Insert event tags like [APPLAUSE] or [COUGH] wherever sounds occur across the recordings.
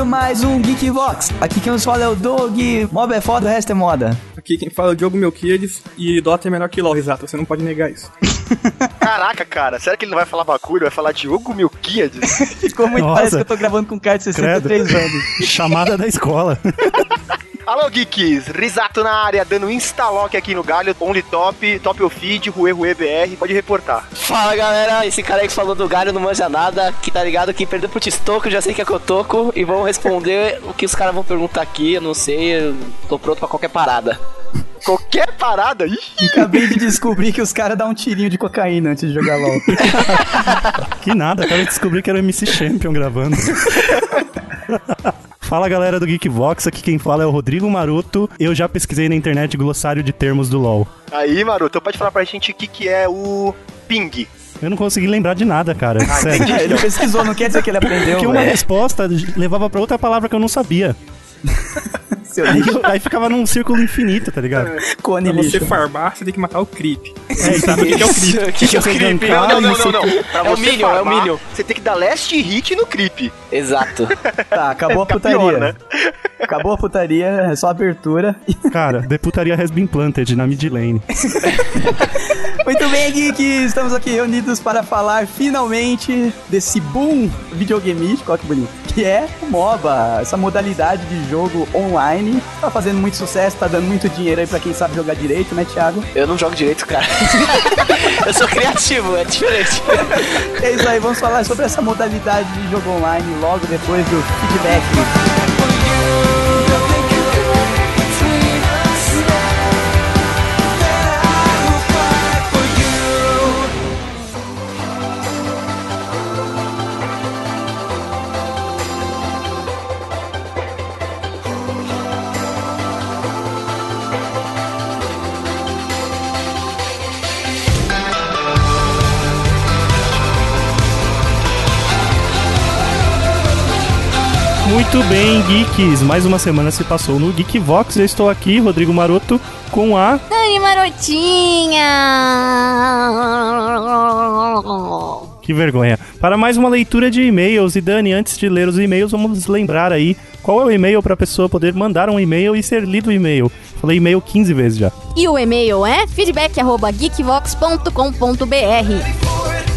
começando mais um Geek Vox. Aqui quem nos fala é o Doug. Mob é foda, o resto é moda. Aqui quem fala é o Diogo Melquiades e Dota é melhor que LoL, exato, você não pode negar isso. [LAUGHS] Caraca, cara, será que ele não vai falar bagulho? Vai falar Diogo Milquiades? Ficou muito Nossa. parece que eu tô gravando com um cara de 63 anos. Chamada da escola. [LAUGHS] Alô, geeks! Risato na área, dando instalock aqui no galho, only top, top of feed, Rue Rue BR, pode reportar. Fala galera, esse cara aí que falou do galho não manja nada, que tá ligado que perdeu pro Tistoco, já sei que é Cotoco, e vamos responder [LAUGHS] o que os caras vão perguntar aqui, eu não sei, eu tô pronto pra qualquer parada. Qualquer parada, ih! Acabei de descobrir que os caras dão um tirinho de cocaína antes de jogar LOL. [LAUGHS] Que nada, acabei de descobrir que era o MC Champion gravando. [LAUGHS] Fala galera do Geekvox, aqui quem fala é o Rodrigo Maroto. Eu já pesquisei na internet glossário de termos do LoL. Aí, Maroto, pode falar pra gente o que, que é o ping. Eu não consegui lembrar de nada, cara. Sério. É, ele pesquisou, não quer dizer que ele aprendeu. Porque uma velho. resposta levava pra outra palavra que eu não sabia. [LAUGHS] Seu Aí, aí ficava num círculo infinito, tá ligado? cone Pra você lixo. farmar, você tem que matar o creep. É, sabe o que que é o creep? O que, que é o Você creep? Não, não, não, você- não, não. Pra É o você Minion, é o Minion. Você tem que dar last hit no creep. Exato. Tá, acabou a putaria. pior, né? Acabou a putaria, é só abertura. [LAUGHS] Cara, deputaria has been planted na mid lane. [LAUGHS] Muito bem, Geek, estamos aqui reunidos para falar finalmente desse boom videogameístico, olha que bonito, que é o MOBA, essa modalidade de jogo online. Tá fazendo muito sucesso, tá dando muito dinheiro aí pra quem sabe jogar direito, né, Thiago? Eu não jogo direito, cara. [LAUGHS] eu sou criativo, é diferente. É isso aí, vamos falar sobre essa modalidade de jogo online logo depois do feedback. Muito bem, geeks. Mais uma semana se passou no Geekvox. Eu estou aqui, Rodrigo Maroto, com a Dani Marotinha! Que vergonha. Para mais uma leitura de e-mails. E Dani, antes de ler os e-mails, vamos lembrar aí qual é o e-mail para a pessoa poder mandar um e-mail e ser lido o e-mail. Falei e-mail 15 vezes já. E o e-mail é feedback.geekvox.com.br.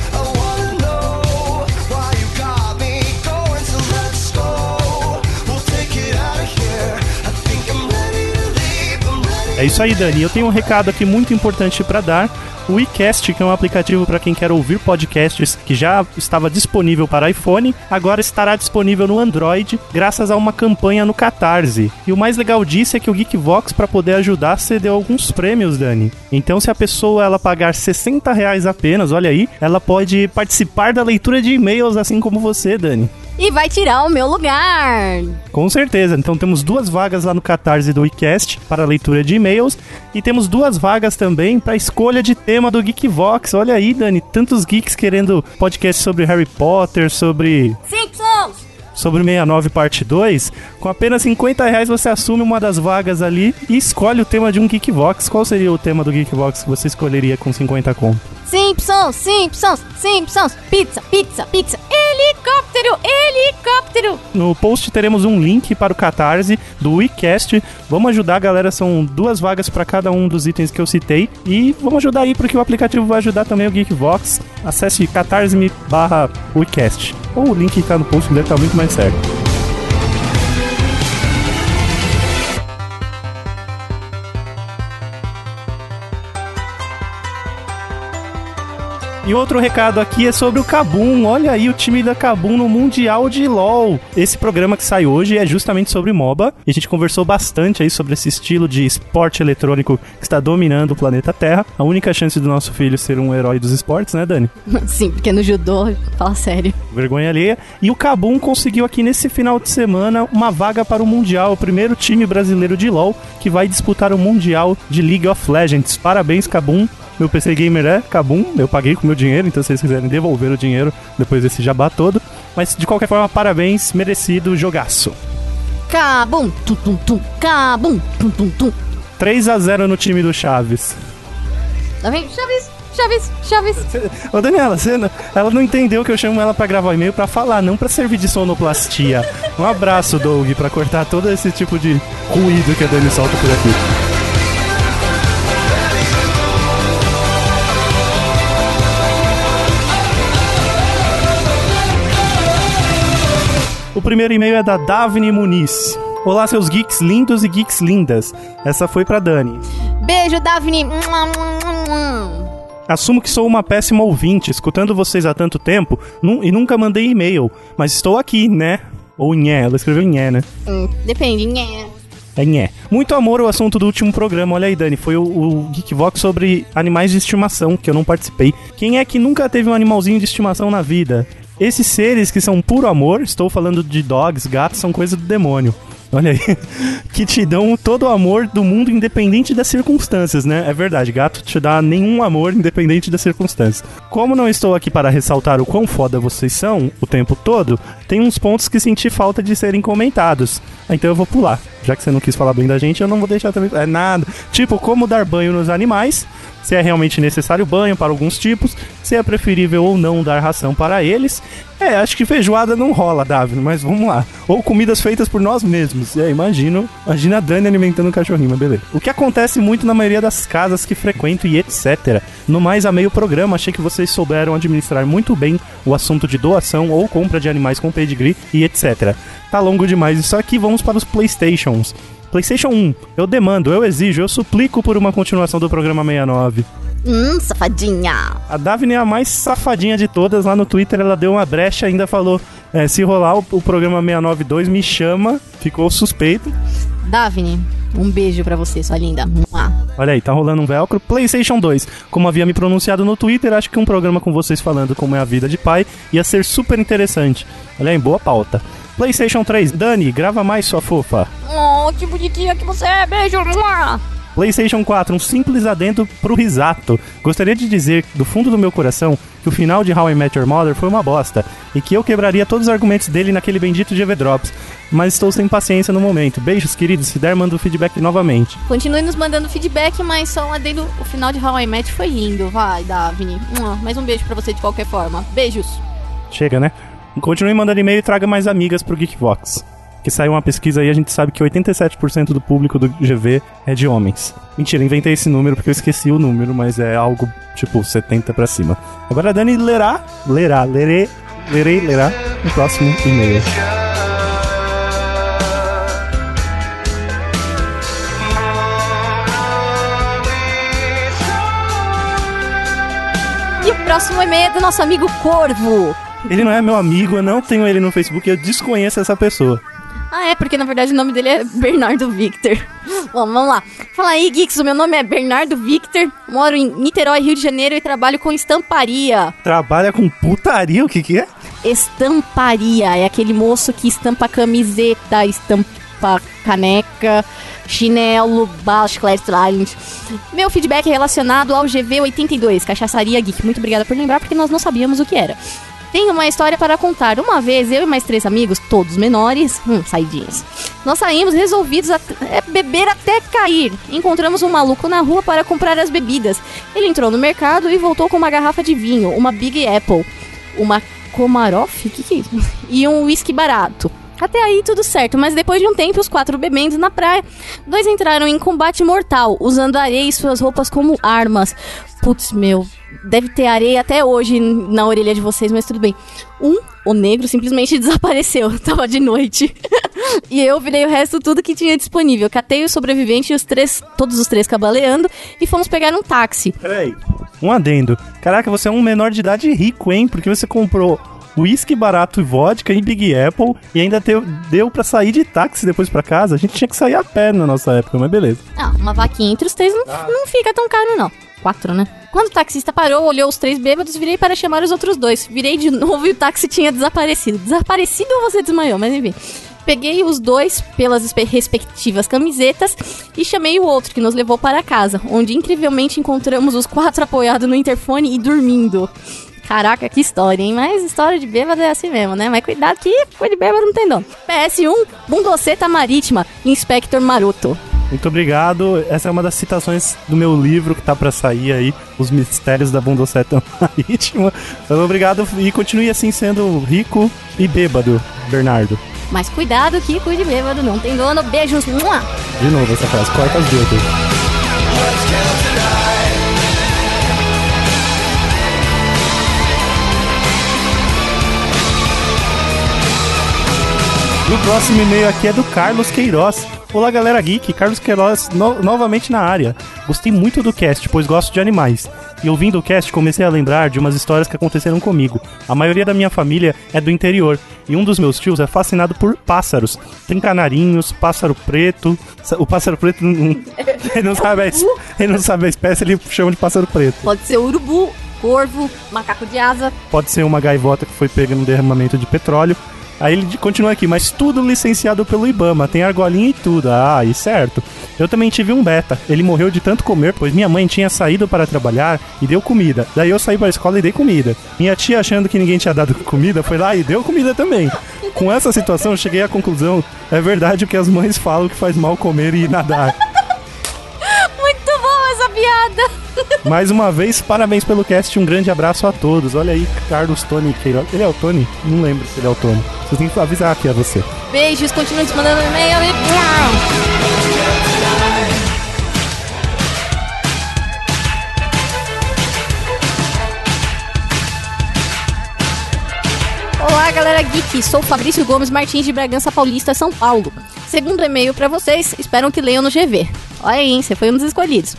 É isso aí, Dani. Eu tenho um recado aqui muito importante para dar. O iCast, que é um aplicativo para quem quer ouvir podcasts que já estava disponível para iPhone, agora estará disponível no Android, graças a uma campanha no Catarse. E o mais legal disso é que o Geekvox, para poder ajudar, cedeu alguns prêmios, Dani. Então, se a pessoa ela pagar 60 reais apenas, olha aí, ela pode participar da leitura de e-mails, assim como você, Dani. E vai tirar o meu lugar. Com certeza. Então temos duas vagas lá no Catarse do iCast para leitura de e-mails e temos duas vagas também para escolha de tema do Geekvox. Olha aí, Dani, tantos geeks querendo podcast sobre Harry Potter, sobre Simpsons! sobre 69 parte 2. Com apenas 50 reais você assume uma das vagas ali e escolhe o tema de um Geekvox. Qual seria o tema do Geekvox que você escolheria com 50 conto? Simpsons, Simpsons, Simpsons, pizza, pizza, pizza, helicóptero, helicóptero. No post teremos um link para o Catarse do WeCast. Vamos ajudar, galera. São duas vagas para cada um dos itens que eu citei. E vamos ajudar aí, porque o aplicativo vai ajudar também o Geekvox. Acesse catarse barra WeCast. Ou o link que tá no post deve estar muito mais certo. E outro recado aqui é sobre o Kabum. Olha aí o time da Kabum no Mundial de LoL. Esse programa que sai hoje é justamente sobre MOBA. E a gente conversou bastante aí sobre esse estilo de esporte eletrônico que está dominando o planeta Terra. A única chance do nosso filho ser um herói dos esportes, né, Dani? [LAUGHS] Sim, porque no judô, fala sério. Vergonha alheia. E o Kabum conseguiu aqui nesse final de semana uma vaga para o Mundial, o primeiro time brasileiro de LoL que vai disputar o Mundial de League of Legends. Parabéns, Kabum. Meu PC Gamer é Kabum, eu paguei com meu dinheiro, então se vocês quiserem devolver o dinheiro depois desse jabá todo. Mas de qualquer forma, parabéns, merecido jogaço. Cabum, tum tum tum, cabum, tum tum tum. 3 a 0 no time do Chaves. Tá vendo? Chaves, Chaves, Chaves. Ô Daniela, você não- ela não entendeu que eu chamo ela pra gravar o e-mail pra falar, não pra servir de sonoplastia. Um abraço, Doug, pra cortar todo esse tipo de ruído que a Dani solta por aqui. O primeiro e-mail é da Davine Muniz. Olá, seus geeks lindos e geeks lindas. Essa foi pra Dani. Beijo, Daphne. Assumo que sou uma péssima ouvinte, escutando vocês há tanto tempo e nunca mandei e-mail, mas estou aqui, né? Ou nhé, ela escreveu nhé, né? Hum, depende, nhé. É nhé. Muito amor ao assunto do último programa, olha aí, Dani, foi o, o Geekvox sobre animais de estimação, que eu não participei. Quem é que nunca teve um animalzinho de estimação na vida? Esses seres que são puro amor, estou falando de dogs, gatos, são coisa do demônio. Olha aí, [LAUGHS] que te dão todo o amor do mundo independente das circunstâncias, né? É verdade, gato te dá nenhum amor independente das circunstâncias. Como não estou aqui para ressaltar o quão foda vocês são o tempo todo, tem uns pontos que senti falta de serem comentados. Então eu vou pular. Já que você não quis falar bem da gente, eu não vou deixar também. É nada. Tipo, como dar banho nos animais, se é realmente necessário banho para alguns tipos, se é preferível ou não dar ração para eles. É, acho que feijoada não rola, Davi, mas vamos lá. Ou comidas feitas por nós mesmos. É, imagino, imagina a Dani alimentando um cachorrinho, mas beleza. O que acontece muito na maioria das casas que frequento e etc. No mais, a meio programa, achei que vocês souberam administrar muito bem o assunto de doação ou compra de animais com pedigree e etc. Tá longo demais isso aqui, vamos para os Playstations. PlayStation 1, eu demando, eu exijo, eu suplico por uma continuação do programa 69. Hum, safadinha. A Daphne é a mais safadinha de todas. Lá no Twitter ela deu uma brecha ainda falou: é, se rolar o, o programa 692, me chama. Ficou suspeito. Daphne, um beijo pra você, sua linda. Olha aí, tá rolando um velcro. PlayStation 2. Como havia me pronunciado no Twitter, acho que um programa com vocês falando como é a vida de pai ia ser super interessante. Olha aí, boa pauta. PlayStation 3. Dani, grava mais, sua fofa. Oh, que bonitinha que você é. Beijo. PlayStation 4, um simples adendo pro risato. Gostaria de dizer, do fundo do meu coração, que o final de How I Met Your Mother foi uma bosta e que eu quebraria todos os argumentos dele naquele bendito de Drops. Mas estou sem paciência no momento. Beijos, queridos. Se der, manda o feedback novamente. Continue nos mandando feedback, mas só um adendo. O final de How I Met foi lindo. Vai. Mua. Mais um beijo pra você de qualquer forma. Beijos. Chega, né? Continue mandando e-mail e traga mais amigas pro Geekvox. Que saiu uma pesquisa aí, a gente sabe que 87% do público do GV é de homens. Mentira, inventei esse número porque eu esqueci o número, mas é algo tipo 70 pra cima. Agora a Dani lerá, lerá, lerei, lerei, lerá no próximo e-mail. E o próximo e-mail é do nosso amigo Corvo. Ele não é meu amigo, eu não tenho ele no Facebook, eu desconheço essa pessoa. Ah, é, porque na verdade o nome dele é Bernardo Victor. [LAUGHS] Bom, vamos lá. Fala aí, Geeks, o meu nome é Bernardo Victor, moro em Niterói, Rio de Janeiro e trabalho com estamparia. Trabalha com putaria, o que que é? Estamparia é aquele moço que estampa camiseta, estampa caneca, chinelo, bala, chiclete, tralhos. Meu feedback é relacionado ao GV82, Cachaçaria Geek. Muito obrigada por lembrar, porque nós não sabíamos o que era. Tenho uma história para contar. Uma vez, eu e mais três amigos, todos menores, hum, saidinhos, nós saímos resolvidos a é, beber até cair. Encontramos um maluco na rua para comprar as bebidas. Ele entrou no mercado e voltou com uma garrafa de vinho, uma Big Apple, uma Komarov, que que é isso? [LAUGHS] E um whisky barato. Até aí tudo certo, mas depois de um tempo, os quatro bebendo na praia, dois entraram em combate mortal, usando areia e suas roupas como armas. Putz, meu, deve ter areia até hoje na orelha de vocês, mas tudo bem. Um, o negro, simplesmente [LAUGHS] desapareceu, tava de noite. [LAUGHS] e eu virei o resto tudo que tinha disponível. Catei o sobrevivente e os três, todos os três cabaleando, e fomos pegar um táxi. Peraí. Um adendo. Caraca, você é um menor de idade rico, hein? Porque você comprou whisky barato e vodka e Big Apple e ainda teu, deu pra sair de táxi depois pra casa. A gente tinha que sair a pé na nossa época, mas beleza. Ah, uma vaquinha entre os três não, não fica tão caro, não. Quatro, né? Quando o taxista parou, olhou os três bêbados, virei para chamar os outros dois. Virei de novo e o táxi tinha desaparecido. Desaparecido ou você desmaiou, mas enfim. Peguei os dois pelas espe- respectivas camisetas e chamei o outro que nos levou para casa, onde incrivelmente encontramos os quatro apoiados no interfone e dormindo. Caraca, que história, hein? Mas história de bêbado é assim mesmo, né? Mas cuidado que coisa de bêbado não tem dono. PS1, Bundoceta Marítima, Inspector Maroto. Muito obrigado. Essa é uma das citações do meu livro que tá pra sair aí, Os Mistérios da Bundoceta [LAUGHS] Marítima. Então, obrigado e continue assim sendo rico e bêbado, Bernardo. Mas cuidado que cuide bêbado, não tem dono. Beijos. De novo essa frase, corta as dedos. E o próximo e-mail aqui é do Carlos Queiroz. Olá, galera geek. Carlos Queiroz no- novamente na área. Gostei muito do cast, pois gosto de animais. E ouvindo o cast, comecei a lembrar de umas histórias que aconteceram comigo. A maioria da minha família é do interior. E um dos meus tios é fascinado por pássaros. Tem canarinhos, pássaro preto. O pássaro preto não, [LAUGHS] ele não sabe a, ele não sabe a espécie, ele chama de pássaro preto. Pode ser urubu, corvo, macaco de asa. pode ser uma gaivota que foi pega no derramamento de petróleo. Aí ele continua aqui, mas tudo licenciado pelo Ibama, tem argolinha e tudo. Ah, e certo. Eu também tive um beta. Ele morreu de tanto comer, pois minha mãe tinha saído para trabalhar e deu comida. Daí eu saí para a escola e dei comida. Minha tia, achando que ninguém tinha dado comida, foi lá e deu comida também. Com essa situação, eu cheguei à conclusão: é verdade o que as mães falam que faz mal comer e nadar. Piada. [LAUGHS] Mais uma vez, parabéns pelo cast, um grande abraço a todos. Olha aí, Carlos Tony Queiroz. Ele é o Tony? Não lembro se ele é o Tony. Você tem que avisar que é você. Beijos, continue te mandando e-mail. e-! Olá, galera geek. Sou Fabrício Gomes Martins de Bragança Paulista, São Paulo. Segundo e-mail pra vocês, espero que leiam no GV. Olha aí, hein, você foi um dos escolhidos.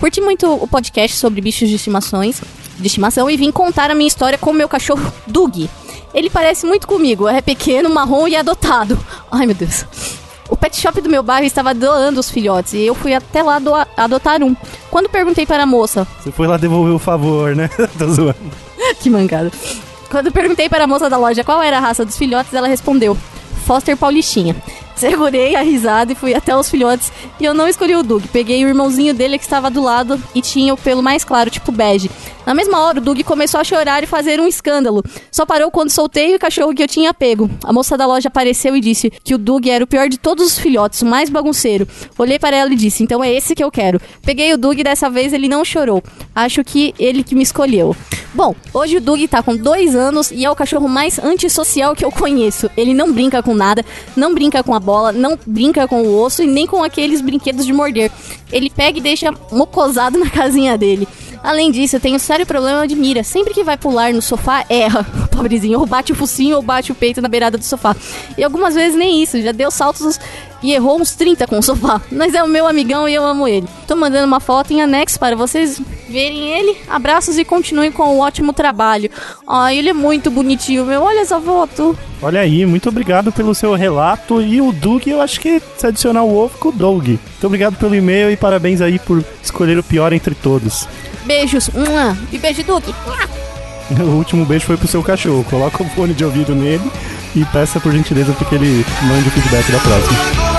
Curti muito o podcast sobre bichos de estimações, de estimação e vim contar a minha história com o meu cachorro Dug. Ele parece muito comigo, é pequeno, marrom e adotado. Ai, meu Deus. O pet shop do meu bairro estava doando os filhotes e eu fui até lá doa- adotar um. Quando perguntei para a moça, Você foi lá devolver o favor, né? [LAUGHS] Tô zoando. [LAUGHS] que mancada. Quando perguntei para a moça da loja qual era a raça dos filhotes, ela respondeu: Foster Paulistinha. Segurei a risada e fui até os filhotes e eu não escolhi o Doug. Peguei o irmãozinho dele que estava do lado e tinha o pelo mais claro, tipo bege. Na mesma hora, o Doug começou a chorar e fazer um escândalo. Só parou quando soltei o cachorro que eu tinha pego. A moça da loja apareceu e disse que o Doug era o pior de todos os filhotes, o mais bagunceiro. Olhei para ela e disse: Então é esse que eu quero. Peguei o Doug e dessa vez ele não chorou. Acho que ele que me escolheu. Bom, hoje o Doug tá com dois anos e é o cachorro mais antissocial que eu conheço. Ele não brinca com nada, não brinca com a bola, não brinca com o osso e nem com aqueles brinquedos de morder. Ele pega e deixa mocosado na casinha dele. Além disso, tenho um sério problema de mira. Sempre que vai pular no sofá, erra. [LAUGHS] Pobrezinho. Ou bate o focinho ou bate o peito na beirada do sofá. E algumas vezes nem isso. Já deu saltos e errou uns 30 com o sofá. [LAUGHS] Mas é o meu amigão e eu amo ele. Tô mandando uma foto em anexo para vocês verem ele. Abraços e continuem com o ótimo trabalho. Ai, ele é muito bonitinho, meu. Olha essa foto. Olha aí, muito obrigado pelo seu relato. E o Doug, eu acho que se adicionar o ovo com o Doug. Muito obrigado pelo e-mail e parabéns aí por escolher o pior entre todos. Beijos. Mua. E beijo. Mua. [LAUGHS] O último beijo foi pro seu cachorro. Coloca o fone de ouvido nele e peça por gentileza para que ele mande o feedback da próxima.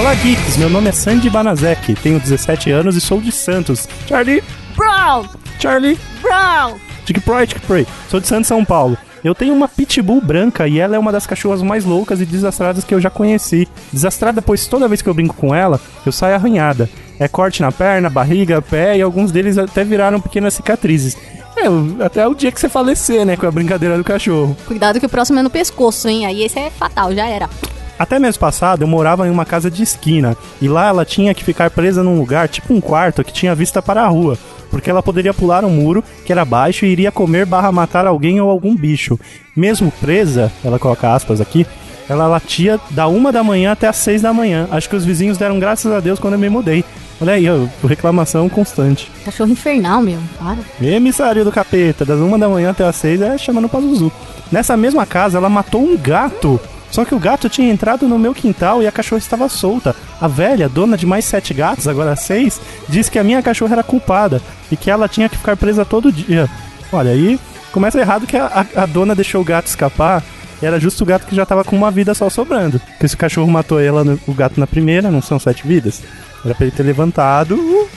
Olá, geeks! Meu nome é Sandy Banazek, tenho 17 anos e sou de Santos. Charlie! Brown. Charlie! Brown. Tic Proy, Tic Proy. Sou de Santos, São Paulo. Eu tenho uma pitbull branca e ela é uma das cachorras mais loucas e desastradas que eu já conheci. Desastrada, pois toda vez que eu brinco com ela, eu saio arranhada. É corte na perna, barriga, pé e alguns deles até viraram pequenas cicatrizes. É, até o dia que você falecer, né, com a brincadeira do cachorro. Cuidado que o próximo é no pescoço, hein? Aí esse é fatal, já era. Até mês passado eu morava em uma casa de esquina e lá ela tinha que ficar presa num lugar, tipo um quarto, que tinha vista para a rua, porque ela poderia pular um muro que era baixo e iria comer barra matar alguém ou algum bicho. Mesmo presa, ela coloca aspas aqui, ela latia da uma da manhã até as seis da manhã. Acho que os vizinhos deram graças a Deus quando eu me mudei. Olha aí, ó, reclamação constante. Cachorro infernal, meu. Para. Emissário do capeta, das uma da manhã até as seis, é chamando pra Zuzu. Nessa mesma casa, ela matou um gato. Só que o gato tinha entrado no meu quintal e a cachorra estava solta. A velha, dona de mais sete gatos, agora seis, disse que a minha cachorra era culpada e que ela tinha que ficar presa todo dia. Olha, aí começa errado que a, a- dona deixou o gato escapar. Era justo o gato que já tava com uma vida só sobrando. Porque se o cachorro matou ela, o gato na primeira, não são sete vidas. Era pra ele ter levantado,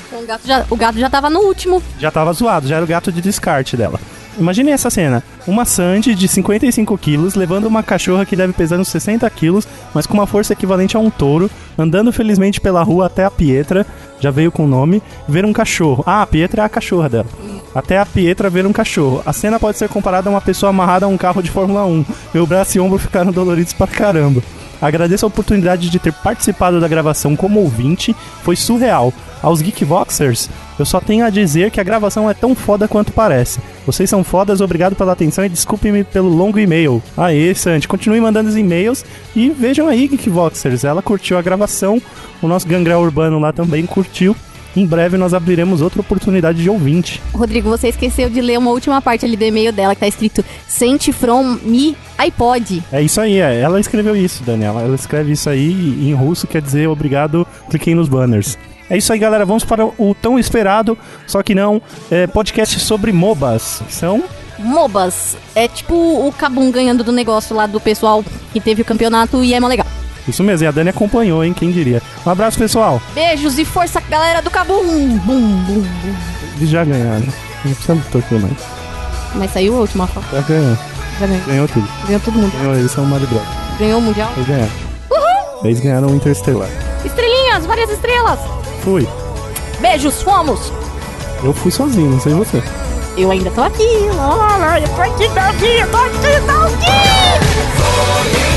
Então, o, gato já, o gato já tava no último. já tava zoado, já era o gato de descarte dela. Imaginem essa cena. Uma Sandy de 55 quilos levando uma cachorra que deve pesar uns 60 quilos, mas com uma força equivalente a um touro, andando felizmente pela rua até a Pietra, já veio com o nome, ver um cachorro. Ah, a Pietra é a cachorra dela. Até a Pietra ver um cachorro. A cena pode ser comparada a uma pessoa amarrada a um carro de Fórmula 1. Meu braço e ombro ficaram doloridos pra caramba. Agradeço a oportunidade de ter participado da gravação como ouvinte, foi surreal. Aos Geekvoxers, eu só tenho a dizer que a gravação é tão foda quanto parece. Vocês são fodas, obrigado pela atenção e desculpe-me pelo longo e-mail. Aê, Sandy, continue mandando os e-mails e vejam aí, Geekvoxers. Ela curtiu a gravação, o nosso Gangrel Urbano lá também curtiu. Em breve nós abriremos outra oportunidade de ouvinte. Rodrigo, você esqueceu de ler uma última parte ali do e-mail dela que tá escrito Sente from me iPod. É isso aí, é. ela escreveu isso, Daniela. Ela escreve isso aí em russo, quer dizer obrigado, cliquem nos banners. É isso aí, galera. Vamos para o tão esperado, só que não, é, podcast sobre MOBAs. São MOBAs. É tipo o Kabum ganhando do negócio lá do pessoal que teve o campeonato e é mó legal. Isso mesmo, e a Dani acompanhou, hein? Quem diria. Um abraço, pessoal. Beijos e força, galera do Kabum. Bum, bum, bum. Eles já ganharam. Não precisa torcer mais. Mas saiu a última foto. Já ganhou. Já ganhou. Ganhou tudo. Ganhou todo mundo. Ganhou, eles são Mario Bros. Ganhou o Mundial. Eles ganharam. Eles ganharam o Interstellar. Estrelinhas, várias estrelas. Fui. Beijos, fomos. Eu fui sozinho, não sei você. Eu ainda tô aqui. Olha, eu tô aqui, tô aqui, eu tô aqui, tô aqui.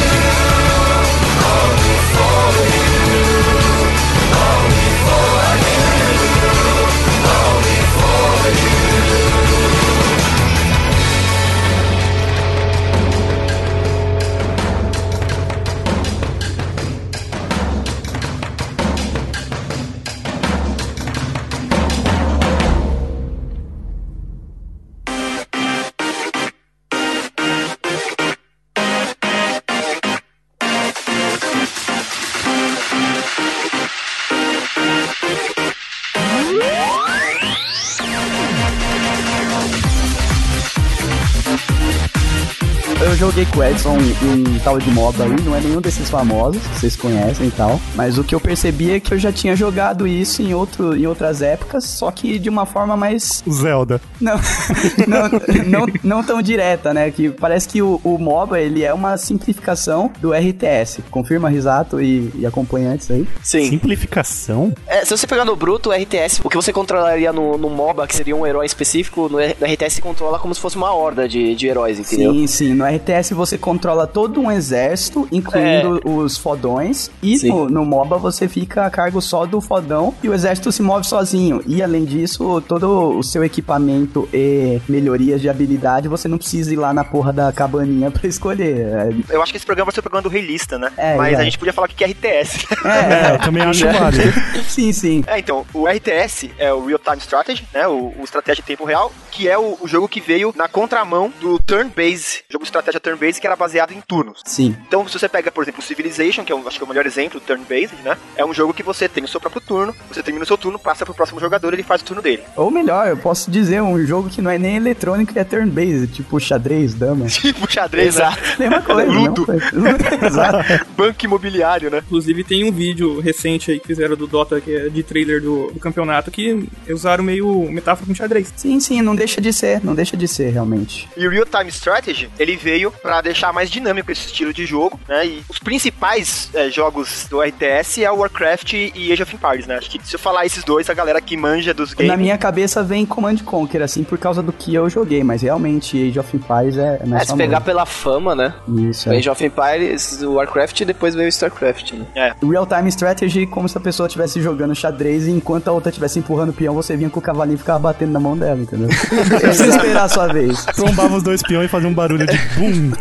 Joguei com o Edson em tal de MOBA aí, não é nenhum desses famosos que vocês conhecem e tal. Mas o que eu percebi é que eu já tinha jogado isso em, outro, em outras épocas, só que de uma forma mais. Zelda. Não, [LAUGHS] não, não, não tão direta, né? Que parece que o, o MOBA ele é uma simplificação do RTS. Confirma, Risato e, e acompanhantes aí. Sim. Simplificação? É, se você pegar no bruto, o RTS, o que você controlaria no, no MOBA, que seria um herói específico, no, RTS você controla como se fosse uma horda de, de heróis, entendeu? Sim, sim. No RTS você controla todo um exército, incluindo os fodões. E no, no MOBA você fica a cargo só do fodão e o exército se move sozinho. E além disso, todo o seu equipamento e melhorias de habilidade você não precisa ir lá na porra da cabaninha [LAUGHS] pra escolher. É, Eu acho que esse programa vai ser o programa do Rei Lista, né? É, Mas exato. a gente podia falar o que é RTS. [LAUGHS] É, eu também acho válido. [LAUGHS] sim, sim. É, então, o RTS é o Real Time Strategy, né? O, o estratégia em tempo real, que é o, o jogo que veio na contramão do turn-based, jogo de estratégia turn-based que era baseado em turnos. Sim. Então, se você pega, por exemplo, o Civilization, que é um, acho que é o melhor exemplo, do turn-based, né? É um jogo que você tem o seu próprio turno, você termina o seu turno, passa pro próximo jogador e ele faz o turno dele. Ou melhor, eu posso dizer um jogo que não é nem eletrônico e é turn-based, tipo xadrez, dama. [LAUGHS] Tipo xadrez, né? Mesma coisa, Ludo. mesma coisa. [LAUGHS] Exato. Banco imobiliário, né? Inclusive tem um vídeo recente aí que fizeram do Dota, que é de trailer do, do campeonato, que usaram meio metáfora com xadrez. Sim, sim, não deixa de ser, não deixa de ser, realmente. E o Real Time Strategy, ele veio pra deixar mais dinâmico esse estilo de jogo, né? E os principais é, jogos do RTS é o Warcraft e Age of Empires, né? Acho que se eu falar esses dois, a galera que manja dos games... Na minha cabeça vem Command Conquer, assim, por causa do que eu joguei, mas realmente Age of Empires é, é mais É, se famoso. pegar pela fama, né? Isso, é. Age of Empires, o Warcraft e depois veio o Starcraft, né? Real Time Strategy, como se a pessoa estivesse jogando xadrez e enquanto a outra estivesse empurrando o peão, você vinha com o cavalinho e ficava batendo na mão dela, entendeu? [LAUGHS] Esperar a sua vez. Trombava os dois peões e fazia um barulho de bum. ん。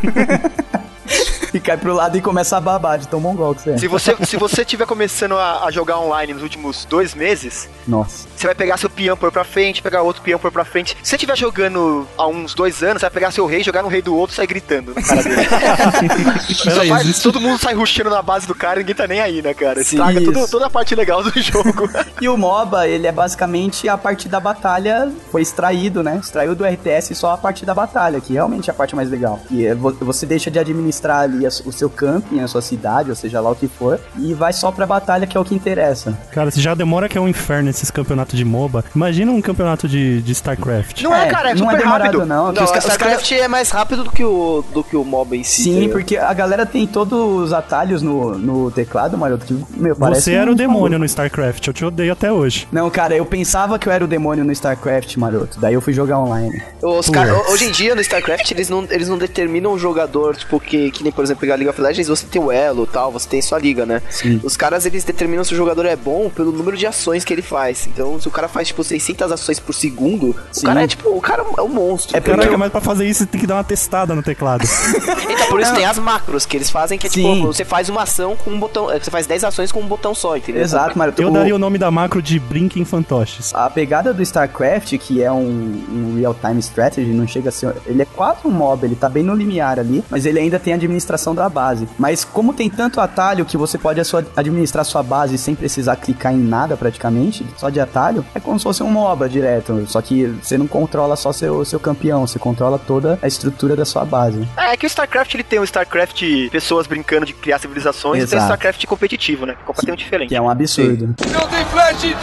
E cai pro lado e começa a babar de tão mongol que você é. Se você, se você tiver começando a, a jogar online nos últimos dois meses, Nossa. você vai pegar seu peão pôr pra frente, pegar outro peão pôr pra frente. Se você estiver jogando há uns dois anos, você vai pegar seu rei, jogar no rei do outro e sair gritando na [LAUGHS] cara dele. Existe- Todo mundo sai rushando na base do cara e ninguém tá nem aí, né, cara? Estraga tudo- toda a parte legal do [LAUGHS] jogo. E o MOBA, ele é basicamente a parte da batalha, foi extraído, né? Extraiu do RTS só a parte da batalha, que realmente é a parte mais legal. E é vo- você deixa de administrar ali o seu camping, a sua cidade, ou seja lá o que for, e vai só pra batalha que é o que interessa. Cara, se já demora que é um inferno esses campeonatos de MOBA, imagina um campeonato de, de StarCraft. Não é, cara, é não é super demorado rápido. não. Não, os o os StarCraft é mais rápido do que o, do que o MOBA em si. Sim, porque a galera tem todos os atalhos no, no teclado, Maroto, que, meu, parece Você era o demônio maluco. no StarCraft, eu te odeio até hoje. Não, cara, eu pensava que eu era o demônio no StarCraft, Maroto. Daí eu fui jogar online. Os cara, hoje em dia no StarCraft eles não, eles não determinam o jogador, tipo, que, que nem, por exemplo, pegar League of Legends, você tem o elo e tal, você tem sua liga, né? Sim. Os caras eles determinam se o jogador é bom pelo número de ações que ele faz. Então, se o cara faz, tipo, 600 ações por segundo, Sim. o cara é, tipo, o cara é um monstro. É porque Caraca, mas pra fazer isso você tem que dar uma testada no teclado. [LAUGHS] Então, por isso tem as macros que eles fazem, que é Sim. tipo, você faz uma ação com um botão. é, Você faz 10 ações com um botão só, entendeu? Exato, Maroto. Eu O- daria o nome da macro de Brinquem Fantoches. A pegada do StarCraft, que é um, um real-time strategy, não chega a ser. Ele é quase um mob, ele tá bem no limiar ali, mas ele ainda tem a administração da base. Mas como tem tanto atalho que você pode a sua- administrar sua base sem precisar clicar em nada praticamente, só de atalho, é como se fosse um MOBA direto. Só que você não controla só seu, seu campeão, você controla toda a estrutura da sua base. É que o StarCraft ele tem o StarCraft pessoas brincando de criar civilizações e tem o Exato. StarCraft competitivo, né? Completamente diferente. Que é um absurdo. Não tem flash! Ele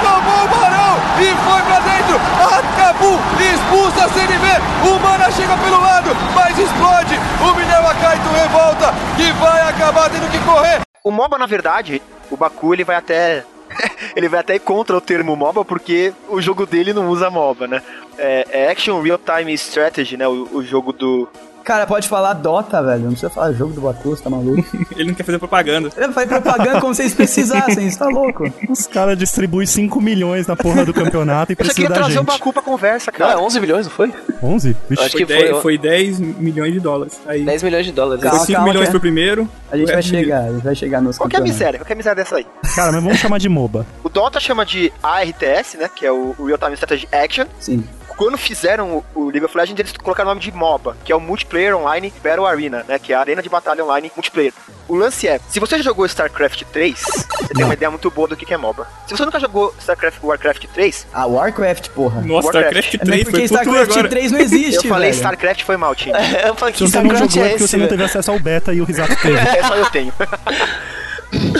tomou o barão e foi pra dentro. Acabou, expulsa a CNV. O Mana chega pelo lado, mas explode. O Minerva Kaito revolta que vai acabar tendo que correr. O MOBA, na verdade, o Baku ele vai até. [LAUGHS] ele vai até contra o termo MOBA porque o jogo dele não usa MOBA, né? É, é Action Real Time Strategy, né? O, o jogo do. Cara, pode falar Dota, velho. Não precisa falar jogo do você tá maluco? [LAUGHS] Ele não quer fazer propaganda. Ele faz propaganda como se vocês precisassem, você tá louco? Os caras distribuem 5 milhões na porra do campeonato e [LAUGHS] Eu precisa queria da trazer o gente. Baku pra conversa, Não, é cara. 11 milhões, não foi? 11? Vixe. Acho Foi, que 10, foi- foi 10 milhões de dólares. Aí 10 milhões de dólares. Calma, foi 5 calma, milhões que- pro primeiro. A gente vai chegar, a gente vai chegar nos Qual que é a miséria? Qual que é a miséria dessa aí? Cara, mas vamos chamar de MOBA. O Dota chama de ARTS, né? Que é o Real Time Strategy Action. Sim. Quando fizeram o, o League of Legends, eles colocaram o nome de MOBA, que é o Multiplayer Online Battle Arena, né? Que é a arena de batalha online multiplayer. O lance é, se você já jogou StarCraft 3, você tem uma ideia muito boa do que que é MOBA. Se você nunca jogou StarCraft Warcraft 3, Ah, Warcraft, porra. Nossa, Warcraft. StarCraft É 3 porque foi pro tour StarCraft agora. 3 não existe, [LAUGHS] eu falei velho. StarCraft foi mal, [LAUGHS] time. Eu falei que você não jogou StarCraft é é porque esse, você não teve acesso ao beta e o Risato [LAUGHS] teve. É, só eu tenho.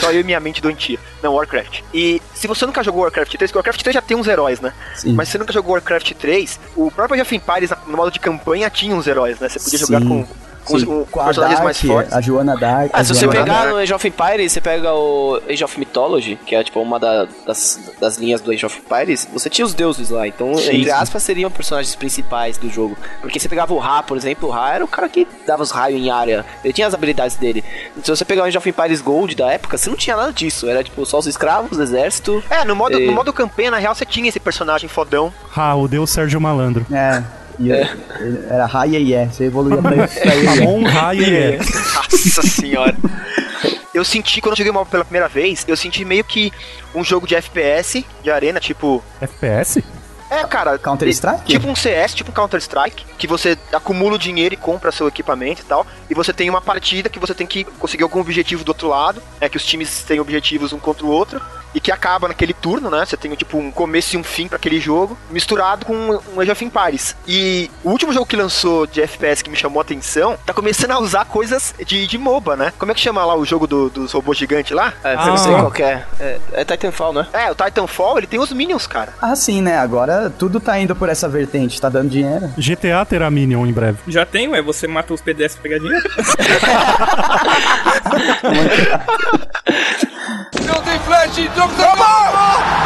Só eu e minha mente doentia. Não, Warcraft. E se você nunca jogou Warcraft 3, porque Warcraft 3 já tem uns heróis, né? Sim. Mas se você nunca jogou Warcraft 3, o próprio of Empires, no modo de campanha, tinha uns heróis, né? Você podia jogar Sim. com, com, Sim. com Com a personagens Dark, mais fortes. a Joana Dark. Ah, a se você Joana pegar Dark. no Age of Empires, você pega o Age of Mythology, que é tipo uma da- das, das linhas do Age of Empires, você tinha os deuses lá, então, Sim, entre aspas, seriam personagens principais do jogo. Porque você pegava o Ra, por exemplo, o Ra era o cara que dava os raios em área, ele tinha as habilidades dele. Se você pegar o Age of Empires Gold da época, você não tinha nada disso, era tipo só os escravos, o exército. É, no modo, E- no modo campanha, na real, você tinha esse personagem fodão. Ah, o Deus Sérgio Malandro. É. E ele- Era Rai e Ye, você evoluía pra pra Ye. Ramon Raia. Nossa senhora. Eu senti, quando eu joguei o pela primeira vez, eu senti meio que um jogo de FPS, de arena, tipo... FPS? É, cara... Counter-Strike? Tipo um CS, tipo um Counter-Strike, que você acumula o dinheiro e compra seu equipamento e tal, e você tem uma partida que você tem que conseguir algum objetivo do outro lado, é que os times têm objetivos um contra o outro, e que acaba naquele turno, né? Você tem tipo um começo e um fim pra aquele jogo, misturado com um Age of Empires. E o último jogo que lançou de FPS que me chamou a atenção, tá começando a usar coisas de, de MOBA, né? Como é que chama lá o jogo do- dos robôs gigantes lá? É, Ah. não sei qual que é. é. É Titanfall, né? É, o Titanfall, ele tem os Minions, cara. Ah, sim, né? Agora tudo tá indo por essa vertente, tá dando dinheiro. GTA terá Minion em breve. Já tem, ué, você mata os PDS pra pegar dinheiro. [LAUGHS] Não tem flash, jogo Tomou!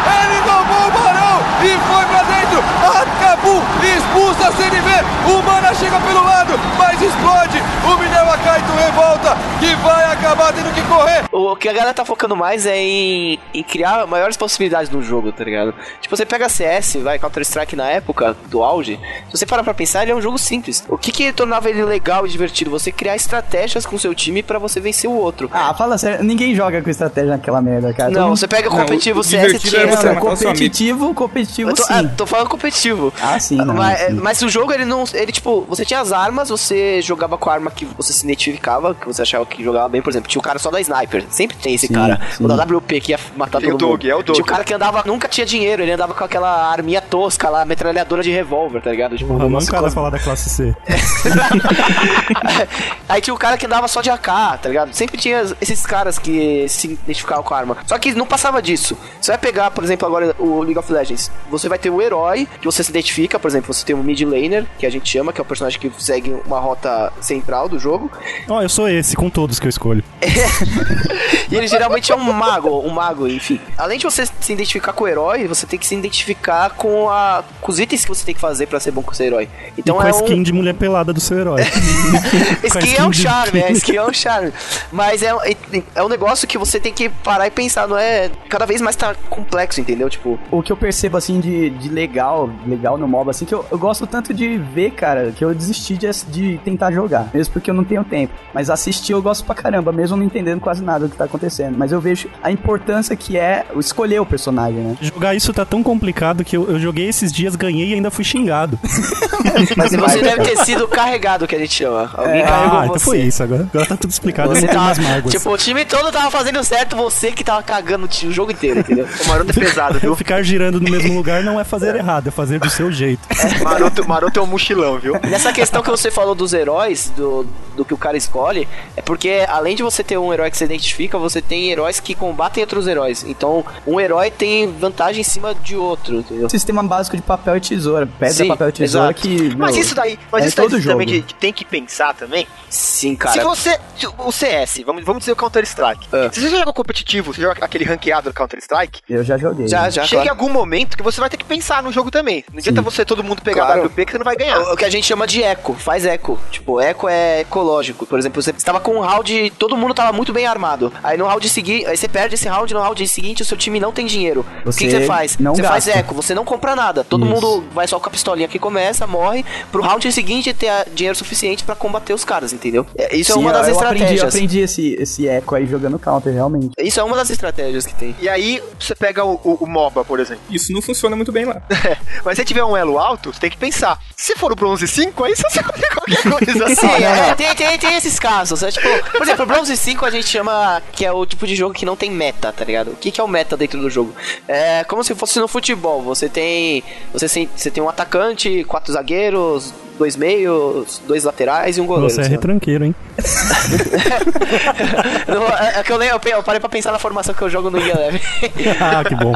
Ele tomou o barão e foi pra dentro. Acabou, expulsa a CNV. O Mana chega pelo lado, mas explode. O Minerva Kaito revolta que vai acabar tendo que correr. O que a galera tá focando mais é em, em criar maiores possibilidades no jogo, tá ligado? Tipo, você pega CS, vai, Counter-Strike na época do auge, se você parar pra pensar, ele é um jogo simples. O que que tornava ele legal e divertido? Você criar estratégias com seu time pra você vencer o outro. Ah, fala sério, ninguém joga com estratégia naquela merda, cara. Não, você pega Não, competitivo o CS, tinha... Não, não, matar o seu amigo. competitivo, competitivo Eu tô, sim. ah, tô falando competitivo. Ah, sim, não, mas, sim. mas o jogo, ele não. Ele, tipo, você tinha as armas, você jogava com a arma que você se identificava, que você achava que jogava bem, por exemplo, tinha o cara só da sniper. Sempre tem esse Sim, cara. sim. O da WP que ia matar todo o Doug, mundo. é o Doug. Tinha o cara que andava, nunca tinha dinheiro, ele andava com aquela arminha tosca lá, metralhadora de revólver, tá ligado? Tipo, Porra, mancada coisas- falar da classe C. [LAUGHS] Aí tinha o cara que andava só de AK, tá ligado? Sempre tinha esses caras que se identificavam com a arma. Só que não passava disso. Você vai pegar, por exemplo, agora o League of Legends. Você vai ter o herói que você se identifica, por exemplo, você tem o mid laner, que a gente chama, que é o personagem que segue uma rota central do jogo. Ó, eu sou esse, com todos que eu escolho. [LAUGHS] E ele geralmente é um mago, um mago, enfim. Além de você se identificar com o herói, você tem que se identificar com, a, com os itens que você tem que fazer pra ser bom com esse herói. Então e com é a skin um... de mulher pelada do seu herói. [LAUGHS] [LAUGHS] Com a Skin é um charme, é, skin é um charme. Mas é, é, é um negócio que você tem que parar e pensar, não é? Cada vez mais tá complexo, entendeu? Tipo, O que eu percebo, assim, de, de legal, legal no MOBA, assim, que eu, eu gosto tanto de ver, cara, que eu desisti de, de tentar jogar, mesmo porque eu não tenho tempo. Mas assistir eu gosto pra caramba, mesmo não entendendo quase nada do que tá acontecendo. Mas eu vejo a importância que é escolher o personagem, né? Jogar isso tá tão complicado que eu, eu joguei esses dias, ganhei e ainda fui xingado. [LAUGHS] mas você deve ter sido carregado, que a gente chama. Alguém carregou ah, então você. foi isso agora. Agora tá tudo explicado. Você tava, tipo, o time todo tava fazendo certo, você que tava cagando o ti- o jogo inteiro, entendeu? O Maroto é pesado, Eu viu? ficar girando no mesmo lugar não é fazer errado, é fazer do seu jeito. Maroto, Maroto é um mochilão, viu? Nessa questão que você falou dos heróis, do, do que o cara escolhe, é porque além de você ter um herói que você identifica, você tem heróis que combatem outros heróis. Então, um herói tem vantagem em cima de outro, entendeu? Sistema básico de papel e tesoura. Pedra, Sim, papel e tesoura exato. que. Mas meu, isso daí, mas é isso daí todo também jogo. que tem que pensar também. Sim, Se cara. você. O CS, vamos, vamos dizer o Counter-Strike. Ah. Se você joga competitivo, você joga aquele ranqueado do Counter-Strike, Eu já joguei. Já, já, chega em claro. algum momento que você vai ter que pensar no jogo também. Não adianta você todo mundo pegar Claro. WP que você não vai ganhar. O, o que a gente chama de eco, faz eco. Tipo, eco é ecológico. Por exemplo, você estava com um round, todo mundo tava muito bem armado. Aí no round seguinte, aí você perde esse round, no round seguinte o seu time não tem dinheiro. o que Você que você faz? não você faz gasta. eco, você não compra nada. Todo Isso. mundo vai só com a pistolinha que começa, morre, pro round seguinte ter ah, dinheiro suficiente pra combater os caras, entendeu? É, Isso é Sim, uma das eu aprendi, eu estratégias. aprendi esse, esse eco aí jogando counter, realmente. Isso é uma das estratégias que tem. E aí, você pega o, o- o MOBA, por exemplo. Isso não funciona muito bem lá. [LAUGHS] Mas se tiver um elo alto, você tem que pensar. Se for o bronze 5, aí você [LAUGHS] pode qualquer coisa. Sim, Assim. é, tem, tem, tem esses casos. É, tipo, por exemplo, o Bronze 5 a gente chama que é o tipo de jogo que não tem meta, tá ligado? O que, que é o meta dentro do jogo? É como se fosse no futebol. Você tem. Você, tem- você tem um atacante, quatro zagueiros, dois meios, dois laterais e um goleiro. Você é retranqueiro, hein? [LAUGHS] Não, é, é que eu, lembro, eu parei pra pensar na formação que eu jogo no Eleven. [LAUGHS] ah, que bom.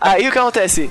Aí o que acontece?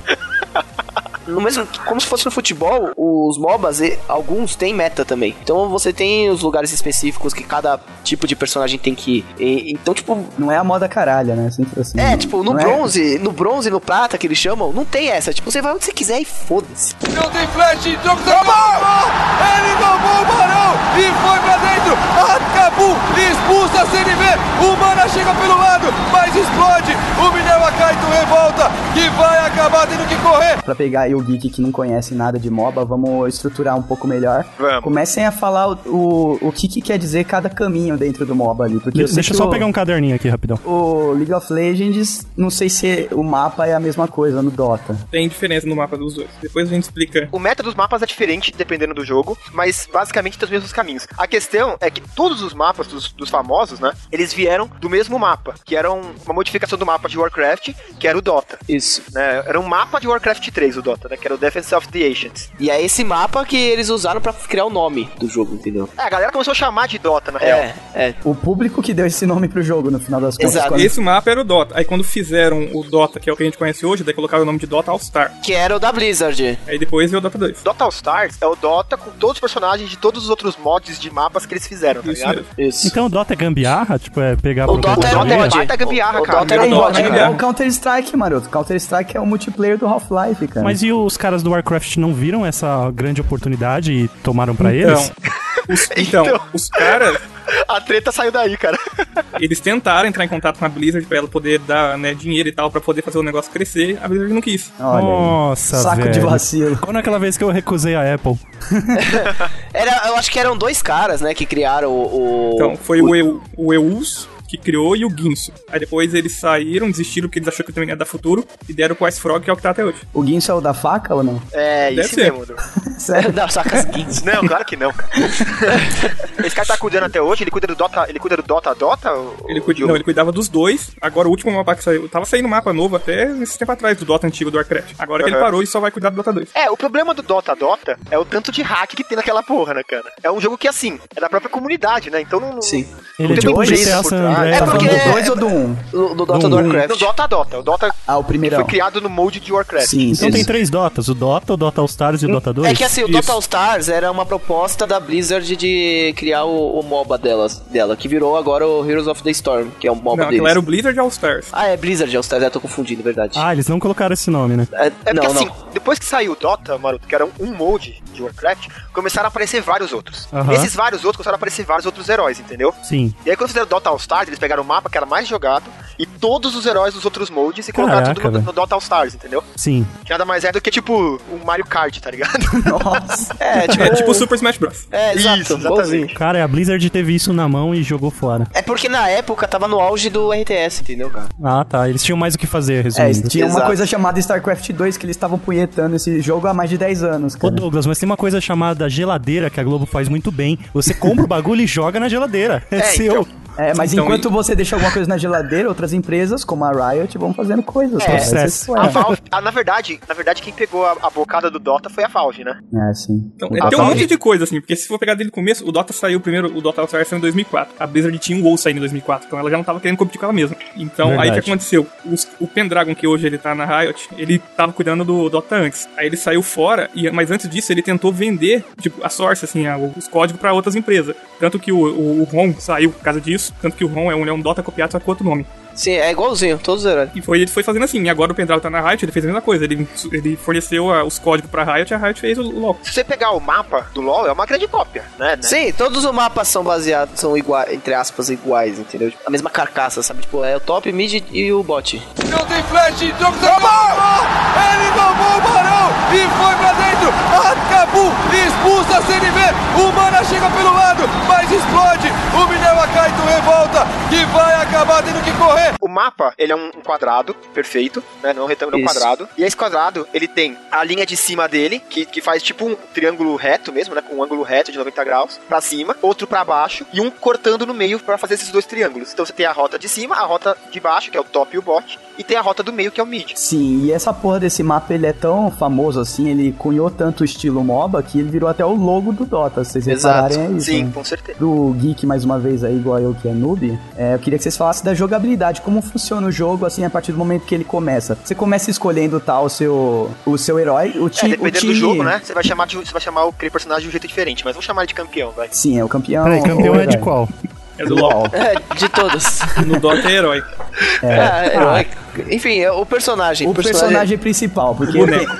No mesmo, como se fosse no futebol, os MOBAs, e- alguns têm meta também. Então você tem os lugares específicos que cada tipo de personagem tem que ir. E- então, tipo, Não é a moda caralha, né? Sempre assim. é, não- tipo, no não é- bronze, no bronze e no prata que eles chamam, não tem essa. Tipo, você vai onde você quiser e foda-se. Não tem flash, jogo tá bom! Ele tomou o Barão e foi pra dentro. Acabou, expulsa a CNV. O Mana chega pelo lado, mas explode. O Minel Kaito revolta que vai acabar tendo que correr. Pra pegar aí o geek que não conhece nada de MOBA, vamos estruturar um pouco melhor. Vamos. Comecem a falar o, o, o que, que quer dizer cada caminho dentro do MOBA ali. Porque eu sei Deixa eu só o- pegar um caderninho aqui rapidão. O League of Legends, não sei se o mapa é a mesma coisa no Dota. Tem diferença no mapa dos dois. Depois a gente explica. O meta dos mapas é diferente dependendo do jogo, mas basicamente tem os mesmos caminhos. A questão é que todos os mapas dos, dos famosos, né, eles vieram do mesmo mapa, que era um- uma modificação do mapa de Warcraft, que era o Dota. Isso. Né, era um mapa de Warcraft 3, o Dota, né, que era o Defense of the Ancients. E é esse mapa que eles usaram pra criar o nome do jogo, entendeu? É, a galera começou a chamar de Dota, na real. É, é. O público que deu esse nome pro jogo, no final das contas. Exato. quando- Esse mapa era o Dota. Aí quando fizeram o Dota, que é o que a gente conhece hoje, daí colocaram o nome de Dota All Star. Que era o da Blizzard. Aí depois veio o Dota 2. Dota All Stars é o Dota com todos os personagens de todos os outros mods de mapas que eles fizeram, tá Isso ligado? mesmo. Isso. Então o Dota é gambiarra? Tipo, é pegar O Dota era um Dota é gambiarra, o cara. Dota era um Dota mod, é É o Counter-Strike, maroto. Counter-Strike é o multiplayer do Half-Life, cara. Mas e os caras do Warcraft não viram essa grande oportunidade e tomaram pra Então, eles? [LAUGHS] os, então, Então. os caras, A treta saiu daí, cara. [LAUGHS] eles tentaram entrar em contato com a Blizzard pra ela poder dar né, dinheiro e tal, pra poder fazer o negócio crescer. A Blizzard não quis. Olha aí. Nossa, Saco velho. de vacilo. Quando aquela vez que eu recusei a Apple. [LAUGHS] Era, eu acho que eram dois caras, né, que criaram o. o- Então, foi o, Eu- o EUS, que criou, e o Guinso. Aí depois eles saíram, desistiram porque eles acharam que também ia dar futuro, e deram pro Ice Frog, que é o que tá até hoje. O Guinso é o da faca ou não? É, Deve isso ser. mesmo. [LAUGHS] Sério? Dá sacas guinso. Não, claro que não, cara. [LAUGHS] Esse cara tá cuidando até hoje, ele cuida do Dota, ele cuida do Dota Dota? ou- Ele, cuida, não, ele cuidava dos dois. Agora o último mapa que saiu. Tava saindo mapa novo até esse tempo atrás do Dota antigo do Warcraft. Agora que ele parou e só vai cuidar do Dota 2. É, o problema do Dota Dota é o tanto de hack que tem naquela porra, né, cara? É um jogo que, assim, é da própria comunidade, né? Então não. não- Sim. Ele é tem GTA isso por É Tá falando porque- do 2 ou do 1? Um? No, no Dota Do do. Warcraft. No Dota Dota. O Dota Ah, o primeirão. foi criado no molde de Warcraft. Sim, Então sim. tem três Dotas, o Dota, o Dota All Stars e o Dota 2. É que assim, o Isso. Dota All Stars era uma proposta da Blizzard de criar o, o MOBA delas, dela, que virou agora o Heroes of the Storm, que é um MOBA Não, deles. era o Blizzard All Stars. Ah, é Blizzard All Stars, é, tô confundindo, verdade. Ah, eles não colocaram esse nome, né? É, É não, porque assim, não. depois que saiu o Dota, Maroto, que era um molde de Warcraft, começaram a aparecer vários outros. Aham. Nesses vários outros começaram a aparecer vários outros heróis, entendeu? Sim. E aí quando fizeram o Dota All Stars, eles pegaram o mapa que era mais jogado e todos os heróis dos outros moldes e colocaram Caraca, tudo no, no Dota All Stars, entendeu? Sim. Que nada mais é do que tipo um Mario Kart, tá ligado? [LAUGHS] Nossa. [LAUGHS] É, tipo, É tipo o Super Smash Bros. É, exato, Isso, exatamente. Cara, a Blizzard teve isso na mão e jogou fora. É porque na época tava no auge do RTS, entendeu, cara? Ah, tá. Eles tinham mais o que fazer, É, resumindo. tinha uma coisa chamada StarCraft 2 que eles estavam punhetando esse jogo há mais de 10 anos, Ô cara. Douglas, mas tem uma coisa chamada geladeira que a Globo faz muito bem. Você compra o bagulho e joga na geladeira. [LAUGHS] É, É, seu. então. É, mas Então, enquanto você deixa alguma coisa na geladeira, outras empresas, como a Riot, vão fazendo coisas. É. Isso A é. Valve, ah, na verdade, na verdade quem pegou a, a bocada do Dota foi a Valve, né? É, sim. Então, A tem um Valve- monte de coisa, assim, porque se for pegar desde o começo, o Dota saiu primeiro, o Dota saiu em 2004. A Blizzard tinha um WoW saindo em 2004, então ela já não tava querendo competir com ela mesma. Então, aí o Verdade. que aconteceu? Os- o Pendragon, que hoje ele tá na Riot, ele tava cuidando do Dota antes. Aí ele saiu fora, e, mas antes disso ele tentou vender, tipo, a source, assim, a- os códigos pra outras empresas. Tanto que o, o, o ROM saiu por causa disso, tanto que o ROM é um, é um Dota copiado, só com outro nome. Sim, é igualzinho, todos os heróis. E foi, ele foi fazendo assim, e agora o Pendragon tá na Riot, ele fez a mesma coisa. Ele, ele forneceu a- os códigos pra Riot e a Riot fez o, o LoL. Se você pegar o mapa do LoL, é uma grande cópia, né? né? Sim, todos os mapas são baseados, são iguais, entre aspas, iguais, entendeu? Tipo, A mesma carcaça, sabe? Tipo, é o top, mid e o bot. Não tem flash, jogo acabou! Ele tomou o barão e foi pra dentro! Acabou! Expulsa a CNV! O Mana chega pelo lado, mas explode! O Minel Akaito revolta e vai acabar tendo que correr! O mapa, ele é um quadrado perfeito, né? Não é um retângulo, é um Isso. quadrado. E esse quadrado, ele tem a linha de cima dele, que, que faz tipo um triângulo reto mesmo, né? Com um ângulo reto de 90 graus pra cima, outro pra baixo e um cortando no meio pra fazer esses dois triângulos. Então você tem a rota de cima, a rota de baixo, que é o top e o bot, e tem a rota do meio, que é o mid. Sim, e essa porra desse mapa, ele é tão famoso assim, ele cunhou tanto o estilo MOBA que ele virou até o logo do Dota, se vocês Exato. repararem é isso, Sim, né? com certeza. Pro Geek, mais uma vez aí, igual eu que é noob, é, eu queria que vocês falassem da jogabilidade, como funciona o jogo, assim, a partir do momento que ele começa. Você começa escolhendo tá, o seu, o seu herói, o É, time... o dependendo time... do jogo, né? Você vai chamar de, você vai chamar aquele personagem de um jeito diferente, mas vamos chamar ele de campeão, vai. Sim, é o campeão. Peraí, campeão é de qual? É do LoL. [LAUGHS] É, de todos. [LAUGHS] No Dota é herói. É, herói. Enfim, é o personagem. O personagem principal, porque... Boneco.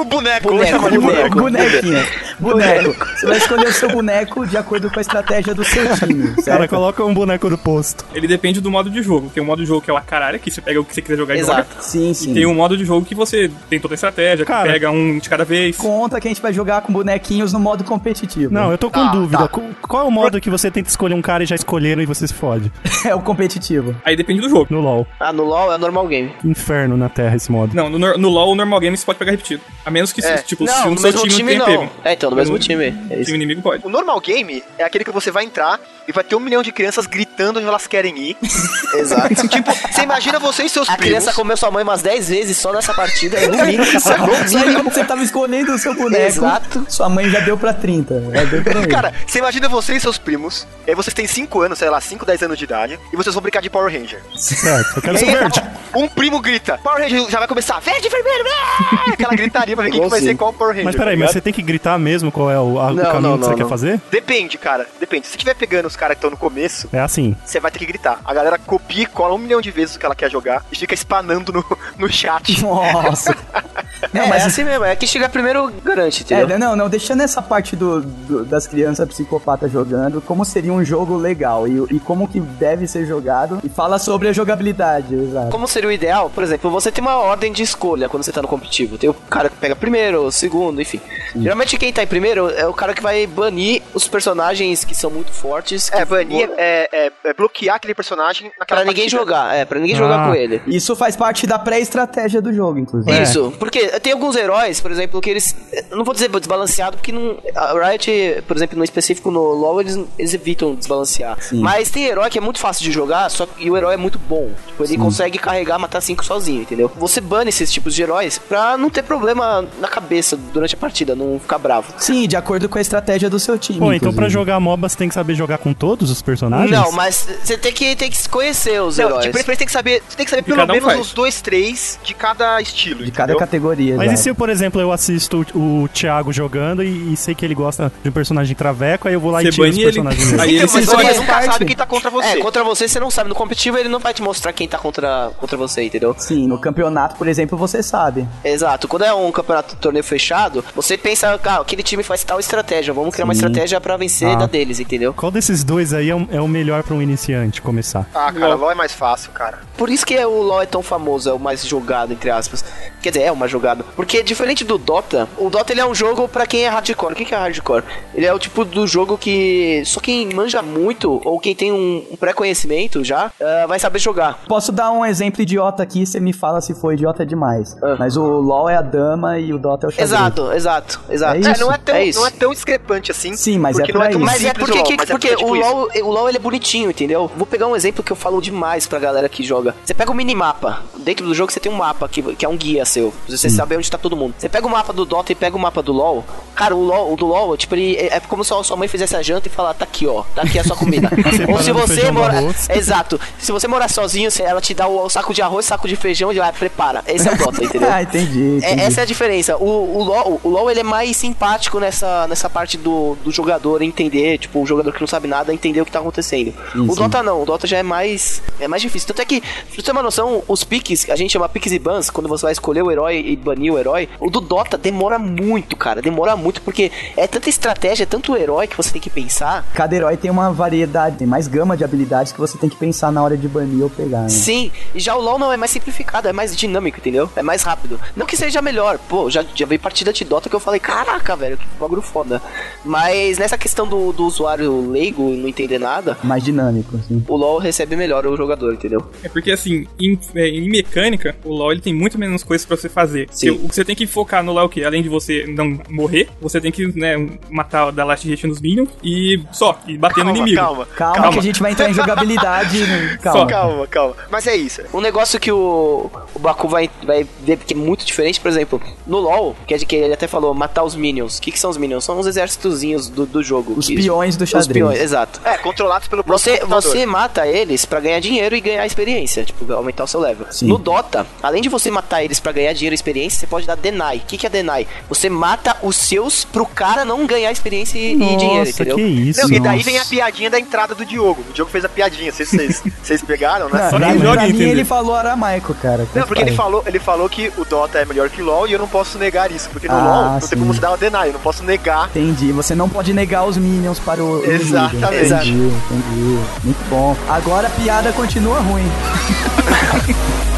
O boneco, Boneco, de Boneco, boneco. bonequinho. [LAUGHS] Boneco. Você vai escolher o seu boneco de acordo com a estratégia do seu time, [LAUGHS] O cara certo? coloca um boneco do posto. Ele depende do modo de jogo. Tem um modo de jogo que é o caralho, que você pega o que você quiser jogar e joga. Exato. Sim, sim. E tem um modo de jogo que você tem toda a estratégia, que Cara. pega um de cada vez. Conta que a gente vai jogar com bonequinhos no modo competitivo. Não, eu tô com Ah, dúvida. tá. Qu- Qual é o modo que você tenta escolher um cara e já escolheram e você se fode? [LAUGHS] É o competitivo. Aí depende do jogo. No LoL. Ah, no LoL é normal game. Inferno na Terra esse modo. Não, no, no LoL, o normal game você pode pegar repetido. A menos que, É. tipo, não, se no seu time, time não É, então, no mesmo time. É time inimigo pode. O normal game é aquele que você vai entrar e vai ter um milhão de crianças gritando onde elas querem ir. [LAUGHS] Exato. tipo, você imagina você e seus A primos. criança comeu sua mãe umas 10 vezes só nessa partida, no [LAUGHS] mínimo. Isso é bom. Só aí quando você tava escolhendo o seu boneco, Exato. sua mãe já deu pra 30. Já deu pra. Cara, você imagina você e seus primos, e aí vocês têm 5 anos, sei lá, 5, 10 anos de idade, e vocês vão brincar de Power Ranger. Certo, eu quero ser verde. [LAUGHS] um primo grita, Power Ranger já vai começar, verde, vermelho, verde! Aquela gritaria pra ver quem que vai ser qual Power Ranger. Mas tá peraí, mas ligado? você tem que gritar mesmo qual é o, a- o Não, caminho não, que você não, quer não. fazer? Depende, cara, depende. Se você estiver pegando os caras que estão no começo, É assim. você vai ter que gritar. A galera copia e cola um milhão de vezes o que ela quer jogar e fica espanando no, no chat. Nossa. [LAUGHS] Não, é, mas- é assim mesmo, é que chegar primeiro garante, É, entendeu? não, não, deixando essa parte do, do- das crianças psicopatas jogando, como seria um jogo legal e, e como que deve ser jogado e fala sobre a jogabilidade, exato. Como seria o ideal? Por exemplo, você tem uma ordem de escolha quando você tá no competitivo. Tem o cara que pega primeiro, o segundo, enfim. Geralmente quem tá em primeiro é o cara que vai banir os personagens que são muito fortes. É, banir é, é- é bloquear aquele personagem naquela Pra ninguém partida. jogar, é, pra ninguém Ah. jogar com ele. Isso faz parte da pré-estratégia do jogo, inclusive. É. Isso, porque tem alguns heróis, por exemplo, que eles. Não vou dizer desbalanceado, porque não, a Riot, por exemplo, no específico no LoL, eles, eles evitam desbalancear. Sim. Mas tem herói que é muito fácil de jogar, só que o herói é muito bom. Tipo, ele consegue carregar, matar cinco sozinho, entendeu? Você bane esses tipos de heróis pra não ter problema na cabeça durante a partida, não ficar bravo. Sim, de acordo com a estratégia do seu time. Pô, então pra jogar MOBA você tem que saber jogar com todos os personagens? Não, mas você tem que, tem que conhecer os Não, heróis. de preferência tem que saber, você tem que saber De pelo um menos faz. os dois, três de cada estilo. De cada entendeu? Categoria. Mas e se, por exemplo, eu assisto o, o Thiago jogando e, e sei que ele gosta de um personagem traveco, aí eu vou lá Você e tiro os ele. personagens dele. Aí ele se mas você nunca sabe quem tá contra você. É, contra você você não sabe. No competitivo ele não vai te mostrar quem tá contra, contra você, entendeu? Sim, no campeonato, por exemplo, você sabe. Exato. Quando é um campeonato torneio fechado, você pensa, ah, aquele time faz tal estratégia, vamos criar uma Sim. estratégia pra vencer Ah. da deles, entendeu? Qual desses dois aí é o, é o melhor pra um iniciante começar? Ah, cara, LOL é mais fácil, cara. Por isso que é o LoL é tão famoso, é o mais jogado, entre aspas. Quer dizer, é o mais jogado. Porque diferente do Dota, o Dota ele é um jogo pra quem é hardcore. O que que é hardcore? Ele é o tipo do jogo que só quem manja muito, ou quem tem um, pré-conhecimento já, ah, vai saber jogar. Posso dar um exemplo idiota aqui, você me fala se for idiota demais. Ah. Mas o LoL é a dama e o Dota é o xadrez. Exato, exato, exato. É É, não é tão, é isso. não é tão discrepante assim. Sim, mas é porque pra não é isso. Mas é porque, o LoL, que- mas é porque tipo o. LoL, o LoL ele é bonitinho, entendeu? Vou pegar um exemplo que eu falo demais pra galera que joga. Você pega o minimapa. Dentro do jogo você tem um mapa que, que é um guia seu. Você saber onde tá todo mundo. Você pega o mapa do Dota e pega o mapa do LoL. Cara, o LoL, o do LoL, tipo, ele é é como se a sua mãe fizesse a janta e falar, tá aqui, ó. Tá aqui a sua comida. [LAUGHS] Ou se você feijão do mora. arroz. Exato. Se você morar sozinho, ela te dá o, saco de arroz, saco de feijão e lá, prepara. Esse é o Dota, entendeu? [LAUGHS] ah, entendi. É, entendi. essa é a diferença. O, o, LoL, o LoL ele é mais simpático nessa, nessa parte do, do jogador entender, tipo, o jogador que não sabe nada entender o que tá acontecendo. Sim, o sim. Dota não, o Dota já é mais é mais difícil. Tanto é que, pra você ter uma noção, os piques, a gente chama piques e bans, quando você vai escolher o herói e banir o herói, o do Dota demora muito, cara. Demora muito, porque é tanta estratégia, é tanto herói que você tem que pensar. Cada herói tem uma variedade, tem mais gama de habilidades que você tem que pensar na hora de banir ou pegar. Né? Sim, e já o LoL não é mais simplificado, é mais dinâmico, entendeu? É mais rápido. Não que seja melhor, pô, já, já veio partida de Dota que eu falei, caraca, velho, que bagulho foda. Mas nessa questão do, do usuário leigo e não entender nada, Mais dinâmico, assim. o LoL recebe melhor o jogador, entendeu? É porque, assim, em, é, em mecânica, o LoL ele tem muito menos coisas pra você fazer. Sim. Porque O que você tem que focar no LoL é o quê? Além de você não morrer, você tem que, né, matar da last hit nos minions e só, e bater Calma, no inimigo. calma, Calma, Calma. que a gente vai entrar em jogabilidade. né? Só. [LAUGHS] Calma. Calma, calma. Mas é isso. Um negócio que o, o Baku vai, vai ver que é muito diferente, por exemplo, no LoL, que, é de- que ele até falou, matar os minions. O que, que são os minions? São os exércitozinhos do, do jogo. Os que- peões do Os xadrez. peões, exato. É, controlados pelo próprio Você, você mata eles pra ganhar dinheiro e ganhar experiência, tipo, aumentar o seu level. Sim. No Dota, além de você matar eles pra ganhar dinheiro e experiência, você pode dar deny. O que, que é deny? Você mata os seus pro cara não ganhar experiência e, e dinheiro, Nossa, entendeu? que isso. Não, e daí Nossa. vem a piadinha da entrada do Diogo. O Diogo fez a piadinha, vocês, vocês, [LAUGHS] vocês pegaram, né? Não, Só pra, mim entende. ele falou aramaico, cara. Não, porque ele falou, ele falou que o Dota é melhor que o LoL e eu não posso negar isso. Porque no Ah, LoL não sim. tem como se dar uma deny, eu não posso negar. Entendi, você não pode negar os minions para o. Exatamente. Entendi, entendi. Muito bom. Agora a piada continua ruim. [LAUGHS]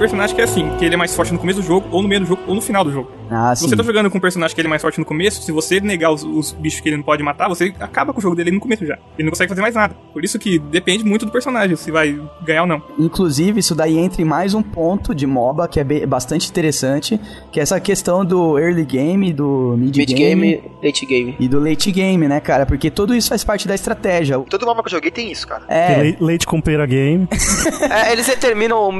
personagem que é assim, que ele é mais forte no começo do jogo, ou no meio do jogo, ou no final do jogo. Ah, Se sim. você tá jogando com um personagem que ele é mais forte no começo, se você negar os, os bichos que ele não pode matar, você acaba com o jogo dele no começo já. Ele não consegue fazer mais nada. Por isso que depende muito do personagem, se vai ganhar ou não. Inclusive, isso daí entra em mais um ponto de MOBA que é bastante interessante, que é essa questão do early game, do mid, Mid game, game, late game. e do late game, né, cara? Porque tudo isso faz parte da estratégia. Todo mapa que eu joguei tem isso, cara. É, Le- Leite com pera game. [LAUGHS] É, eles determinam,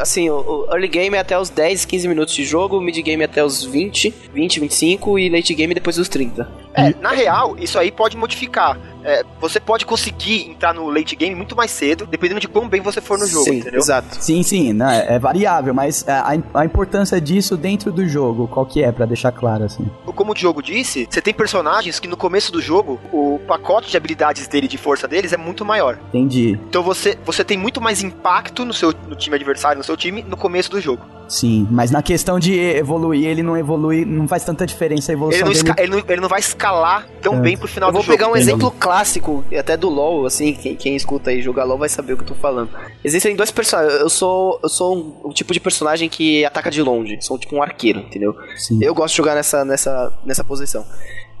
assim, early game é até os 10, 15 minutos de jogo, mid game é até os 20 20, 20, 25 e late game depois dos 30. É, na real, isso aí pode modificar. É, você pode conseguir entrar no late game muito mais cedo, dependendo de quão bem você for no jogo, Sim, entendeu? exato. Sim, sim, né, é variável, mas a, a importância disso dentro do jogo, qual que é, pra deixar claro, assim? Como o Diogo disse, você tem personagens que no começo do jogo, o pacote de habilidades dele, de força deles, é muito maior. Entendi. Então você, você tem muito mais impacto no seu no time adversário, no seu time, no começo do jogo. Sim, mas na questão de evoluir, ele não evolui, não faz tanta diferença a Ele evolução não, dele. esca- ele, não, ele não vai escalar tão É. bem pro final Eu vou do jogo. pegar um exemplo clássico, até do LoL, assim, quem, quem escuta aí jogar LoL vai saber o que eu tô falando. Existem dois personagens. Eu sou, eu sou um, um tipo de personagem que ataca de longe. Sou tipo um arqueiro, entendeu? Sim. Eu gosto de jogar nessa, nessa, nessa posição.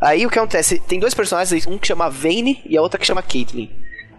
Aí o que acontece? Tem dois personagens, um que chama Vayne e a outra que chama Caitlyn.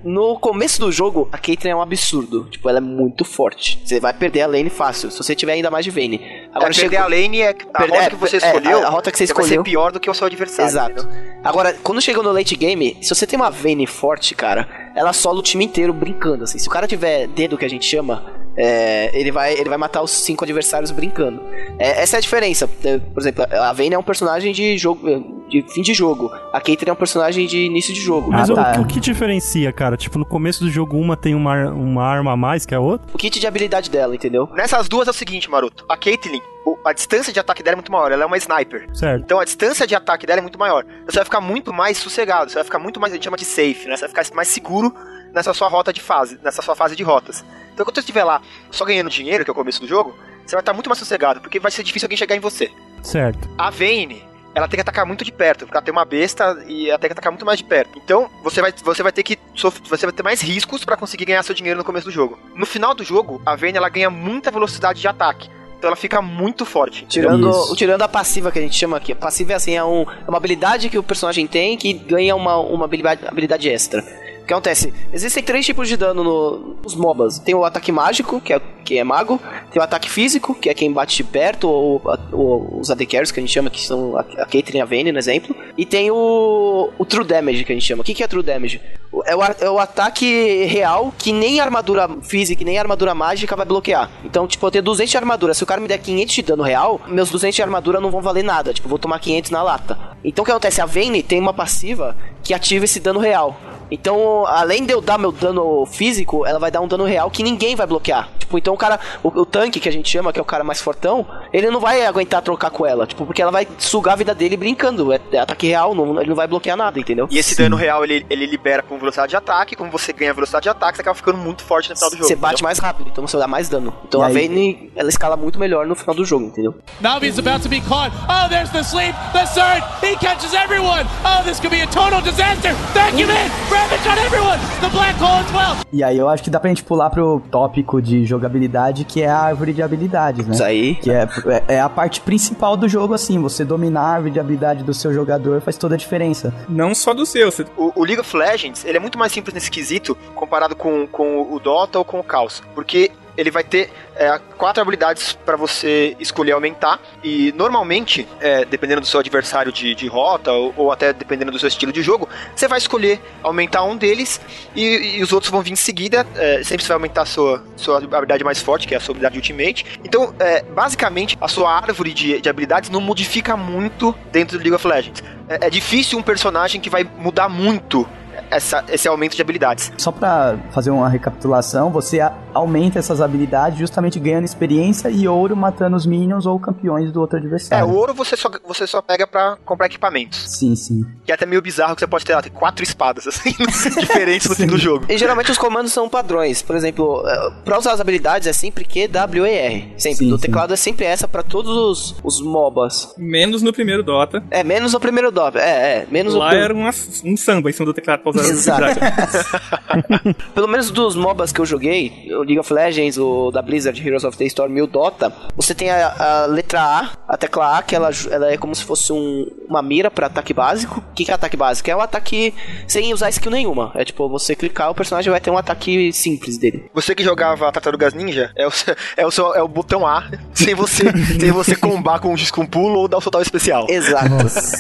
No começo do jogo, a Caitlyn é um absurdo. Tipo, ela é muito forte. Você vai perder a lane fácil, se você tiver ainda mais de Vayne. Agora, perder chegou- a lane é a Perder- rota é, que você é, escolheu. a- a rota que você vai ser escolheu. pior do que o seu adversário. Exato. entendeu? Agora, quando chega no late game, se você tem uma Vayne forte, cara, ela sola o time inteiro brincando, assim. Se o cara tiver dedo, que a gente chama, é, ele, vai, ele vai matar os cinco adversários brincando. É, essa é a diferença. É, Por exemplo, a Vayne é um personagem de jogo de fim de jogo. A Caitlyn é um personagem de início de jogo. Mas Ah, o, tá. o que diferencia, cara? Tipo, no começo do jogo uma tem uma, uma arma a mais que a outra? O kit de habilidade dela, entendeu? Nessas duas é o seguinte, Maroto. A Caitlyn, o- a distância de ataque dela é muito maior. Ela é uma sniper. Certo. Então a distância de ataque dela é muito maior. Você vai ficar muito mais sossegado, você vai ficar muito mais, a gente chama de safe, né? Você vai ficar mais seguro nessa sua rota de fase, nessa sua fase de rotas. Então quando você estiver lá só ganhando dinheiro, que é o começo do jogo, você vai estar muito mais sossegado, porque vai ser difícil alguém chegar em você. Certo. A Vayne, ela tem que atacar muito de perto, porque ela tem uma besta e ela tem que atacar muito mais de perto. Então, você vai, você vai ter que você vai ter mais riscos pra conseguir ganhar seu dinheiro no começo do jogo. No final do jogo, a Vayne ela ganha muita velocidade de ataque. Então ela fica muito forte. Tirando, Isso. tirando a passiva que a gente chama aqui. A passiva é assim, é, um- é uma habilidade que o personagem tem que ganha uma, uma habilidade, habilidade extra. O que acontece? Existem três tipos de dano no- nos MOBAs. Tem o ataque mágico, que é, que é mago. Tem o ataque físico, que é quem bate de perto, ou, ou os AD Carries, que a gente chama, que são a, a Caitlyn e a Vayne, no exemplo. E tem o, o True Damage, que a gente chama. O que, que é True Damage? É o, é o ataque real que nem armadura física nem armadura mágica vai bloquear. Então, tipo, eu tenho 200 de armadura. Se o cara me der 500 de dano real, meus 200 de armadura não vão valer nada. Tipo, eu vou tomar 500 na lata. Então, o que acontece? A Vayne tem uma passiva que ativa esse dano real. Então, além de eu dar meu dano físico, ela vai dar um dano real que ninguém vai bloquear. Tipo, então o cara, o, o tanque que a gente chama, que é o cara mais fortão, ele não vai aguentar trocar com ela. Tipo, porque ela vai sugar a vida dele brincando. É, é ataque real, não, ele não vai bloquear nada, entendeu? E esse dano real ele, ele libera com velocidade de ataque. Como você ganha velocidade de ataque, você acaba ficando muito forte no final do jogo. Você bate entendeu? mais rápido, então você dá mais dano. Então E a aí- Vayne, ela escala muito melhor no final do jogo, entendeu? Now he's about to be caught. Oh, there's the sleep, the surge. He catches everyone. Oh, this could be a total disaster. Vacuum in. Ravage on everyone. The black hole as well. E aí eu acho que dá pra gente pular pro tópico de jogabilidade, que é a árvore de habilidades, né? Isso aí. Que é, é, é a parte principal do jogo, assim. Você dominar a árvore de habilidade do seu jogador faz toda a diferença. Não só do seu, você O, o League of Legends, ele é muito mais simples nesse quesito comparado com, com o Dota ou com o Caos. Porque ele vai ter é, quatro habilidades para você escolher aumentar. E normalmente, é, dependendo do seu adversário de, de rota, ou, ou até dependendo do seu estilo de jogo, você vai escolher aumentar um deles e, e os outros vão vir em seguida. É, sempre você vai aumentar a sua, sua habilidade mais forte, que é a sua habilidade Ultimate. Então, é, basicamente, a sua árvore de, de habilidades não modifica muito dentro do League of Legends. É, é difícil um personagem que vai mudar muito essa, esse aumento de habilidades. Só pra fazer uma recapitulação, você aumenta essas habilidades justamente ganhando experiência e ouro matando os minions ou campeões do outro É, adversário. o ouro você só, você só pega pra comprar equipamentos. Sim, sim. Que é até meio bizarro que você pode ter, lá, ter quatro espadas, [LAUGHS] assim, [LAUGHS] diferentes no fim do jogo. E geralmente os comandos são padrões. Por exemplo, eh, pra usar as habilidades é sempre QWER. Sempre. Sim, do sim. teclado é sempre essa pra todos os, os MOBAs. menos no primeiro Dota. É, menos o primeiro dop. É, é. Menos Lá o. era uma- um samba em cima do teclado pra usar Exato. [LAUGHS] Pelo menos dos MOBAs que eu joguei, o League of Legends, o da Blizzard, Heroes of the Storm e o Dota, você tem a, a letra A, a tecla A, que ela, ela é como se fosse um- uma mira pra ataque básico. O que, que é ataque básico? É um ataque sem usar skill nenhuma. É tipo, você clicar, o personagem vai ter um ataque simples dele. Você que jogava Tartarugas Ninja, é o, seu- é o, seu, é o botão A, sem você, sem você combar com um X com pulo ou dar o soltar especial. Exato.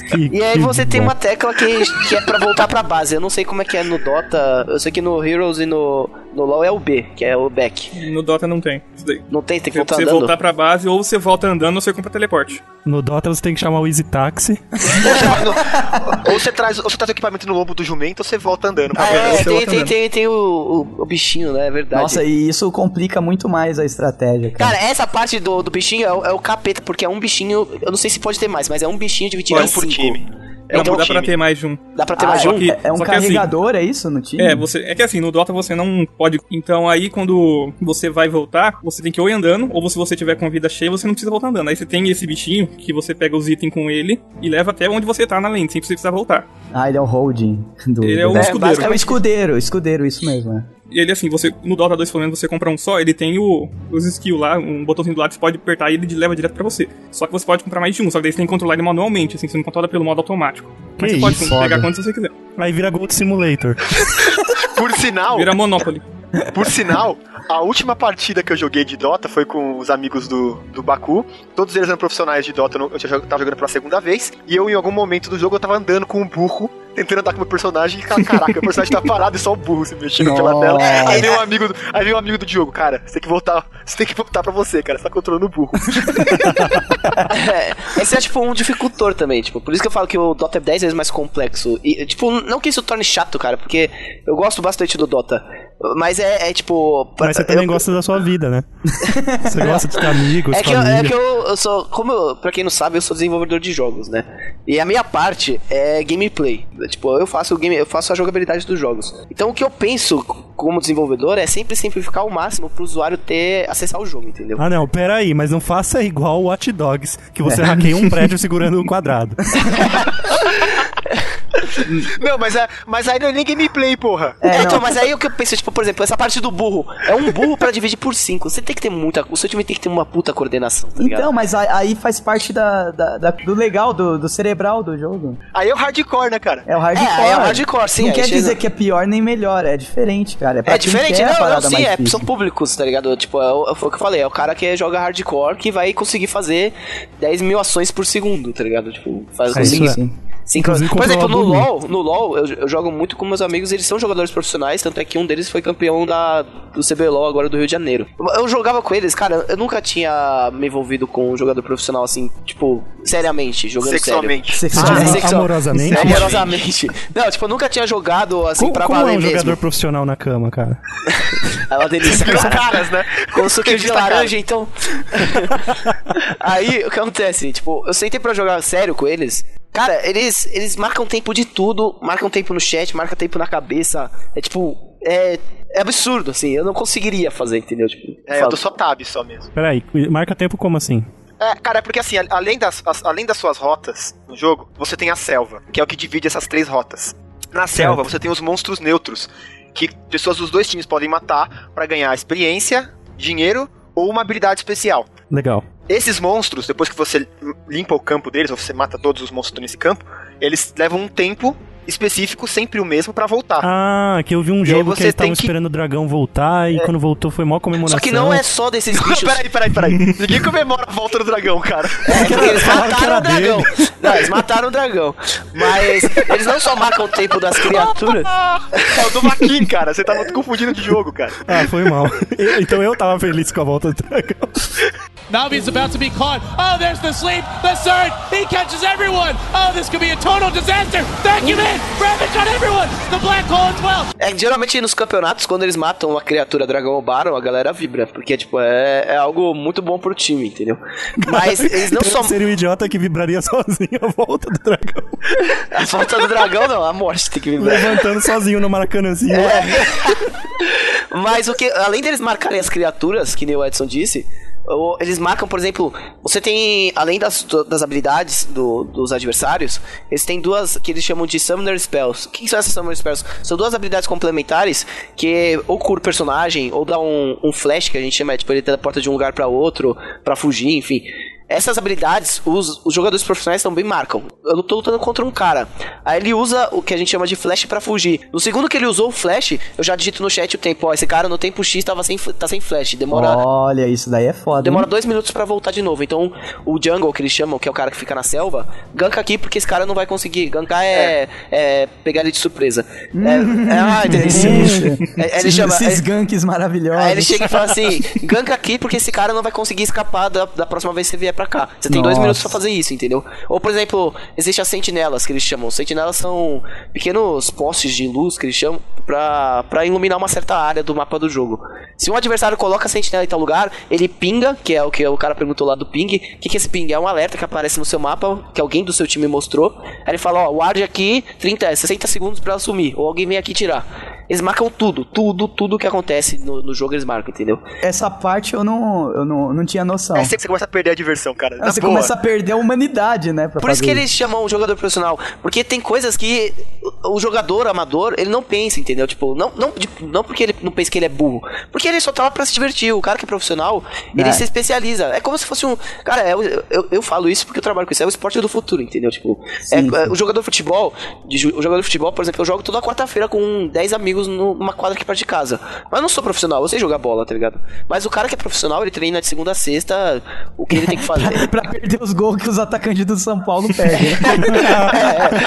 Que- E aí você tem uma tecla que, que é pra voltar pra base. Eu não sei como é que é no Dota. Eu sei que no Heroes e no, no LoL é o B, que é o back. No Dota não tem. Isso daí. Não tem, tem que Você voltar você andando. voltar pra base, ou você volta andando, ou você compra teleporte. No Dota você tem que chamar o Easy Taxi. [LAUGHS] ou você traz, ou você traz o equipamento no lombo do jumento, ou você volta andando. pra Ah, é, você tem, volta tem, andando. tem, tem o, o, o bichinho, né? É verdade. Nossa, e isso complica muito mais a estratégia, cara. Cara, essa parte do, do bichinho é o, é o capeta, porque é um bichinho. Eu não sei se pode ter mais, mas é um bichinho dividido É em um por cinco. time. É Não, um dá pra ter mais de um. Dá pra ter Ah, mais de um? que- é, é um só que assim, carregador, é isso no time? É, você, é que assim, no Dota você não pode. Então aí quando você vai voltar, você tem que ou ir andando, ou se você tiver com a vida cheia, você não precisa voltar andando. Aí você tem esse bichinho que você pega os itens com ele e leva até onde você tá na lente, sem precisar voltar. Ah, ele é o holding. Do, Ele é do- o É, escudeiro. É o escudeiro, escudeiro, isso mesmo. É. E ele assim, você no Dota 2, pelo menos, você compra um só, ele tem o, os skills lá, um botãozinho do lado, você pode apertar e ele leva direto pra você. Só que você pode comprar mais de um, só que daí você tem que controlar ele manualmente, assim, você não controla pelo modo automático. Mas Que você pode pegar quantos você quiser. Aí vira Gold Simulator. [LAUGHS] Por sinal, Vira Monopoly. Por sinal, a última partida que eu joguei de Dota foi com os amigos do, do Baku. Todos eles eram profissionais de Dota, eu, já tava jogando pela segunda vez. E eu, em algum momento do jogo, eu tava andando com um burro, tentando andar com o meu personagem. E, cara, caraca, o personagem tá parado e só o burro se mexendo pela Nossa. tela. Aí veio um amigo, do- aí veio um amigo do Diogo, cara, você tem que voltar, você tem que voltar pra você, cara, você tá controlando o burro. [LAUGHS] É, esse é tipo um dificultor também, tipo, por isso que eu falo que o Dota é 10 vezes mais complexo. E, tipo, não que isso torne chato, cara, porque eu gosto bastante do Dota. Mas é, é, tipo. Mas você também eu- gosta da sua vida, né? [LAUGHS] Você gosta de ter amigos, É que, eu, é que eu, eu sou. Como eu, pra quem não sabe, eu sou desenvolvedor de jogos, né? E a minha parte é gameplay. Tipo, eu faço o game, eu faço a jogabilidade dos jogos. Então o que eu penso como desenvolvedor é sempre simplificar ao máximo pro usuário ter acessar o jogo, entendeu? Ah, não, pera aí, mas não faça igual o Watch Dogs, que você hackeia um prédio segurando um quadrado. [LAUGHS] [LAUGHS] Não, mas, é, mas aí não é nem gameplay, porra. É, É, então, mas aí o que eu penso, tipo, por exemplo, essa parte do burro. É um burro pra dividir por cinco. Você tem que ter muita. O seu time tem que ter uma puta coordenação, tá ligado? Então, mas a- aí faz parte da, da- da- do legal, do, do cerebral do jogo. Aí é o hardcore, né, cara? É o hardcore. É, é o hardcore, sim, Não quer chega- dizer que é pior nem melhor, é diferente, cara. É, pra É diferente, a não, não, sim, é, são públicos, tá ligado? Tipo, é, o- foi o que eu falei, é o cara que joga hardcore que vai conseguir fazer 10 mil ações por segundo, tá ligado? Tipo, faz É conseguir. isso, sim. Por exemplo, no LoL, no LoL eu, eu jogo muito com meus amigos, eles são jogadores profissionais, tanto é que um deles foi campeão da, do CBLOL agora do Rio de Janeiro. Eu jogava com eles, cara, eu nunca tinha me envolvido com um jogador profissional assim, tipo, seriamente, jogando sério. Sexualmente. Ah, Sexualmente. sexual- amorosamente? [LAUGHS] Amorosamente. Não, tipo, eu nunca tinha jogado assim Como, pra como é valer um mesmo. jogador profissional na cama, cara? [LAUGHS] É uma delícia, Os cara. caras, né? Com suquinho de laranja, então. [LAUGHS] Aí, o que acontece? Tipo, eu sentei pra jogar sério com eles. Cara, eles, eles marcam tempo de tudo, marcam tempo no chat, marcam tempo na cabeça. É tipo, é, é absurdo, assim. Eu não conseguiria fazer, entendeu? Tipo, É, eu só tab só mesmo. Pera aí, marca tempo como assim? É, cara, é porque assim, além das, as- além das suas rotas no jogo, você tem a selva, que é o que divide essas três rotas. Na selva, você tem os monstros neutros, que pessoas dos dois times podem matar pra ganhar experiência, dinheiro ou uma habilidade especial. Legal. Esses monstros, depois que você limpa o campo deles, ou você mata todos os monstros nesse campo, eles levam um tempo específico, sempre o mesmo, pra voltar. Ah, que eu vi um E jogo que eles estavam que- esperando o dragão voltar e quando voltou foi mó comemoração. Só que não é só desses [LAUGHS] bichos. peraí, peraí, peraí. Ninguém comemora a volta do dragão, cara. É, [LAUGHS] porque eles mataram o dragão. Não, eles mataram o dragão. Mas eles não só marcam o tempo das criaturas. É o do Maquin, cara. Você tá muito confundindo de jogo, cara. Ah, foi mal. Então eu tava feliz com a volta do dragão. Now he's about to be caught. Oh, there's the sleep, the surge. He catches everyone. Oh, this could be a total disaster. Vacuum in. Ravage on everyone. The black hole as well. É, geralmente nos campeonatos, quando eles matam uma criatura dragão ou baron, a galera vibra. Porque, tipo, é, é algo muito bom pro time, entendeu? Mas [LAUGHS] eles não Então só. seria o idiota que vibraria [LAUGHS] sozinho a volta do dragão. A falta do dragão, não, a morte tem que vibrar. Levantando sozinho no Maracanãzinho. É. [LAUGHS] Mas o que, além deles marcarem as criaturas, que nem o Edson disse, eles marcam, por exemplo, você tem, além das, das habilidades do- dos adversários, eles têm duas que eles chamam de Summoner Spells. O que são essas Summoner Spells? São duas habilidades complementares que ou cura o personagem, ou dá um, um flash, que a gente chama, tipo, ele teleporta de um lugar pra outro, pra fugir, enfim. Essas habilidades, os, os jogadores profissionais também marcam. Eu tô lutando contra um cara. Aí ele usa o que a gente chama de flash pra fugir. No segundo que ele usou o flash, eu já digito no chat o tempo. Ó, esse cara no tempo X tava sem, tá sem flash. Demora. Olha, isso daí é foda. Demora hein? dois minutos pra voltar de novo. Então, o jungle, que eles chamam, que é o cara que fica na selva, ganka aqui porque esse cara não vai conseguir. Gankar é, é pegar ele de surpresa. É, é, ah? Gente, [LAUGHS] É, ele esses, chama- esses é- ganks maravilhosos. Aí ele chega e fala assim: ganka aqui porque esse cara não vai conseguir escapar da, da próxima vez que você vier pra cá. Você tem dois Nossa. minutos pra fazer isso, entendeu? Ou, por exemplo, existe as sentinelas que eles chamam. Sentinelas são pequenos postes de luz que eles chamam pra, pra iluminar uma certa área do mapa do jogo. Se um adversário coloca a sentinela em tal lugar, ele pinga, que é o que o cara perguntou lá do ping. O que, que é esse ping? É um alerta que aparece no seu mapa, que alguém do seu time mostrou. Aí ele fala: Ó, ward aqui, 30, 60 segundos pra assumir. Ou alguém vem aqui tirar. Eles marcam tudo, tudo, tudo que acontece no, no jogo eles marcam, entendeu? Essa parte eu não, eu não, não tinha noção. É, você você começa a perder a diversão, cara. Ah, você boa. começa a perder a humanidade, né? Por isso que eles chamam o jogador profissional. Porque tem coisas que o jogador amador, ele não pensa, entendeu? Tipo, não, não, tipo, não porque ele não pensa que ele é burro. Porque ele só tá lá pra se divertir. O cara que é profissional, ele É. se especializa. É como se fosse um. Cara, é, o- eu, eu falo isso porque eu trabalho com isso. É o esporte do futuro, entendeu? Tipo, é- Sim, é, o jogador de futebol, de o jogador de futebol, por exemplo, eu jogo toda quarta-feira com 10 amigos nu- numa quadra aqui perto de casa. Mas eu não sou profissional, eu sei jogar bola, tá ligado? Mas o cara que é profissional, ele treina de segunda a sexta o que ele tem que [LAUGHS] fazer. pra perder os gols que os atacantes do São Paulo perdem. [LAUGHS]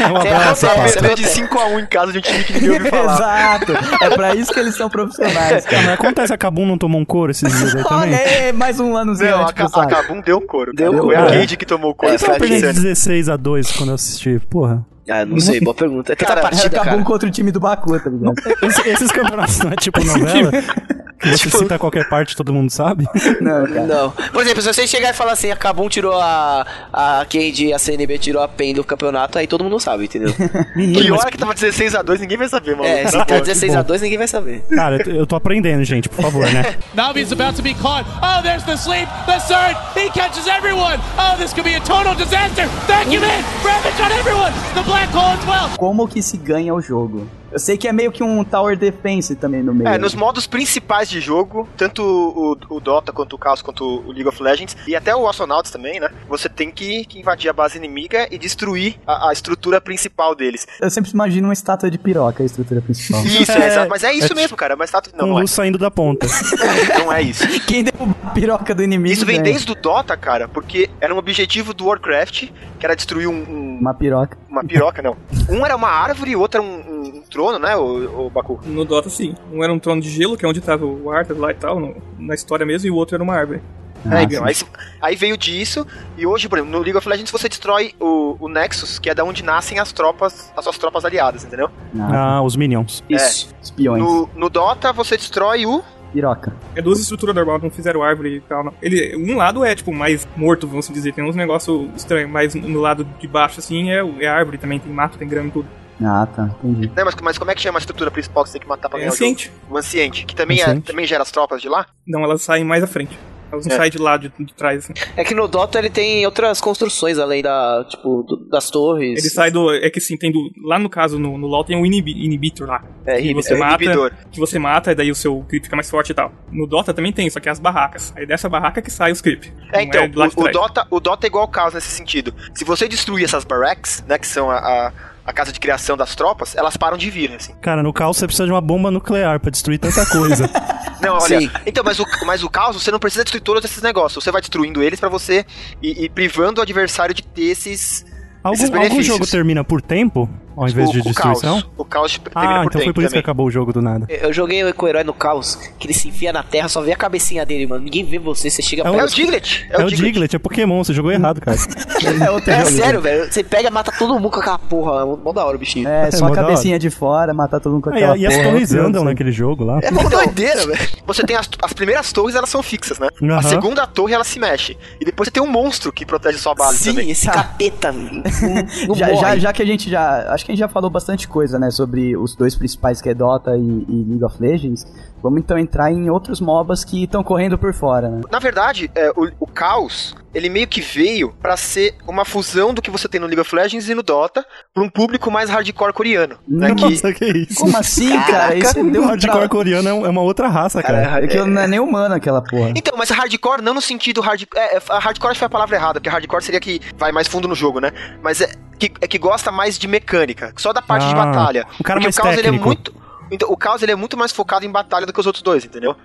Um É, abraço, acontece, Paulo. Perder de 5x1 em casa de um time que ninguém ouviu falar. Exato. É pra isso que eles são profissionais. Ah, mas acontece, a Kabum não tomou um couro esses dias aí [LAUGHS] também? Olha aí, mais um anozinho Não, a, antes pro a saco. Kabum deu couro. Deu cara. couro. Foi a É. Cade que tomou couro. É, Foi Eu a perdi Cade. 16 a 2 quando eu assisti, porra. Ah, não sei, boa pergunta. É tanta Cara, partida, acabou cara. contra o time do Baku, tá ligado? Esse- esses campeonatos não é tipo novela? [LAUGHS] Que você cita qualquer parte todo mundo sabe? Não, [LAUGHS] cara. Não. Por exemplo, se você chegar e falar assim, a Kabum tirou a. A Candy a CNB tirou a PEN do campeonato, aí todo mundo sabe, entendeu? [LAUGHS] Menino, E mas, hora que tava 16x2, ninguém vai saber, mano. é, se tá 16x2, ninguém vai saber. cara, eu- eu tô aprendendo, gente, por favor, né? [LAUGHS] Now he's about to be caught. Oh, there's the sleep, the surge. He catches everyone. Oh, this could be a total disaster. Vacuum in. Ravage on everyone. The black hole as well. Como que se ganha o jogo? Eu sei que é meio que um Tower Defense também no meio. É, nos modos principais de jogo, tanto o, o Dota quanto o Chaos quanto o League of Legends e até o Astronauts também, né? Você tem que, que invadir a base inimiga e destruir a, a estrutura principal deles. Eu sempre imagino uma estátua de piroca, a estrutura principal. [LAUGHS] Isso, é, exato. Mas é [LAUGHS] isso mesmo, cara. Mas tá, Com não, não é, luz saindo da ponta. [LAUGHS] não é isso. Quem derruba a piroca do inimigo Isso vem ganha. desde o Dota, cara, porque era um objetivo do Warcraft, que era destruir um, um- Uma piroca. uma piroca, não. Um era uma árvore e o outro era um, um- um trono, né, o, o Baku? No Dota, sim. Um era um trono de gelo, que é onde tava o Arthur lá e tal, no- na história mesmo, e o outro era uma árvore. Ah, É, sim. então, aí, aí veio disso, e hoje, por exemplo, no League of Legends você destrói o, o Nexus, que é da onde nascem as tropas, as suas tropas aliadas, entendeu? Ah, Ah, os Minions. Isso. espiões. No, no Dota você destrói o. Piroca. É duas estruturas normais, não fizeram árvore e tal, não. Ele, um lado é, tipo, mais morto, vamos dizer, tem uns negócios estranhos, mas no lado de baixo, assim, é, é árvore também, tem mato, tem grama e tudo. Ah, tá. Entendi. Né, mas, mas como é que chama a estrutura principal que você tem que matar pra É ganhar o jogo? anciente. O anciente, que também, é, Anciente. também gera as tropas de lá? Não, elas saem mais à frente. Elas não É. saem de lado, de, de trás, assim. É que no Dota ele tem outras construções além da, tipo, do- das torres. Ele sai do. É que sim, tem do. Lá no caso, no, no LoL tem um inibi, inhibitor lá. É, que você É, mata. inibidor. Que você mata, e daí o seu creep fica mais forte e tal. No Dota também tem, só que é as barracas. Aí dessa barraca que sai os creep. É, Não então, lá de o, o. Dota, o Dota é igual ao Caos nesse sentido. Se você destruir essas barracks, né, que são a, a, a casa de criação das tropas, elas param de vir, assim. Cara, no caos você precisa de uma bomba nuclear pra destruir tanta coisa. [LAUGHS] Não, olha. Sim. Então, mas o, mas o caos, você não precisa destruir todos esses negócios. Você vai destruindo eles pra você e, e privando o adversário de ter esses. Algum, esses algum jogo termina por tempo, ao invés o, de o destruição? caos. O caos termina Ah, por então foi por isso que também. acabou o jogo do nada. Eu joguei com o herói no caos, que ele se enfia na terra, só vê a cabecinha dele, mano. Ninguém vê você, você chega É o- É o perto. Diglett. É, o Diglett, é Pokémon, você jogou errado, cara. [LAUGHS] É É sério, velho. Você pega e mata todo mundo com aquela porra. Mó da hora o bichinho. É, só a cabecinha de fora, matar todo mundo com Ah, aquela e, e as porra. torres andam naquele jogo lá. É mó doideira, velho. Você tem as, as primeiras torres, elas são fixas, né? A segunda torre, ela se mexe. E depois você tem um monstro que protege sua base Sim, também. esse capeta. Não, [LAUGHS] não Já, morre. já, já que a gente já. Acho que a gente já falou bastante coisa, né, sobre os dois principais que é Dota e, e League of Legends. Vamos então entrar em outros MOBAs que estão correndo por fora, né? Na verdade, é, o, o Caos, ele meio que veio pra ser uma fusão do que você tem no League of Legends e no Dota, pra um público mais hardcore coreano. Né, que, Nossa, que isso? Como assim, cara? Isso deu um hardcore tra... coreano é é uma outra raça, cara. É que não é nem humano aquela porra. Então, mas hardcore não no sentido hard... É, é, a hardcore acho que foi a palavra errada, porque hardcore seria que vai mais fundo no jogo, né? Mas é que, é que gosta mais de mecânica, só da parte de Ah, batalha. o cara porque mais o Caos ele é muito então, o Caos ele é muito mais focado em batalha do que os outros dois, entendeu?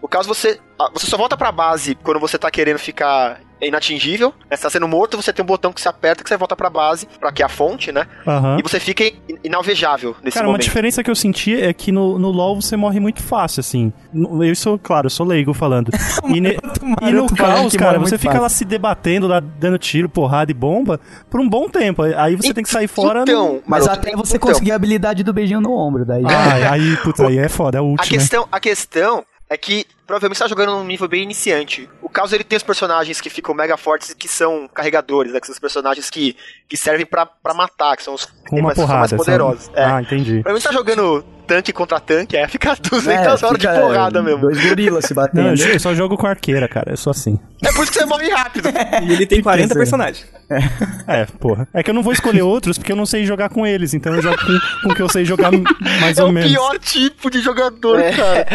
O Caos você ah, você só volta pra base quando você tá querendo ficar inatingível, né? Você tá sendo morto, você tem um botão que você aperta que você volta pra base, pra que é a fonte, né? Aham. E você fica in- inalvejável nesse Cara, uma momento. diferença que eu senti é que no, no LoL você morre muito fácil, assim. No- Eu sou, claro, eu sou leigo falando. [LAUGHS] E, ne- e no caos, cara, você fica fácil. lá se debatendo, lá, dando tiro, porrada e bomba, por um bom tempo. Aí você tem que sair fora. Então, Mas Maroto, até você então, conseguir a habilidade do beijinho no ombro, daí. Ai, aí, puta, aí é foda, é o A último. questão, a questão é que provavelmente você tá jogando num nível bem iniciante. O Caos ele tem os personagens que ficam mega fortes e que são carregadores, né? Que são os personagens que, que servem pra, pra matar, que são os uma são porrada. mais poderosos. É. Ah, entendi. Provavelmente você tá jogando tanque contra tanque, é ficar 200 É, horas de fica, porrada é, mesmo. Dois gorilas se Não, batendo. eu, eu só jogo com arqueira, cara. Eu sou assim. É por isso que você morre rápido. [LAUGHS] E ele tem 40 pensando. personagens. É, porra. É que eu não vou escolher outros porque eu não sei jogar com eles. Então eu jogo com, com que eu sei jogar mais É ou o menos. pior tipo de jogador, cara.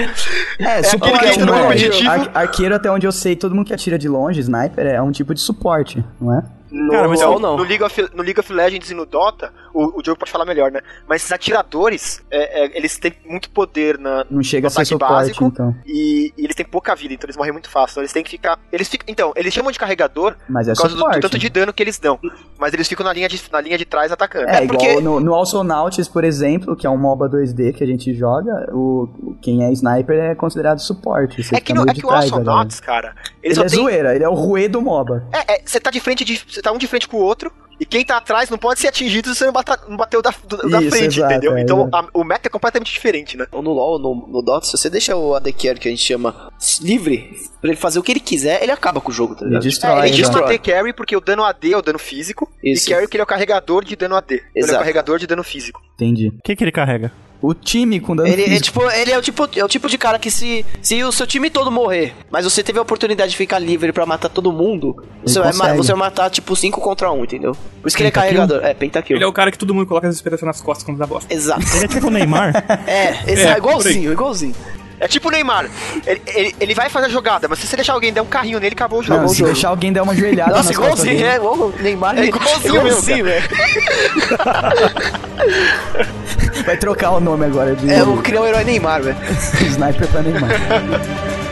É, suporte, aquele que entra no não é? competitivo. Ar- arqueiro, até onde eu sei, todo mundo que atira de longe, sniper, é um tipo de suporte, não é? No, Cara, mas eu não. no, League of, no League of Legends e no Dota, o, o Diogo pode falar melhor, né? Mas esses atiradores, é, é, eles têm muito poder na, Não chega a no ser ataque suporte, básico então. e, e eles têm pouca vida, então eles morrem muito fácil. Então eles têm que ficar. Eles ficam. Então, eles chamam de carregador Mas é por causa do, tanto de dano que eles dão. Mas eles ficam na linha de, na linha de trás atacando. É, igual porque- no, no Alsonauts, por exemplo, que é um MOBA 2D que a gente joga, o, quem é sniper é considerado suporte. É que, no, é que o Alsonauts, cara, ele Ele é tem. zoeira, ele é o ruê do MOBA. É, é, você tá de frente de. Você tá um de frente com o outro. E quem tá atrás não pode ser atingido se você não, bata, não bateu da, do- da Isso, frente, exato, entendeu? é, então é. a- o meta é completamente diferente, né? Ou no LoL, no, no Dota, se você deixa o AD Carry, que a gente chama, livre, pra ele fazer o que ele quiser, ele acaba com o jogo, tá Ele ligado? destrói. É, ele exato. chama AD Carry porque o dano AD é o dano físico. Isso. E Carry porque ele é o carregador de dano AD. Ele é o Exato. carregador de dano físico. Entendi. O que, que ele carrega? O time com dano Ele, é, físico. tipo, ele é, o tipo, é o tipo de cara que se, se o seu time todo morrer, mas você teve a oportunidade de ficar livre pra matar todo mundo, você vai, você vai matar tipo 5 contra 1, entendeu? Por isso que ele é carregador. É, pentakill. Ele é o cara que todo mundo coloca as esperanças nas costas quando dá bosta. Exato. Ele é tipo o Neymar? [LAUGHS] É, É, por igualzinho, igualzinho. É tipo o Neymar. Ele, ele, ele vai fazer a jogada, mas se você deixar alguém der um carrinho nele, acabou o jogo. Não, se deixar alguém dar uma joelhada Nossa, igualzinho, é, igual o Neymar. É igualzinho mesmo, velho. [LAUGHS] [LAUGHS] vai trocar o nome agora de É, eu criar o herói Neymar, velho. [LAUGHS] sniper pra Neymar. [LAUGHS]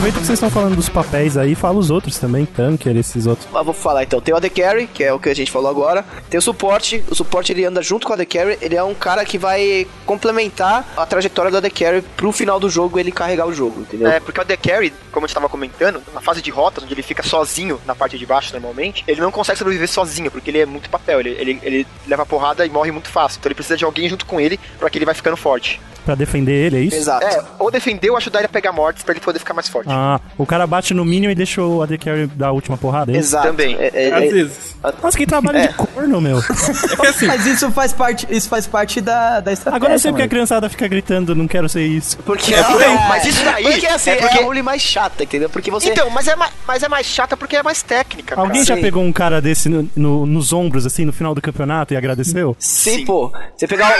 Aproveita que vocês estão falando dos papéis aí, fala os outros também, Tanker, esses outros. Mas vou falar então. Tem o AD Carry, que é o que a gente falou agora. Tem o suporte. O suporte ele anda junto com o AD Carry. Ele é um cara que vai complementar a trajetória do AD Carry pro final do jogo ele carregar o jogo, entendeu? É, porque o AD Carry, como a gente tava comentando, na fase de rotas, onde ele fica sozinho na parte de baixo normalmente, ele não consegue sobreviver sozinho, porque ele é muito papel, ele, ele, ele leva porrada e morre muito fácil. Então ele precisa de alguém junto com ele pra que ele vai ficando forte. Pra defender ele, é isso? Exato. É, ou defender ou ajudar ele a pegar mortes pra ele poder ficar mais forte. Ah, o cara bate no Minion e deixa o AD Carry dar a última porrada, é isso? Exato. Também. É, é, Às é- vezes. Nossa, que trabalho de corno, meu. [LAUGHS] É assim, Mas isso faz parte, isso faz parte da, da estratégia. Agora eu sei porque a criançada fica gritando, não quero ser isso. Porque É, mas isso daí Porque assim, é é, porque- a role mais chata, entendeu? Porque você. Então, mas é, mais, mas é mais chata porque é mais técnica. cara. Alguém já sim. pegou um cara desse no- no- nos ombros, assim, no final do campeonato e agradeceu? Sim, Sim. pô. Você pegar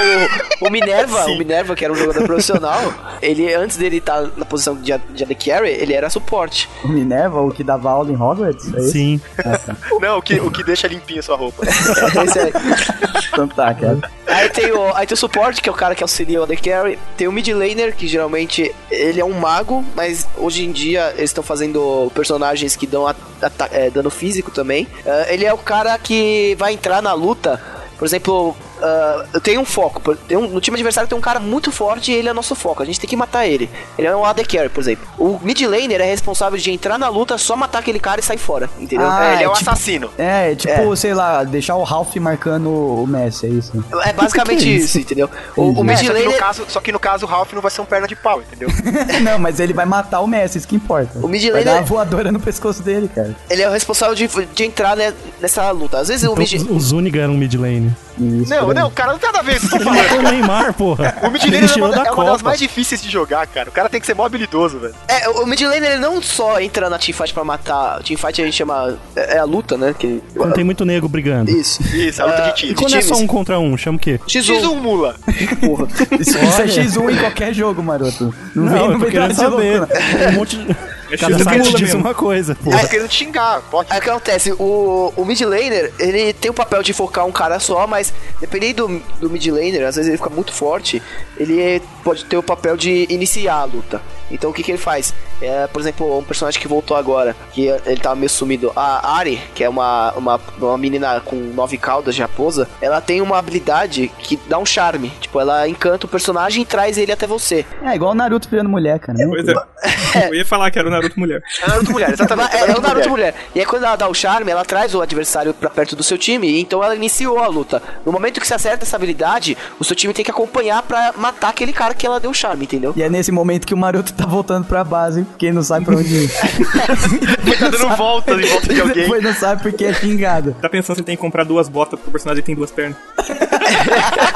o, o Minerva, o Minerva, que era um jogador profissional, ele, antes dele estar na posição de, de AD Carry, ele era suporte. O Minerva, o que dava aula em Hogwarts? É isso? Sim. [LAUGHS] Não, o que, o que deixa limpinho a sua roupa. Esse aí. [LAUGHS] Então tá, cara. Aí tem, o, aí tem o suporte, que é o cara que auxilia o AD Carry. Tem o mid laner, que geralmente ele é um mago, mas hoje em dia eles estão fazendo personagens que dão a- ata- é, dano físico também. Ah, ele é o cara que vai entrar na luta. Por exemplo, ah, tem um foco. Tem um- no time adversário tem um cara muito forte e ele é nosso foco. A gente tem que matar ele. Ele é um AD Carry, por exemplo. O mid laner é responsável de entrar na luta, só matar aquele cara e sair fora, entendeu? Ah, É, ele é o tipo- assassino. É, tipo, sei lá, deixar o Ralph marcando o Messi, é isso. É [LAUGHS] basicamente Que que é isso? isso? entendeu? O, o mid É, só, que no laner. caso, só que no caso o Ralph não vai ser um perna de pau, entendeu? [LAUGHS] Não, mas ele vai matar o Messi, isso que importa. O mid vai laner- dar uma voadora no pescoço dele, cara. Ele é o responsável de, de entrar né, nessa luta. Às vezes o Então, mid. o Zuniga era um mid lane. Isso, não, não, cara, não tem nada a ver isso que eu tô falando. [LAUGHS] o Neymar, porra. O mid laner é uma, da é uma das mais difíceis de jogar, cara. O cara tem que ser mó habilidoso, velho. É, o mid laner ele não só entra na teamfight pra matar. Teamfight a gente chama. É, é a luta, né? Que, Quando tem muito nego brigando. Isso. Isso, a luta Ah, de E quando é só um contra um, chama o quê? X1. X1 mula. Porra. Isso, isso é X1 em qualquer jogo, maroto. Não, Não, vem, eu não tô vem querendo dar de louco, saber. não. Tem um monte de... É Cada X1 site mula diz mesmo. uma coisa, pô. Tá querendo te xingar, pode. Aí o que acontece? O, o mid laner, ele tem o papel de focar um cara só, mas dependendo do, do mid laner, às vezes ele fica muito forte, ele é- pode ter o papel de iniciar a luta. Então o que, que ele faz? É, por exemplo, um personagem que voltou agora, que ele tava meio sumido. A Ari, que é uma, uma, uma menina com nove caudas de raposa, ela tem uma habilidade que dá um charme. Tipo, ela encanta o personagem e traz ele até você. É igual o Naruto virando mulher, cara. Pois é. [LAUGHS] Eu ia falar que era o Naruto mulher. É Naruto mulher, exatamente. [LAUGHS] É, é o Naruto mulher. E aí quando ela dá o charme, ela traz o adversário pra perto do seu time, e então ela iniciou a luta. No momento que você acerta essa habilidade, o seu time tem que acompanhar pra matar aquele cara que ela deu o charme, entendeu? E é nesse momento que o Maroto tá voltando pra base, porque ele não sabe pra onde ir. [LAUGHS] tá dando voltas em volta de alguém. Depois não sabe porque é xingado. Tá pensando se tem que comprar duas botas porque o personagem tem duas pernas. [LAUGHS]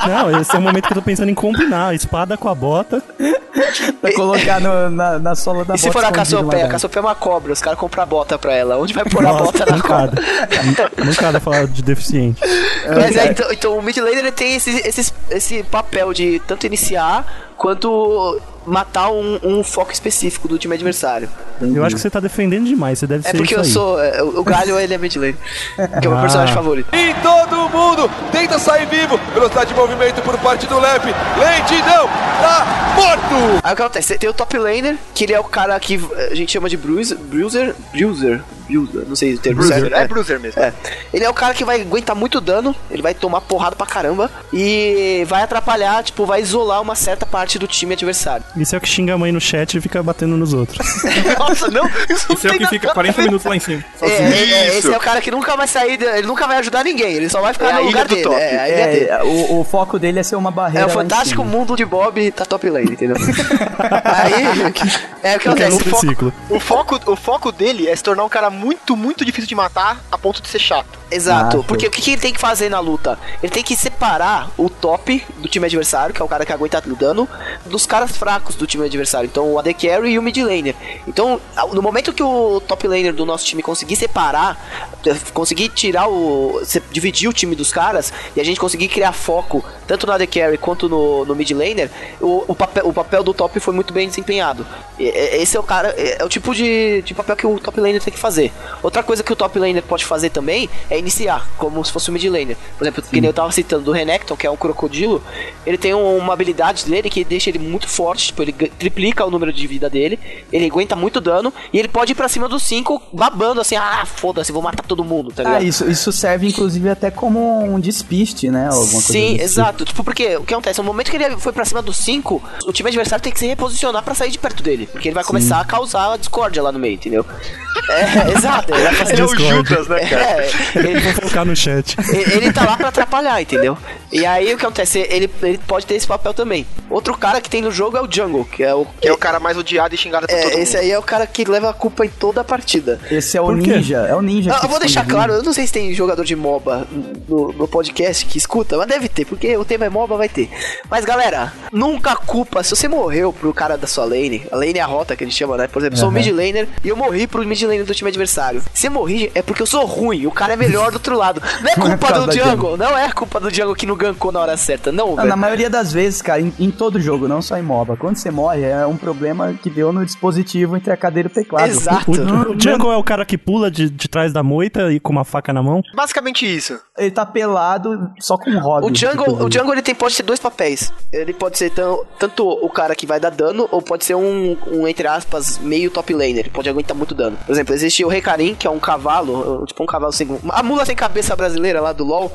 Não, esse é o momento que eu tô pensando em combinar a espada com a bota. Pra colocar no- na, na sola da E se bota for a escondido Cassiopeia? lá A Cassiopeia é uma cobra, os caras compram a bota pra ela. Onde vai pôr a Nossa, bota na cobra? Mancada falar de deficiente. [LAUGHS] Mas é, então, então o mid laner ele tem esse, esse, esse papel de tanto iniciar quanto matar um, um foco específico do time adversário. Eu acho que você tá defendendo demais, você deve É ser porque isso eu aí. sou. é, o Galho ele é mid laner, que é o meu Ah. personagem favorito. E todo mundo tenta sair vivo. Velocidade de movimento por parte do Lep. Lentidão. Tá morto. Aí o que acontece? Tem o top laner, que ele é o cara que a gente chama de bruiser, bruiser, bruiser, bruiser, não sei o termo Bruiser, certo. é Bruiser mesmo. É. Ele é o cara que vai aguentar muito dano, ele vai tomar porrada pra caramba e vai atrapalhar, tipo, vai isolar uma certa parte do time adversário. Isso é o que xinga a mãe no chat e fica batendo nos outros. [LAUGHS] Nossa, não. Isso, não Isso é o que fica a 40 ver. minutos lá em cima. É, é, é, Isso. esse é o cara que nunca vai sair, ele nunca vai ajudar ninguém, ele só vai ficar É no lugar do dele. top. É, a ilha dele. É, o, o foco dele é ser uma barreira. É o lá em fantástico cima. mundo de Bob tá top lane, entendeu? [LAUGHS] Aí, é o que é acontece. no ciclo. O foco, o foco dele é se tornar um cara muito, muito difícil de matar a ponto de ser chato. Exato, Ah, porque o que, que ele tem que fazer na luta? Ele tem que separar o top do time adversário, que é o cara que aguenta o dano, dos caras fracos do time adversário. Então o AD Carry e o mid laner. Então, no momento que o top laner do nosso time conseguir separar, eh, conseguir tirar o. dividir o time dos caras e a gente conseguir criar foco tanto no AD Carry quanto no, no mid laner, o, o, papel, o papel do top foi muito bem desempenhado. E- e- Esse é o cara, é é o tipo de, de papel que o top laner tem que fazer. Outra coisa que o top laner pode fazer também é iniciar, como se fosse o mid laner. Por exemplo, que nem eu tava citando do Renekton, que é um crocodilo, ele tem um- uma habilidade dele que deixa ele muito forte, tipo, ele triplica o número de vida dele, ele aguenta muito dano e ele pode ir pra cima dos 5 babando assim, ah, foda-se, vou matar todo mundo, tá ligado? Ah, isso, isso serve inclusive até como um despiste, né? Alguma coisa Sim, desse exato. Tipo, porque o que acontece? No momento que ele foi pra cima dos 5, o time adversário tem que se reposicionar pra sair de perto dele. Porque ele vai começar a causar a discórdia lá no meio, entendeu? É, [LAUGHS] exato. Ele vai fazer Ele é o. Judas, né, cara? [LAUGHS] É, ele, Vou [LAUGHS] colocar no chat. ele ele tá lá pra atrapalhar, entendeu? E aí o que acontece? Ele, ele pode ter esse papel também. Outro cara que tem no jogo é o Jungle, que é o. Que é o cara mais odiado e xingado por todo É, mundo. esse aí é o cara que leva a culpa em toda a partida. Esse é o ninja, é o ninja. Ah, que eu vou deixar claro, eu não sei se tem jogador de MOBA no, no podcast que escuta, mas deve ter, porque o tema é MOBA, vai ter. Mas galera, nunca culpa, se você morreu pro cara da sua lane, a lane é a rota que a gente chama, né? Por exemplo, eu sou mid laner e eu morri pro mid laner do time adversário. Se eu morri, é porque eu sou ruim, o cara é melhor do outro lado. Não é Não é culpa do da jungle, não é culpa do jungle que não gankou na hora certa, não, Ah, velho. na maioria das vezes, cara, em, em todo jogo, não só em MOBA. Quando você morre, é um problema que deu no dispositivo entre a cadeira e o teclado. Exato. O, o Jungle é o cara que pula de, de trás da moita e com uma faca na mão. Basicamente isso. Ele tá pelado só com hobby. O jungle, inclusive. o jungle ele tem, pode ser dois papéis. Ele pode ser tão, tanto o cara que vai dar dano, ou pode ser um, um, entre aspas, meio top laner. Ele pode aguentar muito dano. Por exemplo, existe o Recarim, que é um cavalo, tipo um cavalo sem. A mula sem cabeça brasileira lá do LoL.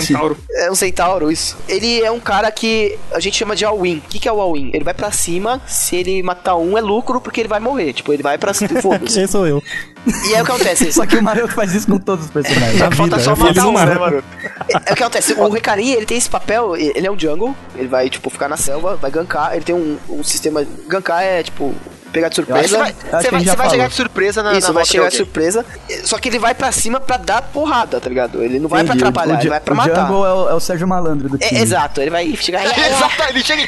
Centauro. [LAUGHS] É um centauro, isso. Ele é um cara que a gente chama de all-in. O que, que é o all-in? Ele vai pra cima, se ele matar um é lucro, porque ele vai morrer. Tipo, ele vai pra cima. [LAUGHS] Foda-se. Quem sou eu? E é o que acontece. Só que o Maroto faz isso com todos os personagens. Na Falta vida, só matar um, né? É, é o que acontece. O Recarim, ele tem esse papel, ele é um jungle, ele vai, tipo, ficar na selva, vai gankar, ele tem um, um sistema. Gankar é, tipo, pegar de surpresa. Vai- Você vai, você vai falou. chegar de surpresa na, Isso, na vai chegar de surpresa. Só que ele vai pra cima pra dar porrada, tá ligado? Ele não vai Entendi. pra atrapalhar, o, ele vai pra o matar. Jungle é o, é o Sérgio Malandro do É, time. exato, ele vai chegar. [LAUGHS] Exato, ele chega e...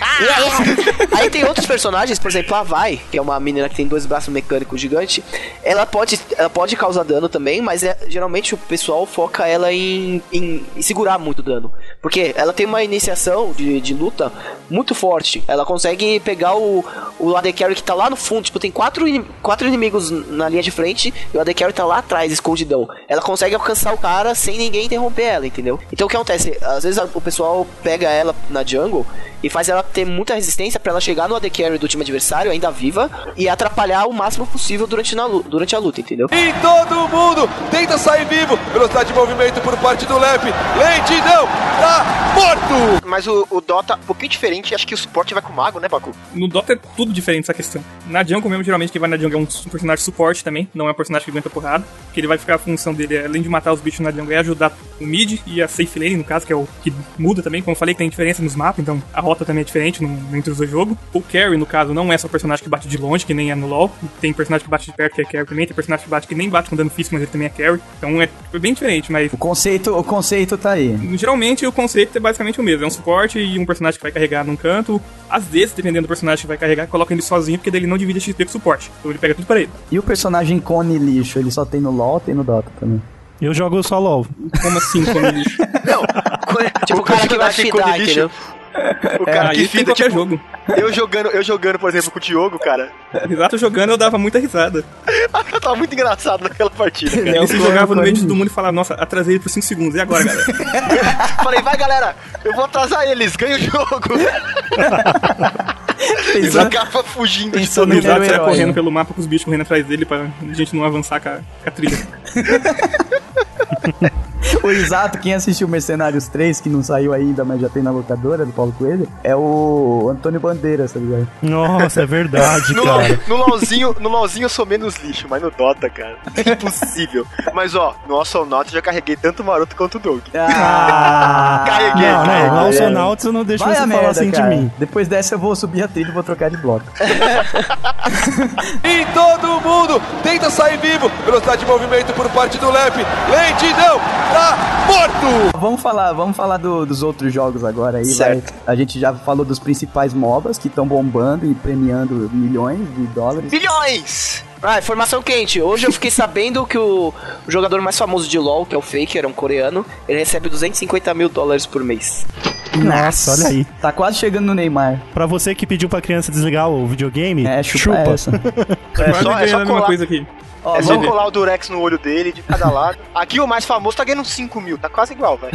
Aí tem outros personagens, por exemplo, a Vai, que é uma menina que tem dois braços mecânicos gigantes. Ela pode, ela pode causar dano também, mas é, geralmente o pessoal foca ela em, em, em segurar muito dano. Porque ela tem uma iniciação de, de luta muito forte. Ela consegue pegar o, o AD Carry que tá lá no fundo. Tipo, tem quatro, quatro inimigos na linha de frente e o AD Carry tá lá atrás, escondidão. Ela consegue alcançar o cara sem ninguém interromper ela, entendeu? Então o que acontece? Às vezes a- o pessoal pega ela na jungle e faz ela ter muita resistência pra ela chegar no AD Carry do time adversário, ainda viva, e atrapalhar o máximo possível durante, na, durante a luta, entendeu? E todo mundo tenta sair vivo. Velocidade de movimento por parte do Lep. Lentidão. Tá morto. Mas o, o Dota, um pouquinho diferente, acho que o suporte vai com o mago, né, Baku? No Dota é tudo diferente essa questão. Na Jungle mesmo, geralmente quem vai na Jungle é um personagem suporte também, não é um personagem que aguenta porrada, porque ele vai ficar a função dele, além de matar os bichos na Jungle, é ajudar o mid e a safe lane, no caso, que é o que muda também, como eu falei, tem diferença nos mapas, então a rota também é diferente no, entre os dois jogos. O carry, no caso, não é só personagem que bate de longe, que nem é no LoL, tem personagem que bate de perto, que é carry também, tem personagem que bate que nem bate com dano físico, mas ele também é carry, então é bem diferente, mas O conceito, o conceito tá aí. Geralmente o conceito é basicamente o mesmo, é um suporte e um personagem que vai carregar num canto. Às vezes, dependendo do personagem que vai carregar, coloca ele sozinho, porque daí ele não divide a XP com suporte. Então ele pega tudo pra ele. E o personagem cone lixo, ele só tem no LoL, tem no Dota também. Eu jogo só LOL. Como assim, como lixo? [LAUGHS] Tipo, o cara que vai fidar, lixo, entendeu? O cara Aí que qualquer tipo, jogo. eu jogando, eu jogando, por exemplo, com o Diogo, cara. Exato, jogando eu dava muita risada. Eu [LAUGHS] tava muito engraçado naquela partida, cara. É, cone- jogava no meio de todo mundo e falava, nossa, atrasei ele por 5 segundos. E agora, galera? [LAUGHS] Falei, vai galera, eu vou atrasar eles, ganha o jogo. [LAUGHS] E Pensando, ficava fugindo todo no saia herói, correndo né? pelo mapa com os bichos correndo atrás dele pra gente não avançar com a, com a trilha. [LAUGHS] o exato, quem assistiu Mercenários 3, que não saiu ainda, mas já tem na locadora do Paulo Coelho, é o Antônio Bandeiras, tá ligado? Nossa, é verdade, [LAUGHS] No, cara. no, LOLzinho, no LOLzinho eu sou menos lixo, mas no Dota, cara, impossível. Mas ó, no Astronaut eu já carreguei tanto o Maroto quanto o Doug. Ah! Carreguei, Não, carreguei. não, Alçonauts eu não deixo Vai você falar merda, assim cara. de mim. Depois dessa eu vou subir a trilha e vou trocar de bloco. [LAUGHS] E todo mundo tenta sair vivo. Velocidade de movimento por parte do Lep. Lentidão. Tá morto. Vamos falar, vamos falar do- dos outros jogos agora aí, vai. Certo. A gente já falou dos principais MOBAs que estão bombando e premiando milhões de dólares. Bilhões! Ah, informação quente. Hoje eu fiquei [LAUGHS] sabendo que o, jogador mais famoso de LoL, que é o Faker, é um coreano, ele recebe 250 mil dólares por mês. Nossa, olha aí. Tá quase chegando no Neymar. Pra você que pediu pra criança desligar o videogame, É, chupa, chupa. essa. [LAUGHS] É só, é só colar, coisa aqui. Ó, é só vamos- colar o Durex no olho dele, de cada [LAUGHS] lado. Aqui o mais famoso tá ganhando uns 5 mil, tá quase igual, velho.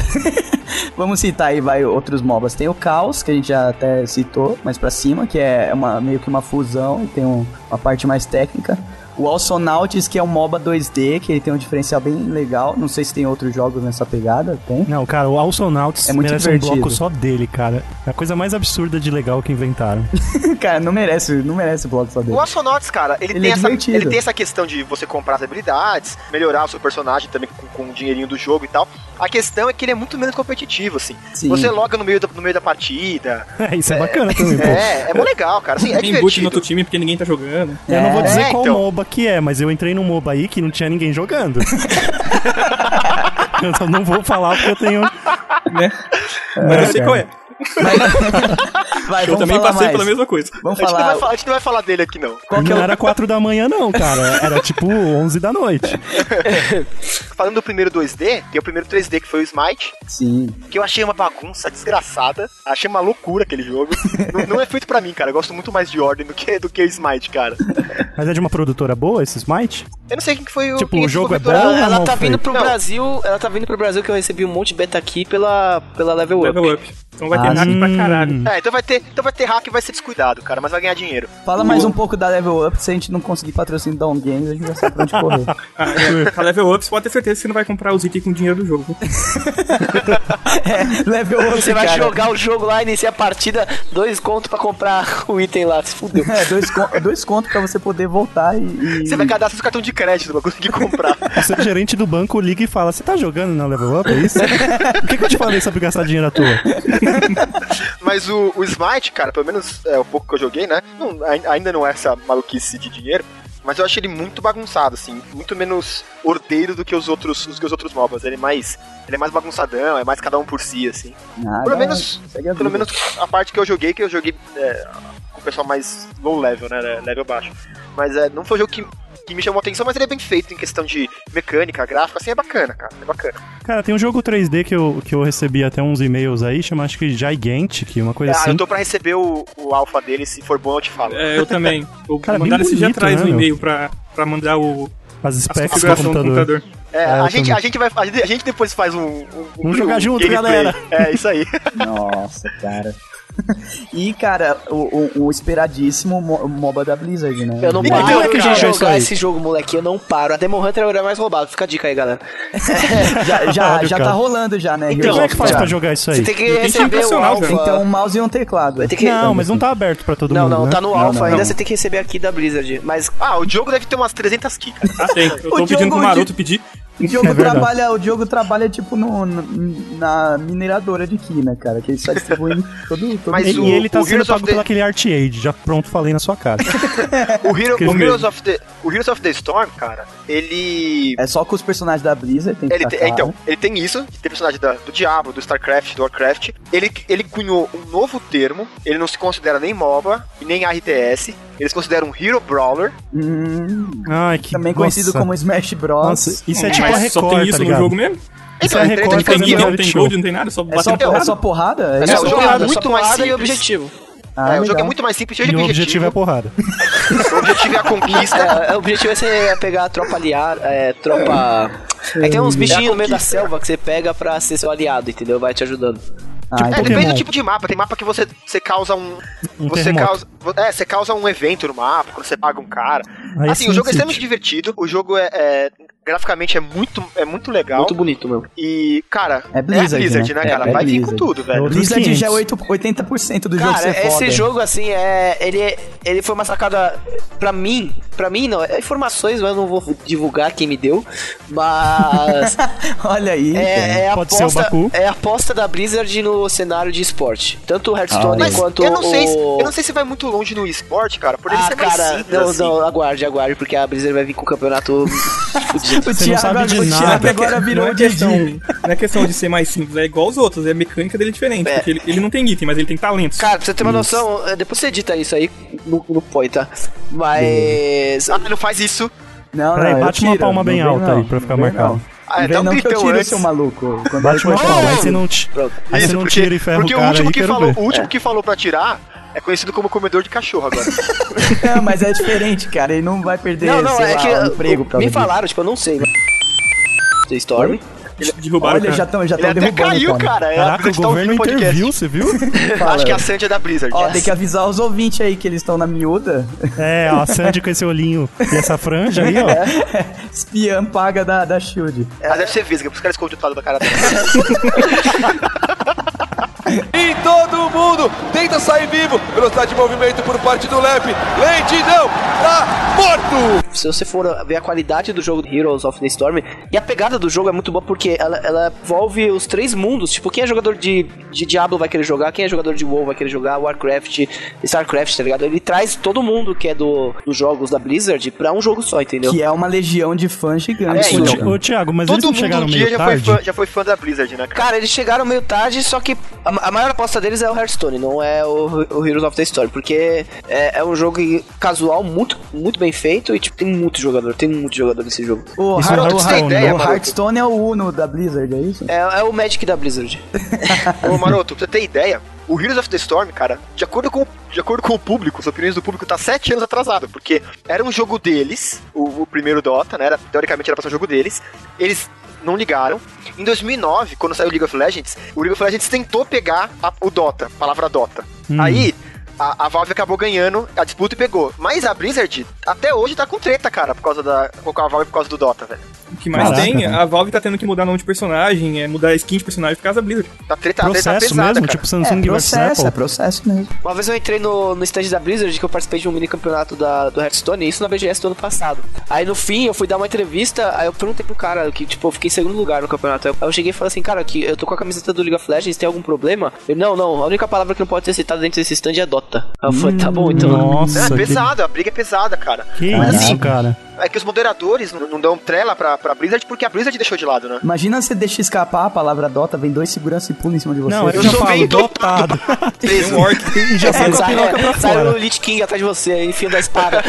Vamos citar aí, vai, outros MOBAs. Tem o Caos, que a gente já até citou, mais pra cima, que é uma, meio que uma fusão, tem um- uma parte mais técnica. O Alsonauts, que é um MOBA 2D, que ele tem um diferencial bem legal. Não sei se tem outros jogos nessa pegada, tem. Não, cara, o Alçonauts É muito merece um divertido. bloco só dele, cara. É a coisa mais absurda de legal que inventaram. [LAUGHS] Cara, não merece, não merece bloco só dele. O Astronauts, cara, ele, Ele tem é essa, divertido. ele tem essa questão de você comprar as habilidades, melhorar o seu personagem também com, com o dinheirinho do jogo e tal. A questão é que ele é muito menos competitivo, assim. Sim. Você loga no meio, da, no meio da partida. [LAUGHS] É, isso é, bacana também, pô. É, é legal, cara. Assim, é Tem boot no divertido. outro time porque ninguém tá jogando. Eu não vou É, dizer qual então. MOBA que é, mas eu entrei num MOBA aí que não tinha ninguém jogando. [LAUGHS] eu não vou falar porque eu tenho. Né? Mas eu sei cara. qual é. Vai, Eu também passei mais. pela mesma coisa. Vamos A gente, não vai falar. falar, a gente não vai falar dele aqui, não. Qual que é não o... era 4 da manhã, não, cara. Era tipo 11 da noite. [LAUGHS] falando do primeiro 2D, tem o primeiro 3D que foi o Smite, Sim. que eu achei uma bagunça desgraçada. Achei uma loucura aquele jogo. [LAUGHS] não, não é feito pra mim, cara. Eu gosto muito mais de Ordem do que, do que o Smite, cara. Mas é de uma produtora boa esse Smite? Eu não sei quem que foi o. Tipo, o é jogo é bom? Ela, tá vindo pro Não. Brasil, ela tá vindo pro Brasil que eu recebi um monte de beta aqui pela, pela Level Up. Level up. Então vai ter Hack pra caralho. É, então vai ter, então vai ter hack e vai ser descuidado, cara, mas vai ganhar dinheiro. Fala mais um pouco da Level Up, se a gente não conseguir patrocínio da On Games, a gente já sabe pra onde correr. [LAUGHS] Ah, é, a level up, você pode ter certeza que você não vai comprar os itens com dinheiro do jogo. [LAUGHS] é, Level Up, Você vai cara. jogar o jogo lá, iniciar a partida, dois contos pra comprar [LAUGHS] o item lá, se fudeu. É, dois, con dois contos pra você poder voltar e... e- Você vai cadastrar seu cartão de crédito pra conseguir comprar. O seu gerente do banco liga e fala: Você tá jogando na Level Up? É isso? Por que, que eu te falei sobre gastar dinheiro à toa? [LAUGHS] Mas o, o Smite, cara, pelo menos é o pouco que eu joguei, né? Não, ai- ainda não é essa maluquice de dinheiro. Mas eu achei ele muito bagunçado, assim, muito menos ordeiro do que os outros, do que os outros MOBAs. Ele é mais, ele é mais bagunçadão, é mais cada um por si, assim. Nada, Pelo menos, a pelo menos a parte que eu joguei, que eu joguei é, com o pessoal mais low level, né? Level baixo. Mas é, não foi um jogo que, que me chamou atenção, mas ele é bem feito em questão de mecânica, gráfico, assim, é bacana, cara. É bacana. Cara, tem um jogo 3D que eu, que eu recebi até uns e-mails aí, chama acho que Gigantic, uma coisa Ah, assim. eu tô pra receber o, o alpha dele, se for bom eu te falo. É, eu também. [LAUGHS] Eu Cara, bem mandaram esse dia bonito, atrás né, um e-mail pra, pra mandar o, As a specs do configuração do computador. computador. É, É, a, gente, também. a, gente vai, a, gente, a depois faz um. um Vamos jogar junto, galera. É, isso aí. Nossa, cara. [LAUGHS] E, cara, o, o- o esperadíssimo mo- MOBA da Blizzard, né? Eu não paro cara, de isso jogar aí. esse jogo, moleque. Eu não paro. A Demon Hunter era mais roubado. Fica a dica aí, galera. [LAUGHS] Já, já, o já cara. tá rolando já, né? Então, Como é que faz pra jogar isso aí? Você tem que Tem que receber o nacional, alpha. Então, um mouse e um teclado. Que... Não, mas não tá aberto pra todo Não, mundo, não, né? tá no Não, alpha não, ainda, não. você tem que receber aqui da Blizzard. Mas Ah, o jogo deve ter umas 300 key, cara. Ah, tem. Eu tô O pedindo jogo pro Maroto pedir. O Diogo, É trabalha, o Diogo trabalha, tipo, no, na mineradora de Ki, né, cara? Que ele só distribui em todo, todo Mas E, o- e ele tá o sendo Heroes pago the- pelo aquele Art Age, já pronto, falei na sua cara. [LAUGHS] O, Hero, o. Heroes of the, o Heroes of the Storm, cara, ele. É só com os personagens da Blizzard, tem que Ele tem, é, então, ele tem isso, tem personagem da- do Diablo, do StarCraft, do Warcraft. Ele, ele cunhou um novo termo, ele não se considera nem MOBA e nem RTS, ele se considera um Hero Brawler. Hum, Ai, que também nossa. conhecido como Smash Bros. Nossa, isso é tipo a Mas só Record, tem isso tá no jogo mesmo? Isso é a ele Record tem- Não tem não gold, não tem nada, só é, só, batendo é porrada. só porrada? É É, isso? o jogo é porrada, muito só mais porrada e simples. objetivo. Ah, é, o jogo é muito mais simples, cheio E de o objetivo objetivo. é porrada. [LAUGHS] O objetivo é a conquista. É, o objetivo é você pegar a tropa aliada, é, tropa... Aí tem uns bichinhos no meio da selva que você pega pra ser seu aliado, entendeu? Vai te ajudando. Ah, Tipo, É, depende do tipo de mapa. Tem mapa que você, você causa um. Um você terremoto. causa. É, você causa um evento no mapa, quando você paga um cara. Aí assim, sim, o jogo é extremamente divertido. O jogo é. é- graficamente é muito, é muito legal. Muito bonito mesmo. E, cara, É Blizzard, é Blizzard, né? né, É, cara? é Vai vir com Blizzard. tudo, É velho. outro- Blizzard 500. já é 8, 80% do jogo Cara, esse foda. jogo, assim, é. Ele, ele foi uma sacada. Pra mim, pra mim não, é informações, mas eu não vou divulgar quem me deu. Mas. [LAUGHS] Olha aí. cara. É, é, a Pode ser o aposta, Baku. é a aposta da Blizzard no cenário de esporte. Tanto o Hearthstone. Mas quanto eu não, sei, se- o. eu não sei se vai muito longe no esporte, cara, por ele ah, ser mais cara, simples, não, assim. não, aguarde, aguarde, porque a Blizzard vai vir com o campeonato [LAUGHS] fudido. O Você não sabe de nada. Thiago agora virou não, é questão, não é questão de ser mais simples, é igual aos outros, é a mecânica dele diferente. É. Porque ele, ele não tem item, mas ele tem talentos. Cara, pra você ter uma noção, eh, depois você edita isso aí no, no põe, tá? Mas. Ah, não faz isso. Não, Peraí, não, bate uma tiro, palma bem alta não, aí pra ficar marcado. não. Ah, vem um não que eu tiro, antes. seu maluco. Bate uma palma, aí você não, Pronto. aí você Isso, não porque, tira e ferra porque o cara último, aí, que falou, ver. o último que falou pra tirar é conhecido como comedor de cachorro agora. [LAUGHS] Não, mas é diferente, cara. Ele não vai perder Não, não, sei é lá, que uh, emprego me disso. falaram, tipo, eu não sei. The Storm. Derrubaram o Olha, cara. já estão já Ele até derrubando, caiu, cara. É, a Caraca, o tá governo podcast. interviu, você viu? [LAUGHS] Acho que a Sandy é da Blizzard. Ó, Yes. tem que avisar os ouvintes aí que eles estão na miúda. É, ó, a Sandy com esse olhinho e essa franja aí, ó. Espiã paga da, da Shield. Ela deve ser vesga, por isso que ela esconde o talo da cara dela. [LAUGHS] Todo mundo tenta sair vivo. Velocidade de movimento por parte do Lep. Lentidão. Tá morto. Se você for ver a qualidade do jogo Heroes of the Storm, e a pegada do jogo é muito boa porque ela, ela envolve os três mundos. Tipo, quem é jogador de, de Diablo vai querer jogar, quem é jogador de WoW vai querer jogar, Warcraft, Starcraft, tá ligado? Ele traz todo mundo que é do, dos jogos da Blizzard pra um jogo só, entendeu? Que é uma legião de fãs gigante. É, Ô, então. Ô, Thiago, mas eles Todo não mundo chegaram um meio já foi, tarde? fã, já foi fã da Blizzard, né, cara? Cara, eles chegaram meio tarde, só que A, a maior aposta deles é o Hearthstone, não é o, o Heroes of the Storm, porque é, é um jogo casual muito, muito bem feito e tipo, tem muito jogador, tem muito jogador nesse jogo. O, Isso Heart- é o né? o Hearthstone é o Uno da Blizzard, é isso? É, é o Magic da Blizzard. [LAUGHS] Ô, Maroto, pra você ter ideia, o Heroes of the Storm, cara, de acordo com, de acordo com o público, as opiniões do público, tá sete anos atrasado, porque era um jogo deles, o, o primeiro Dota, né? Era, teoricamente era pra ser um jogo deles. Eles não ligaram. Em 2009, quando saiu o League of Legends, o League of Legends tentou pegar a- o Dota, a palavra Dota. Aí. A, a Valve acabou ganhando a disputa e pegou. Mas a Blizzard, até hoje, tá com treta, cara, por causa da. Com a Valve por causa do Dota, velho. O que mais Caraca, tem, cara. a Valve tá tendo que mudar nome de personagem, é, mudar skin de personagem por causa da Blizzard. Tá treta, a treta tá Processo pesada, mesmo, cara. tipo Samsung é processo, é processo mesmo. Uma vez eu entrei no, no stand da Blizzard, que eu participei de um mini campeonato da, do Hearthstone, isso na BGS do ano passado. Aí no fim, eu fui dar uma entrevista, aí eu perguntei pro cara, que tipo, eu fiquei em segundo lugar no campeonato. Aí eu cheguei e falei assim, cara, que eu tô com a camiseta do League of Legends, tem algum problema? Ele, não, não, a única palavra que não pode ser citada dentro desse stand é Dota. Aí eu falei, tá bom, então. Nossa, é que, pesado, a briga é pesada, cara. que Mas isso, assim, cara. É que os moderadores não, não dão trela pra, pra Blizzard porque a Blizzard deixou de lado, né? Imagina você deixa escapar a palavra Dota, vem dois seguranças e pula em cima de você. Não, eu, Eu sou bem dotado. [LAUGHS] Um orc. [LAUGHS] e já [LAUGHS] sai com a Sai, piroca pra sai fora. o Lich King atrás de você, enfiando a espada.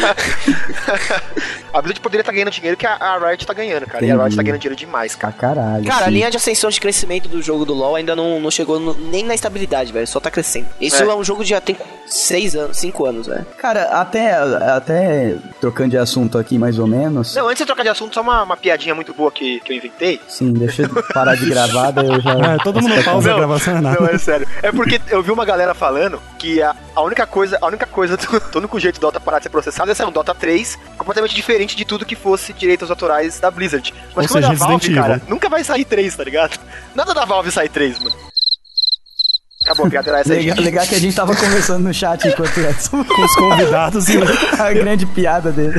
a Blizzard poderia estar ganhando dinheiro que a, a Riot tá ganhando, cara. E a Riot tá ganhando dinheiro demais, Pra cara. caralho. Cara, a sim. linha de ascensão de crescimento do jogo do LoL ainda não, não chegou no- nem na estabilidade, velho. Só tá crescendo. Isso é, É. um jogo de já tem 6 anos, 5 anos, velho. Cara, até, até trocando de assunto aqui mais ou menos. Não, antes de trocar de assunto, só uma, uma piadinha muito boa que, que eu inventei. Sim, deixa eu parar de gravar, daí eu já. É, todo mundo pausa a gravação, é nada. Não, é sério. É porque eu vi uma galera falando que a, a única coisa, a única coisa, do [LAUGHS] único jeito do Dota parar de ser processado é sair um Dota 3 completamente diferente de tudo que fosse direitos autorais da Blizzard. Mas Ou como é seja, da Valve, cara, nunca vai sair 3, tá ligado? Nada da Valve sai 3, mano. Acabou, a piada era essa aí, Legal, gente. legal que a gente tava conversando no chat enquanto [LAUGHS] essa Com os convidados e a grande piada dele.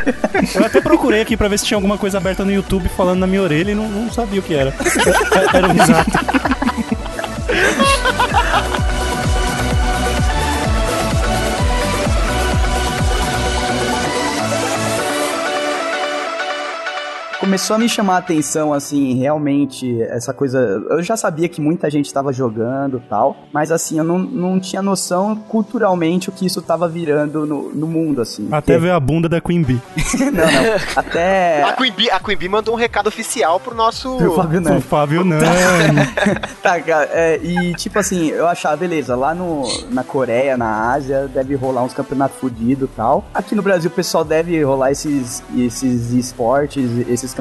Eu até procurei aqui pra ver se tinha alguma coisa aberta no YouTube falando na minha orelha e não, não sabia o que era. É- [LAUGHS] Era um exato. [LAUGHS] Começou a me chamar a atenção, assim, realmente, essa coisa. Eu já sabia que muita gente tava jogando e tal, mas assim, eu não, não tinha noção culturalmente o que isso tava virando no, no mundo, assim. Até Porque- ver a bunda da Queen Bee. [LAUGHS] Não, não. Até. A Queen, Bee, a Queen Bee mandou um recado oficial pro nosso. Pro Fábio Nani. Fábio [LAUGHS] Nani. Tá, cara, é, e tipo assim, eu achava, beleza, lá no, na Coreia, na Ásia, deve rolar uns campeonatos fodidos e tal. Aqui no Brasil, o pessoal deve rolar esses, esses esportes, esses campeonatos,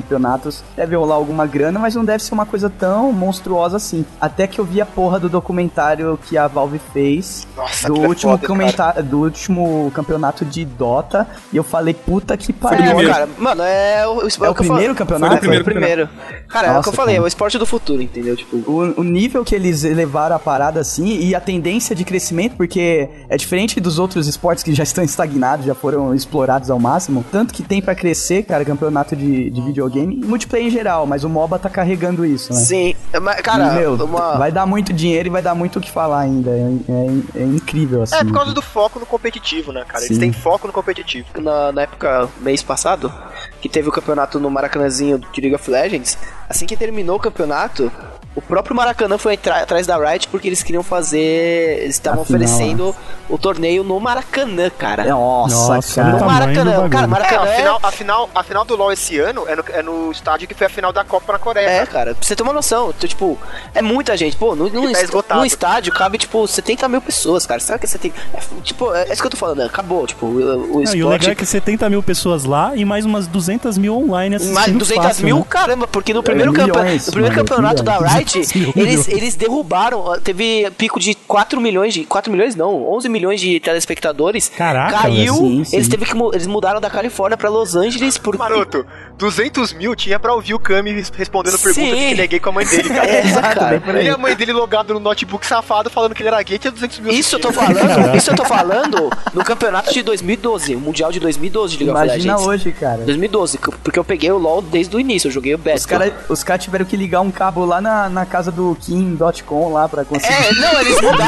deve rolar alguma grana, mas não deve ser uma coisa tão monstruosa assim. Até que eu vi a porra do documentário que a Valve fez Nossa, do é último, foda, comentário, do último campeonato de Dota, e eu falei, puta que É, pariu. primeiro. cara, mano, é o, É o primeiro campeonato? Foi o primeiro primeiro. Cara, é o que Nossa, eu falei, cara. é o esporte do futuro, entendeu? Tipo, o, o nível que eles levaram a parada assim e a tendência de crescimento, porque é diferente dos outros esportes que já estão estagnados, já foram explorados ao máximo. Tanto que tem pra crescer, cara, campeonato de, de videogame e multiplayer em geral, mas o MOBA tá carregando isso, né? sim. Mas, Cara, meu, uma... vai dar muito dinheiro e vai dar muito o que falar ainda. É, é- é incrível, assim. É, por causa do foco no competitivo, né, cara? Eles Sim. têm foco no competitivo. na, na época, mês passado, que teve o campeonato no Maracanãzinho de League of Legends, assim que terminou o campeonato, o próprio Maracanã foi atrás da Riot porque eles queriam fazer. Eles estavam oferecendo o torneio no Maracanã, cara. Nossa, Nossa, cara. no Maracanã, cara, É, Maracanã a é, final, a, final, a final do LoL esse ano é no, é no estádio que foi a final da Copa na Coreia. É, cara. pra você ter uma noção, tipo, é muita gente. Pô, no, no, E tá esgotado. estádio cabe, tipo, 70 mil pessoas, cara. Sabe que você tem. É, tipo, é, é isso que eu tô falando, né? acabou, tipo, o, o Não, e o esporte. legal é que 70 mil pessoas lá e mais umas 200 mil online assistindo Mais 200 fácil, mil, né? caramba, porque no primeiro, milhões, campe... no primeiro mano, campeonato da milhões. Riot, 200 mil, eles, milhões. eles derrubaram, teve pico de 4 milhões de. 4 milhões não, 11 milhões de telespectadores. Caraca, Caiu. Sim, sim. eles teve que eles mudaram da Califórnia pra Los Angeles por. Maroto, 200 mil tinha pra ouvir o Kami res- respondendo Sim. perguntas que ele é gay com a mãe dele, [LAUGHS] cara. É, cara. Ele aí. e a mãe dele logado no notebook safado falando que ele era gay tinha 200 mil Isso eu tô falando, isso eu tô falando no campeonato de 2012, o Mundial de 2012 de League of Imagina Legends. hoje, cara. 2012, que- porque eu peguei o LoL desde o início, eu joguei o beta. Os caras os cara tiveram que ligar um cabo lá na, na casa do Kim.com lá pra conseguir. É, não, eles [LAUGHS]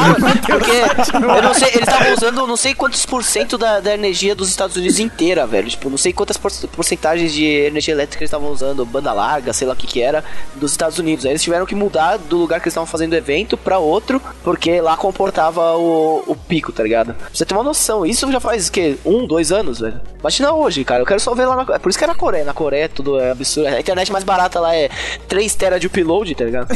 porque eu não sei, eles estavam usando não sei quantos por cento da, da energia dos Estados Unidos inteira, velho. Tipo, não sei quantas por- porcentagens de energia elétrica eles estavam usando, banda larga, sei lá o que que era, dos Estados Unidos. Aí eles tiveram que mudar do lugar que eles estavam fazendo o evento pra outro, porque lá comportava o, o pico, tá ligado? Pra você ter uma noção, isso já faz, o quê? Um, dois anos, velho? Imagina hoje, cara, eu quero só ver lá na... É por isso que é na Coreia, na Coreia tudo é absurdo. A internet mais barata lá é 3 tera de upload, tá ligado?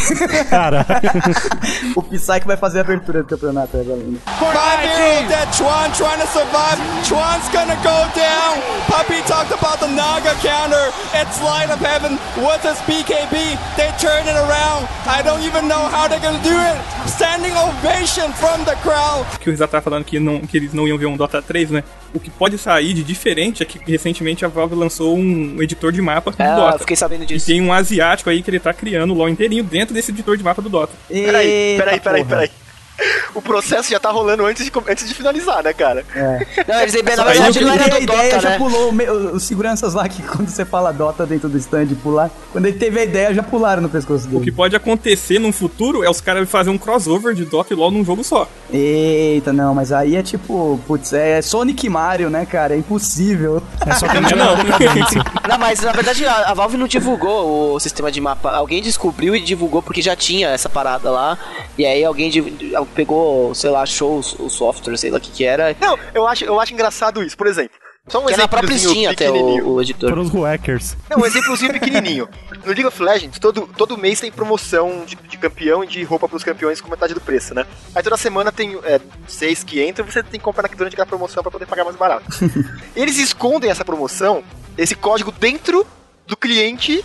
Cara, [LAUGHS] O Psyche vai fazer a abertura do campeonato agora. né? Five that Chuan trying to survive. Chuan's gonna go down. Puppy talked about the Naga counter. It's light of heaven. What's this BKB? They turn it around. I don't even know how they're gonna do it. Standing ovation from the crowd. que o Rizat tava falando que, não, que eles não iam ver um Dota 3, né? O que pode sair de diferente é que recentemente a Valve lançou um editor de mapa do É, eu Dota. fiquei sabendo E disso. tem um asiático aí que ele tá criando o LoL inteirinho dentro desse editor de mapa do Dota. Peraí, peraí, peraí, porra. peraí. O processo já tá rolando antes de, antes de finalizar, né, cara? Não, eles na verdade não ele era teve a do ideia, Dota, já né? pulou os seguranças lá que quando você fala Dota dentro do stand pular. Quando ele teve a ideia, já pularam no pescoço O que dele. pode acontecer num futuro é os caras fazerem um crossover de Dota e LoL num jogo só. Eita, não, mas aí é tipo, putz, é Sonic e Mario, né, cara? É impossível. é só [LAUGHS] que Não, não. Não, mas na verdade a, a Valve não divulgou o sistema de mapa. Alguém descobriu e divulgou porque já tinha essa parada lá. E aí alguém pegou, sei lá, achou o, o software, sei lá o que que era. Não, eu acho, eu acho engraçado isso. Por exemplo, só um Que é na própria Steam até o, o editor. Para os hackers. Não, um exemplozinho pequenininho. No League of Legends, todo, todo mês tem promoção de, de campeão e de roupa pros campeões com metade do preço, né? Aí toda semana tem é, seis que entram você tem que comprar durante aquela promoção pra poder pagar mais barato. [LAUGHS] Eles escondem essa promoção, esse código dentro do cliente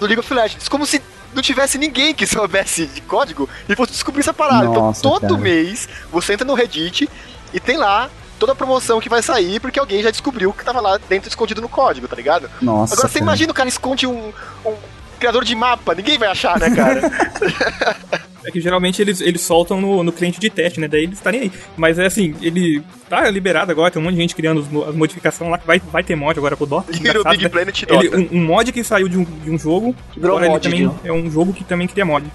do League of Legends. Como se não tivesse ninguém que [LAUGHS] soubesse de código e fosse descobrir essa parada. Nossa, então todo cara. mês você entra no Reddit e tem lá toda a promoção que vai sair porque alguém já descobriu que tava lá dentro escondido no código, tá ligado? Nossa. Agora você cara. imagina o cara esconde um, um criador de mapa, ninguém vai achar, né, cara? [LAUGHS] É que geralmente eles, eles soltam no, no cliente de teste, né? Daí eles estarem aí. Mas é assim, ele tá liberado agora, tem um monte de gente criando os as modificações lá que vai, vai ter mod agora pro Dota. Little Engraçado, Big né? Planet Ele- Dota. um, um mod que saiu de um, de um jogo, Virou agora ele também viu? é um jogo que também cria mod.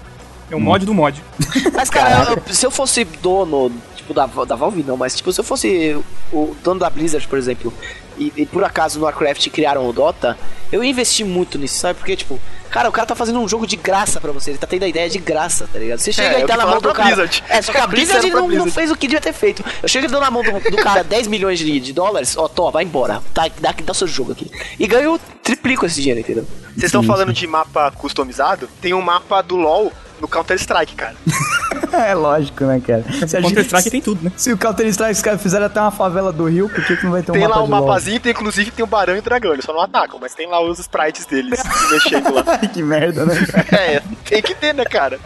É um mod do mod. [LAUGHS] Mas, cara, eu- se eu fosse dono, tipo, da, da Valve não, mas tipo, se eu fosse o dono da Blizzard, por exemplo, e, e por acaso no Warcraft criaram o Dota, eu ia investir muito nisso, sabe? Porque, tipo, cara, o cara tá fazendo um jogo de graça pra você, ele tá tendo a ideia de graça, tá ligado? Você chega É, e é tá o na mão do cara. Blizzard. É, só que a Fica [LAUGHS] Blizzard não, não Blizzard. fez o que devia ter feito. Eu chego e dou na mão do, do cara 10 milhões de, de dólares, ó, tô, vai embora, tá, dá, dá o seu jogo aqui. E ganho, triplico esse dinheiro, entendeu? Vocês estão falando de mapa customizado? Tem um mapa do LoL no Counter-Strike, cara. [LAUGHS] é lógico, né, cara? Se, Counter-Strike tem tudo, né? se o Counter-Strike os caras fizeram até uma favela do Rio, por que, que não vai ter um Tem mapa lá um mapazinho, tem inclusive tem o Barão e o Dragão, eles só não atacam, mas tem lá os sprites deles [LAUGHS] mexendo lá. [LAUGHS] Que merda, né? É, tem que ter, né, cara?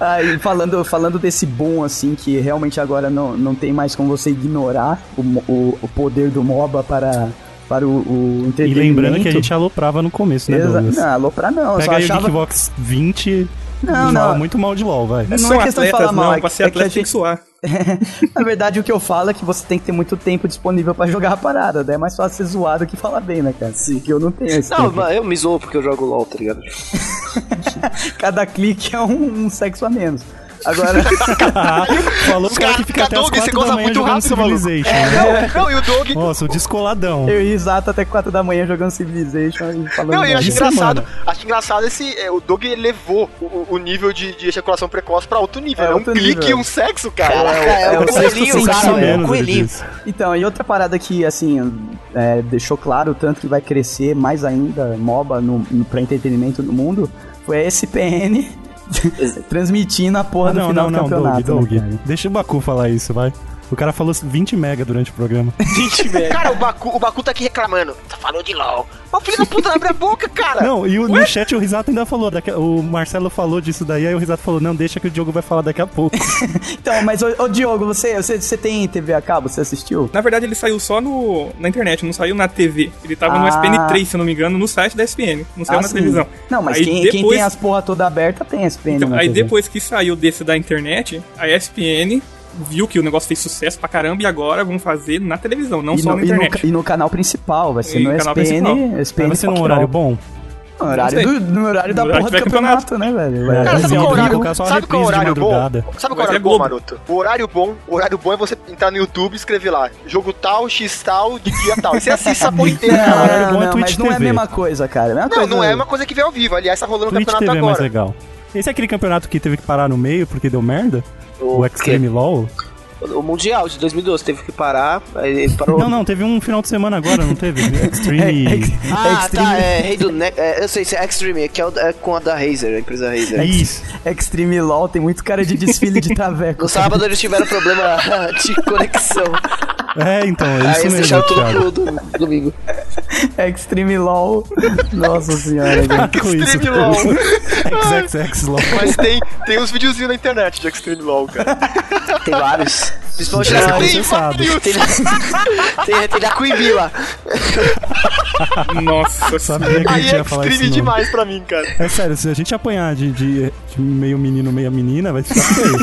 Ah, e falando, falando desse boom, assim, que realmente agora não, não tem mais como você ignorar o, o, o poder do MOBA para, para o, o E entretenimento. lembrando que a gente aloprava no começo, né, Exa Douglas? Não, aloprar não. Pega só aí o achava... Geekbox 20 Não, fala não. muito mal de LoL, vai. Não São é questão de atletas, falar mal, não, é pra que- ser é atleta tem que suar. [LAUGHS] Na verdade, o que eu falo é que você tem que ter muito tempo disponível pra jogar a parada. Daí é mais fácil ser zoado que falar bem, né, cara? Sim. Que eu não tenho esse Não, tempo. eu me zoo porque eu jogo LOL, tá ligado? [LAUGHS] [LAUGHS] Cada clique é um, um sexo a menos. Agora, [LAUGHS] Falou o cara que fica até Doug, você 4 da goza muito jogando rápido, maluco. Civilization. É, né? não, não, e o Doug. Nossa, o descoladão. eu e Exato até 4 da manhã jogando Civilization e falando. Não, eu acho engraçado. semana. Acho engraçado esse. é, o Doug elevou o, o nível de, de ejaculação precoce pra outro nível. É, É, um clique nível. e um sexo, cara. Caraca, é é, sexto coelhinho, cara, é ele coelhinho. disse. Então, e outra parada que, assim, é, deixou claro o tanto que vai crescer mais ainda MOBA no, no, pra entretenimento no mundo foi a SPN [LAUGHS] transmitindo a porra Ah, do não, final não, do não, Doug, campeonato. Doug. né, cara? Deixa o Baku falar isso, vai. O cara falou 20 mega durante o programa. [LAUGHS] Cara, o Baku, o Baku tá aqui reclamando. Tá falando de LOL. Mas o filho da puta abre a boca, cara. Não, e o, no chat o Risato ainda falou, daqui- o Marcelo falou disso daí, aí o Risato falou, não, deixa que o Diogo vai falar daqui a pouco. [LAUGHS] Então, mas, ô, ô, Diogo, você, você, você tem TV a cabo? Você assistiu? Na verdade, ele saiu só no, na internet, não saiu na TV. Ele tava no Ah. SPN 3, se eu não me engano, no site da SPN. Não saiu Ah, na sim. televisão. Não, mas Aí quem, quem depois- tem as porra toda aberta tem SPN Então, na aí TV. depois que saiu desse da internet, a ESPN viu que o negócio fez sucesso pra caramba e agora vão fazer na televisão, não e só no, na e, no, internet. e no canal principal, vai ser E no no canal SPN, principal. SPN vai ser num horário bom? Horário Não sei. do, no horário da No horário porra do tiver campeonato, né, velho? É, Cara, Mas sabe qual vivo, horário, cara, sabe qual de horário bom? Sabe qual é horário bom. Maroto? O horário bom, o horário bom é você entrar no YouTube e escrever lá, jogo tal, X tal, de dia tal. E você assiste essa porra [LAUGHS] inteira, cara. horário Não, bom é não, Twitch mas não é a mesma coisa, cara. É a mesma Não, coisa- não é uma coisa que vê ao vivo. Aliás, tá rolando o Twitch campeonato TV é mais agora. legal. Esse é aquele campeonato que teve que parar no meio porque deu merda? O O Extreme LOL? O Mundial de 2012 teve que parar. Aí ele parou. Não, não, teve um final de semana agora, não teve? [LAUGHS] Extreme. Ah, Extreme- tá, é Rei do Ne é, Eu sei, isso é Extreme, que é, o- é com a da Razer, a empresa Razer. É isso. Extreme LOL tem muito cara de desfile de [LAUGHS] traveco. No sábado eles tiveram problema [LAUGHS] de conexão. É, então, é Aí isso eles mesmo, deixaram tudo Thiago. pro do- domingo. Extreme LOL. Nossa senhora. Com isso. Extreme LOL. XXX LOL. Mas tem, tem uns videozinhos na internet de Extreme LOL, cara. Tem vários. Principalmente Já na, é tem, tem, tem, tem da Bee lá. Nossa Sabia que a Aí gente é ia falar isso. extreme não. demais pra mim, cara. É sério, se a gente apanhar de, de, de meio menino, meia menina, vai ficar feio.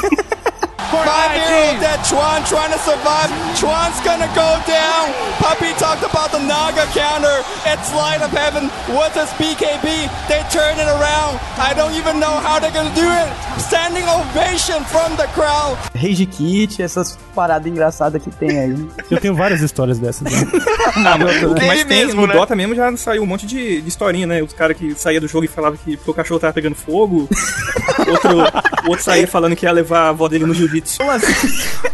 Five year old dead Chuan trying to survive. Chuan's gonna go down. Puppy talked about the Naga counter. It's light of heaven. What is BKB? They turn it around. I don't even know how they're gonna do it. Standing ovation from the crowd. Rage Kit, essas paradas engraçadas que tem aí. [LAUGHS] Eu tenho várias histórias dessas. Né? [LAUGHS] Ah, mas, mas tem, mesmo, no né? Dota mesmo já saiu um monte de, de historinha, né? Os caras que saía do jogo e falavam que o cachorro tava pegando fogo. [LAUGHS] outro, outro saía falando que ia levar a avó dele no jiu-jitsu. Como assim?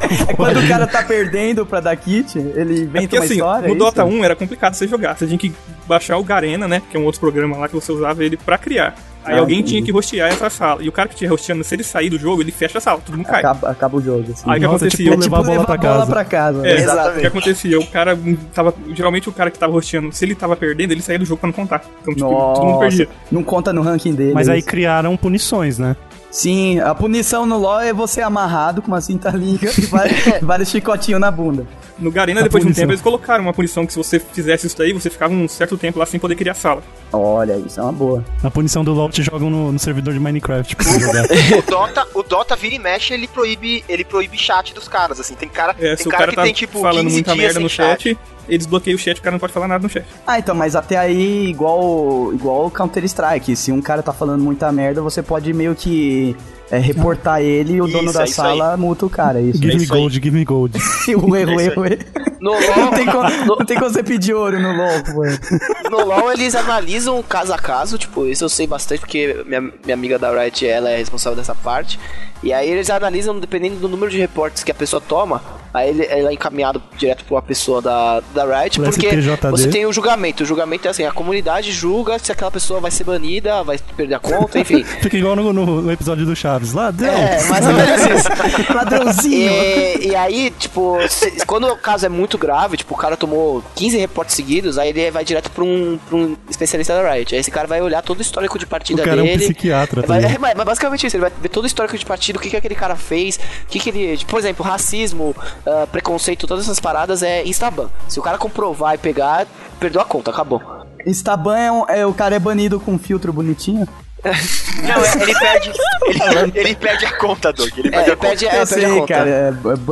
[LAUGHS] É quando o cara tá perdendo pra dar kit, ele inventa É porque uma assim, história. no é Dota isso? 1 era complicado você jogar. Você tinha que baixar o Garena, né? Que é um outro programa lá que você usava ele pra criar. Aí Ah, alguém entendi. tinha que rostear essa sala. E o cara que tinha rosteando, se ele sair do jogo, ele fecha a sala, todo mundo cai. Acaba, acaba o jogo, assim. Aí o que Nossa, acontecia? tipo, é tipo levar a bola levar pra a bola casa. pra casa. É, né? o que Exatamente. acontecia? O cara tava. Geralmente o cara que tava rosteando, se ele tava perdendo, ele saía do jogo pra não contar. Então, tipo, todo mundo Nossa, perdia. não conta no ranking dele. Mas aí criaram punições, né? Sim, a punição no LoL é você amarrado com uma cinta liga e vários, [LAUGHS] [LAUGHS] vários chicotinhos na bunda. No Garena, A depois de um tempo, eles colocaram uma punição que se você fizesse isso daí, você ficava um certo tempo lá sem poder criar sala. Olha, isso é uma boa. Na punição do LoL te jogam no, no servidor de Minecraft pra você [LAUGHS] jogar. O Dota, o Dota vira e mexe, ele proíbe, ele proíbe chat dos caras, assim. Tem cara, É, tem se o cara, cara que tá tem, tipo, falando 15 muita dias merda sem no chat, ele desbloqueia o chat, o cara não pode falar nada no chat. Ah, então, mas até aí, igual igual Counter-Strike, se um cara tá falando muita merda, você pode meio que é, reportar ele e o dono Isso, da é sala multa o cara, é isso. give me isso aí. gold, give me gold. [LAUGHS] É isso erro, erro. No [LAUGHS] Não LoL, tem, como, não tem como você pedir ouro no LoL, pô. no LoL eles analisam caso a caso, tipo, isso eu sei bastante porque minha, minha amiga da Riot, ela é responsável dessa parte. E aí eles analisam dependendo do número de reportes que a pessoa toma, aí ele, ela é encaminhado direto pra uma pessoa da, da Riot, Pro porque STJD. você tem o julgamento. O julgamento é assim, a comunidade julga se aquela pessoa vai ser banida, vai perder a conta, enfim. [LAUGHS] Fica igual no, no- episódio do Chaves. Ladrão! É, [LAUGHS] mais ou menos isso. [LAUGHS] Ladrãozinho. E, e aí, tipo, se- quando o caso é muito grave, tipo, o cara tomou 15 reportes seguidos, aí ele vai direto pra um, pra um especialista da Riot. Aí esse cara vai olhar todo o histórico de o partida cara é um dele. psiquiatra Vai- é, mas basicamente isso, ele vai ver todo o histórico de partida, o que, que aquele cara fez, o que, que ele. tipo, por exemplo, racismo, ah, preconceito, todas essas paradas é Instaban. Se o cara comprovar e pegar, perdeu a conta, acabou. Instaban é, um- é o cara é banido com um filtro bonitinho. Não, é- ele perde. Ele, [LAUGHS] ele perde a conta, Doug. Ele perde É, a conta. perde, é, eu sei, conta. cara, é,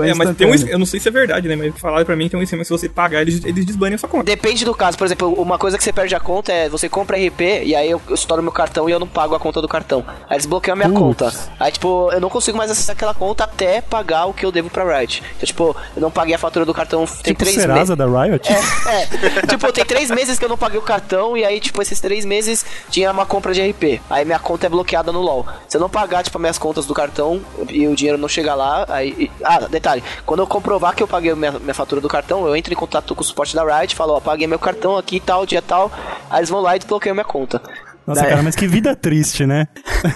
é É, mas tem um, eu não sei se é verdade, né? Mas falaram pra mim que tem um esquema que se você pagar, eles, eles desbanem a sua conta. Depende do caso, por exemplo, uma coisa que você perde a conta é você compra RP e aí eu, eu estouro meu cartão e eu não pago a conta do cartão. Aí eles bloqueiam a minha Putz. conta. Aí, tipo, eu não consigo mais acessar aquela conta até pagar o que eu devo pra Riot. Então, tipo, eu não paguei a fatura do cartão tem Tipo três Serasa meses. da Riot? É, tipo, tem três meses que eu não paguei o cartão e aí, tipo, esses três meses tinha uma compra de RP. Aí minha conta é bloqueada no LoL. Se eu não pagar, tipo, as minhas contas do cartão e o dinheiro não chegar lá, aí... e- ah, detalhe, quando eu comprovar que eu paguei minha, minha fatura do cartão, eu entro em contato com o suporte da Riot, falo, ó, paguei meu cartão aqui, tal, dia tal, aí eles vão lá e desbloqueiam minha conta. Nossa, Daí- cara, mas que vida triste, né?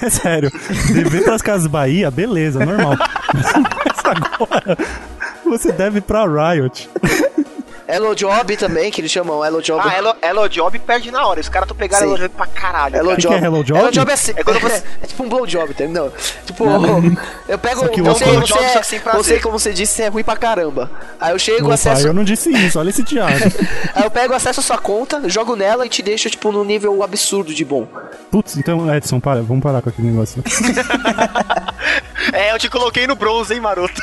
É [LAUGHS] sério. Dever pras Casas Bahia, beleza, normal. [LAUGHS] Mas agora, você deve pra Riot. Elo Job também, que eles chamam Elo Job. Ah, Elo, Elo Job perde na hora. Os caras estão pegando. Elo Job pra caralho. Hello cara. que Job. é Hello Job? Hello Job é, assim, É quando você- [LAUGHS] é tipo um blow job, entendeu? Tipo, [LAUGHS] eu pego que o você, você, Job, é- que sem você, como você disse, é ruim pra caramba. Aí eu chego, Opa, acesso. eu não disse isso, olha esse diabo. [LAUGHS] Aí eu pego, acesso a sua conta, jogo nela e te deixo, tipo, num nível absurdo de bom. Putz, então, Edson, para, vamos parar com aquele negócio. É, eu te coloquei no bronze, hein, maroto?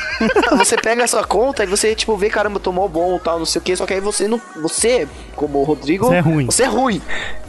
você pega a sua conta e você, tipo, vê, caramba, tomou bom tal, não sei o que, só que aí você não. Você, como o Rodrigo. Você é ruim. Você é ruim.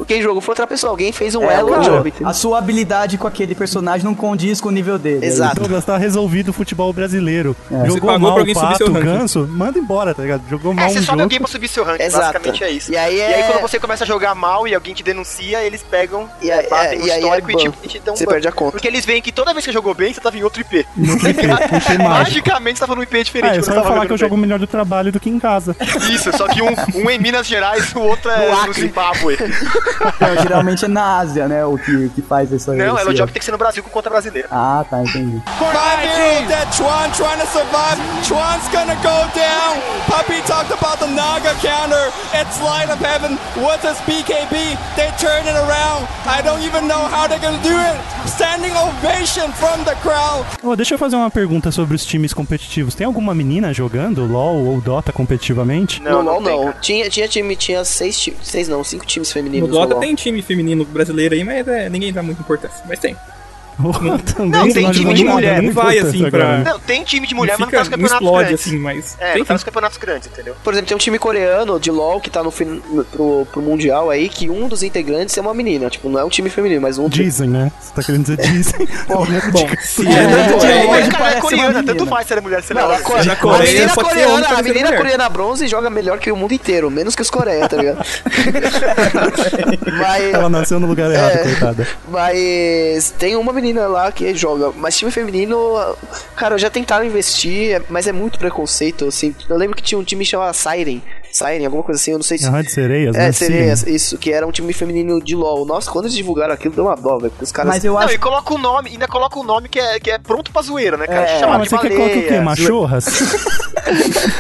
Quem jogou foi outra pessoa, alguém fez um É, elo cara, job, entendeu? a sua habilidade com aquele personagem não condiz com o nível dele. Exato. Douglas, tá resolvido o futebol brasileiro. É. Você Jogou pagou mal pra alguém o subir seu pato, o ranking. ganso, manda embora, tá ligado? Jogou mal É, um você sobe jogo. alguém pra subir seu ranking, Exato. basicamente é isso. E aí E aí é- quando você começa a jogar mal e alguém te denuncia, eles pegam, E aí- batem é, e aí histórico é e, e te dão um Você ban. perde a conta. Porque eles veem que toda vez que você jogou bem, você tava em outro IP. Outro IP, um IP [LAUGHS] mágico. Magicamente você tava num IP diferente. Ah, eu só ia tava falar que eu jogo melhor do trabalho do que em casa. [LAUGHS] Isso, só que um, um é em Minas Gerais, o outro é No no, Acre. Zimbábue. [LAUGHS] Não, geralmente é na Ásia, né? O que, que faz essa. Não, esse Elo Job erro. tem que ser no Brasil com conta brasileira. Ah, tá, entendi. Five that Chuan trying to survive. Chuan's gonna go down. Puppy talked about the Naga counter. It's light of heaven. What's this BKB? They turn it around. I don't even know how they're gonna do it. Standing ovation from the crowd. Ô, deixa eu fazer uma pergunta sobre os times competitivos. Tem alguma menina jogando LoL ou Dota competitivamente? No LoL não. cara. Tinha, tinha time, tinha seis times. Seis não, cinco times No femininos. Dota LoL. tem time feminino brasileiro aí, mas é, ninguém dá muita importância. Mas tem. Também Não, tem time de mulher, não vai, assim, pra-. Não, tem time de mulher, mas não tá não campeonatos explode grandes. assim, mas É, tem tá nos campeonatos grandes, entendeu? Por exemplo, tem um time coreano de LoL que tá no fin... pro, pro Mundial aí, que um dos integrantes é uma menina. Tipo, não é um time feminino, mas um. Dizem, né? Você tá querendo dizer dizem. [LAUGHS] Bom, [LAUGHS] se É, [LAUGHS] é, né? É, é coreana, tanto faz se ela é mulher, se ela é coreana, a menina coreana bronze joga melhor que o mundo inteiro, menos que os Coreia, tá ligado? Ela nasceu no lugar errado, É. coitada. mas tem uma menina lá que joga, mas time feminino, cara, já tentaram investir, mas é muito preconceito, assim. Eu lembro que tinha um time chamado Siren, Siren, alguma coisa assim, eu não sei se. Ah, de sereias, É, né? seria Sim. isso, que era um time feminino de LoL. Nossa, quando eles divulgaram aquilo, deu uma dó, velho. Porque os caras. Mas eu Não, acho e coloca o nome, ainda coloca o nome que é, que é pronto pra zoeira, né, cara? É, Chamado mas de você quer colocar o quê? baleia. Machorras? [LAUGHS]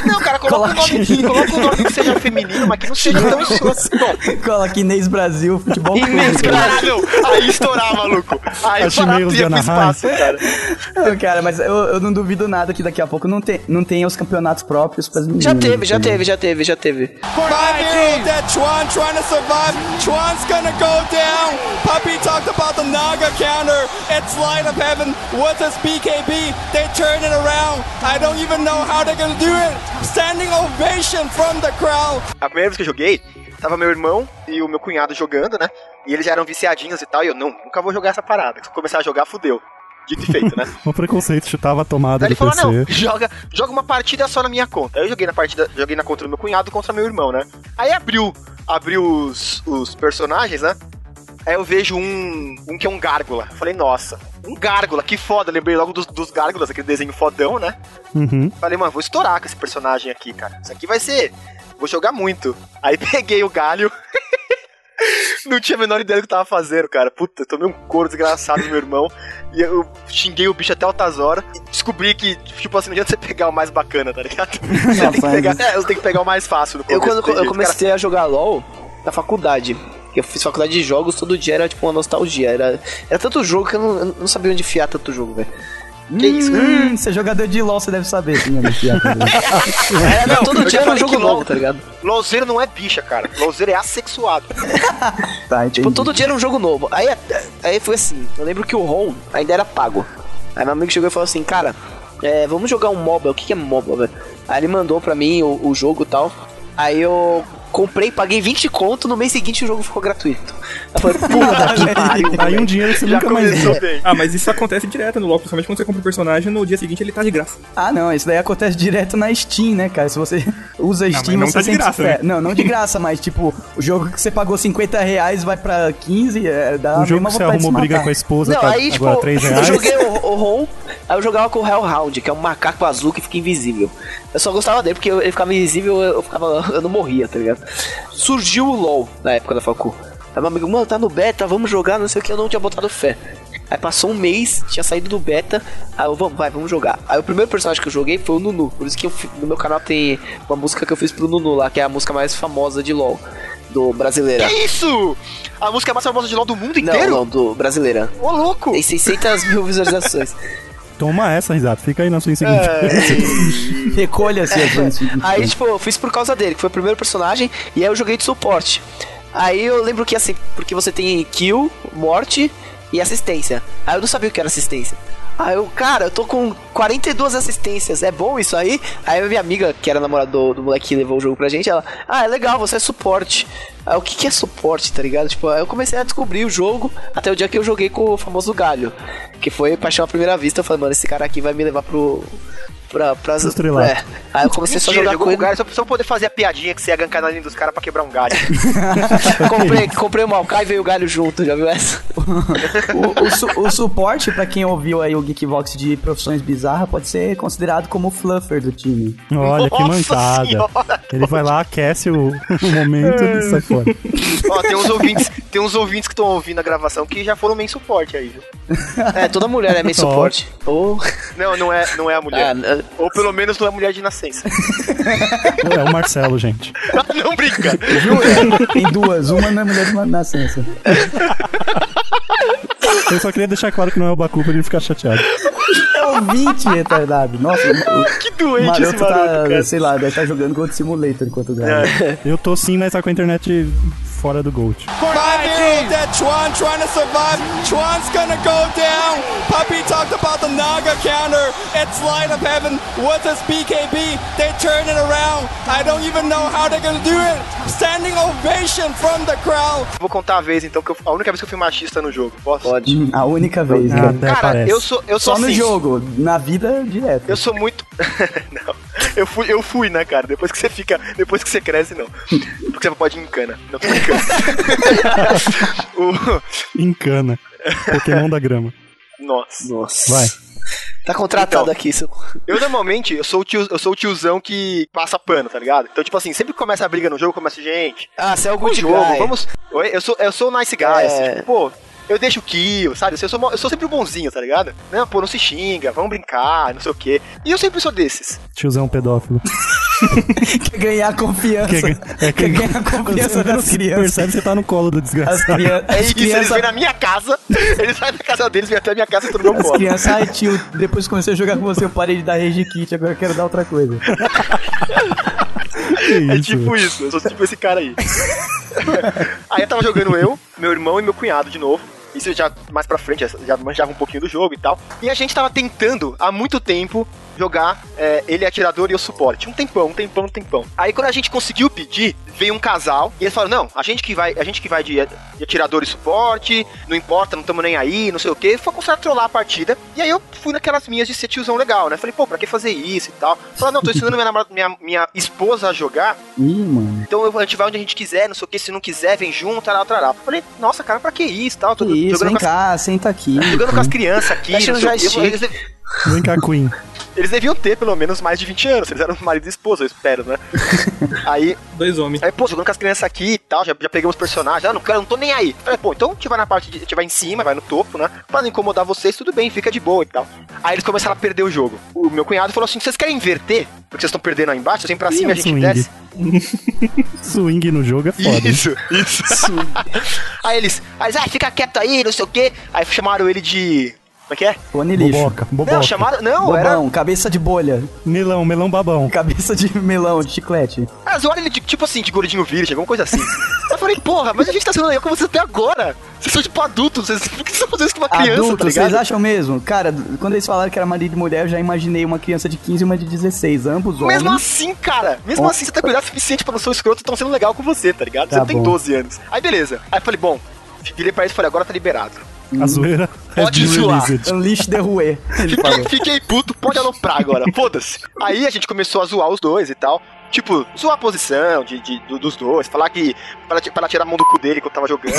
Não, cara, coloca o Coloque- nome, coloca o nome que seja feminino, mas que não seja tão escroto. [LAUGHS] Coloca Inês Brasil Futebol Clube. Inês. Caralho, aí estourar, maluco. Aí As o barato e-mails ia de pro espaço, cara. Não, cara, mas eu, eu não duvido nada que daqui a pouco não, tem, não tenha os campeonatos próprios pras meninas. Já teve, já teve, já teve, já teve. Five heroes that Chuan trying to survive. Chuan's gonna go down. Puppy talked about the Naga counter. It's light of heaven. What's this BKB? They turn it around. I don't even know how they're gonna do it. Standing ovation from the crowd. A primeira vez que eu joguei, tava meu irmão e o meu cunhado jogando, né? E eles já eram viciadinhos e tal, e eu, não, nunca vou jogar essa parada. Se eu começar a jogar, fudeu. Dito e feito, né? [LAUGHS] O preconceito chutava a tomada do ele falou, PC. não, joga, joga uma partida só na minha conta. Aí eu joguei na partida, joguei na conta do meu cunhado contra meu irmão, né? Aí abriu, abriu os, os personagens, né? Aí eu vejo um, um que é um gárgula. Eu Falei, nossa, um gárgula, que foda. Lembrei logo dos, dos gárgulas, aquele desenho fodão, né? Uhum. Falei, mano, vou estourar com esse personagem aqui, cara. Isso aqui vai ser. Vou jogar muito. Aí [LAUGHS] peguei o galho. [LAUGHS] Não tinha a menor ideia do que eu tava fazendo, cara. Puta, tomei um couro desgraçado do meu irmão. E eu xinguei o bicho até altas horas. E descobri que, tipo assim, não adianta você pegar o mais bacana, tá ligado? [LAUGHS] Você tem que pegar, é, você tem que pegar o mais fácil no Eu começo, quando eu comecei a jogar LOL na faculdade. que Eu fiz faculdade de jogos, todo dia era tipo uma nostalgia. Era, era tanto jogo que eu não, eu não sabia onde enfiar tanto jogo, velho. Que isso? Hum, você é jogador de LOL, você deve saber. Sim. Era, [LAUGHS] Não, todo eu dia era um falei jogo que LOL- novo, tá ligado? Louzeiro não é bicha, cara. Louzeiro é assexuado. [LAUGHS] tá, entendi. Tipo, todo dia era um jogo novo. Aí, aí foi assim, eu lembro que o ROM ainda era pago. Aí meu amigo chegou e falou assim, cara, é, vamos jogar um MOBA. O que, que é MOBA, velho? Aí ele mandou pra mim o, o jogo e tal. Aí eu comprei, paguei 20 conto, no mês seguinte o jogo ficou gratuito. Eu falei, puta [LAUGHS] que pariu. Aí um dinheiro que você Já nunca mais viu. bem. Ah, mas isso acontece direto no LoL, principalmente quando você compra um personagem, no dia seguinte ele tá de graça. Ah, não, isso daí acontece direto na Steam, né, cara? Se você [LAUGHS] usa Steam, não você tá de graça, é, né? Não, não de graça, mas tipo, o jogo que você pagou 50 reais vai pra 15, é, dá Um a jogo mesma que você arrumou briga com a esposa, Não, tá aí, tipo, agora [LAUGHS] 3 eu reais. joguei o, o ROM, aí eu jogava com o Hellhound, que é um macaco azul que fica invisível. Eu só gostava dele porque eu- ele ficava invisível, eu, eu ficava, eu não morria, tá ligado? Surgiu o LoL na época da facu. Aí meu amigo, mano, tá no beta, vamos jogar, não sei o que, eu não tinha botado fé. Aí passou um mês, tinha saído do beta, aí eu, vamos, vai, vamos jogar. Aí o primeiro personagem que eu joguei foi o Nunu, por isso que eu no meu canal tem uma música que eu fiz pro Nunu lá, que é a música mais famosa de LoL, do brasileira. Que isso? A música mais famosa de LOL do mundo Não, inteiro? não, do brasileira. Ô, louco! Tem 600 mil visualizações. [LAUGHS] Toma essa, risada. Fica aí na sua insignificância. [LAUGHS] Recolha-se as suas Aí, tipo, eu fiz por causa dele, que foi o primeiro personagem, e aí eu joguei de suporte. Aí eu lembro que assim, porque você tem kill, morte e assistência. Aí eu não sabia o que era assistência. Aí eu, cara, eu tô com 42 assistências, é bom isso aí? Aí a minha amiga, que era namorada do, do moleque que levou o jogo pra gente, ela, ah, é legal, você é suporte. Aí, o que, que é suporte, tá ligado? Tipo, eu comecei a descobrir o jogo até o dia que eu joguei com o famoso galho. Que foi paixão à primeira vista. Eu falei, mano, esse cara aqui vai me levar pro. Pra, pra, Estrelato. é. Aí eu comecei só a Mentira, jogar com ele. galho só, só pra poder fazer a piadinha que você ia gankar na linha dos caras pra quebrar um galho. [LAUGHS] comprei, comprei o Maokai e veio o galho junto, já viu essa? [LAUGHS] O, o su- o suporte, pra quem ouviu aí o Geekvox de profissões bizarras, pode ser considerado como o fluffer do time. Olha que mancada. senhora! Ele vai lá, aquece o, o momento e sai fora. Ó, tem uns ouvintes, tem uns ouvintes que estão ouvindo a gravação que já foram meio suporte aí, viu? É, toda mulher é meio Ó. suporte. Ou. Não, não é, não é a mulher. Ah, Ou pelo menos não é mulher de nascença. É o Marcelo, gente. [LAUGHS] não brinca! Tem duas, uma na mulher de nascença. [LAUGHS] Eu só queria deixar claro que não é o Baku pra ele ficar chateado. É ouvinte retardado. Nossa, o [LAUGHS] Que o doente esse maroto tá, maroto, cara. sei lá, deve estar jogando Gold Simulator enquanto grava. Eu tô sim, mas tá com a internet fora do Gold. Chuan trying to survive. Chuan's gonna go down. Puppy talked about the Naga counter. It's light of heaven. What's this BKB? They turn it around. I don't even know how they're gonna do it. Standing ovation from the crowd. Vou contar a vez, então, que eu, a única vez que eu fui machista no jogo. Posso? Pode. Hum, A única vez, Ah, né? até Cara, parece. eu sou, eu sou Só no assim, jogo, na vida direto. Eu sou muito. [LAUGHS] não. Eu fui, eu fui, né, cara? Depois que você fica. Depois que você cresce, não. Porque você pode ir em cana. Não tô brincando. [LAUGHS] [LAUGHS] o... Encana. Pokémon da grama. Nossa. Nossa. Vai. Tá contratado Então. aqui, seu. Eu normalmente, eu sou, o tio, eu sou o tiozão que passa pano, tá ligado? Então, tipo assim, sempre que começa a briga no jogo, começa, gente, Ah, você é o o good jogo, guy. vamos. Oi, Eu sou, eu sou o nice guy, É. assim, tipo, pô. Eu deixo o kill, sabe? Eu sou, eu sou sempre o bonzinho, tá ligado? Não, pô, não se xinga, vamos brincar, não sei o quê. E eu sempre sou desses. Tiozão pedófilo. [LAUGHS] Quer ganhar confiança. Quer- é Quer que- ganhar confiança das crianças. Percebe que você tá no colo do desgraçado. É isso, eles vêm na minha casa, [LAUGHS] eles saem da casa deles, vêm até a minha casa e no meu As colo. crianças, ai tio, depois que comecei a jogar com você, eu parei de dar rage kit, agora eu quero dar outra coisa. [LAUGHS] É isso, tipo isso, eu sou tipo esse cara aí. [LAUGHS] aí eu tava jogando eu, meu irmão e meu cunhado de novo. Isso já mais pra frente, já manjava um pouquinho do jogo e tal. E a gente tava tentando há muito tempo jogar é, ele é atirador e eu suporte. Um tempão, um tempão, um tempão. Aí quando a gente conseguiu pedir, veio um casal e eles falaram: não, a gente que vai, a gente que vai de, de atirador e suporte, não importa, não estamos nem aí, não sei o que. Foi a trollar a partida. E aí eu fui naquelas minhas de ser tiozão legal, né? Falei, pô, pra que fazer isso e tal? Falaram, não, tô ensinando minha, namorada- minha, minha esposa a jogar. Ih, mano. Então eu- a gente vai onde a gente quiser, não sei o que, se não quiser, vem junto, tará, tará. Falei, nossa, cara, pra que isso tal? Tô isso, jogando, vem com as, cá, senta aqui. jogando com as crianças aqui. Mexe não no sei o. Vem cá, Queen. [LAUGHS] eles deviam ter pelo menos mais de 20 anos, eles eram marido e esposa, eu espero, né? [LAUGHS] aí, Dois homens. aí, pô, jogando com as crianças aqui e tal, já, já peguei os personagens, ah, não quero, não tô nem aí. Falei, pô, então a gente vai na parte, de, a gente vai em cima, vai no topo, né? Pra não incomodar vocês, tudo bem, fica de boa e tal. Aí eles começaram a perder o jogo. O meu cunhado falou assim: vocês querem inverter? Porque vocês estão perdendo aí embaixo, vêm pra Ih, cima e a gente swing. desce. [LAUGHS] Swing no jogo é foda. Isso, isso. aí eles, aí eles, ah, fica quieto aí, não sei o quê. Aí chamaram ele de. Como é que é? Fone lixo. Boboca, boboca. Não, chamaram. Não, era. Bobão, cabeça de bolha. Melão, melão babão. Cabeça de melão, de chiclete. Ah, zoaram ele de, tipo assim, de gordinho virgem, alguma coisa assim. [LAUGHS] eu falei, porra, mas a gente tá sendo legal com vocês até agora. Vocês são tipo adultos, vocês, por que vocês estão fazendo isso com uma criança, Adulto, tá ligado? vocês acham mesmo? Cara, quando eles falaram que era marido e mulher, eu já imaginei uma criança de 15 e uma de 16, ambos Mesmo homens. assim, cara, mesmo assim, você tá cuidado o suficiente pra não ser um escroto e tão sendo legal com você, tá ligado? Tá você não tem bom. 12 anos. Aí beleza. Aí eu falei, bom, virei pra eles e falei, agora tá liberado. A zoeira has Pode been zoar. Unleash the Rue. Fiquei, fiquei puto, pode aloprar agora, foda-se. Aí a gente começou a zoar os dois e tal. Tipo, zoar a posição de, de- do- dos dois, falar que. Pra, pra tirar a mão do cu dele quando tava jogando.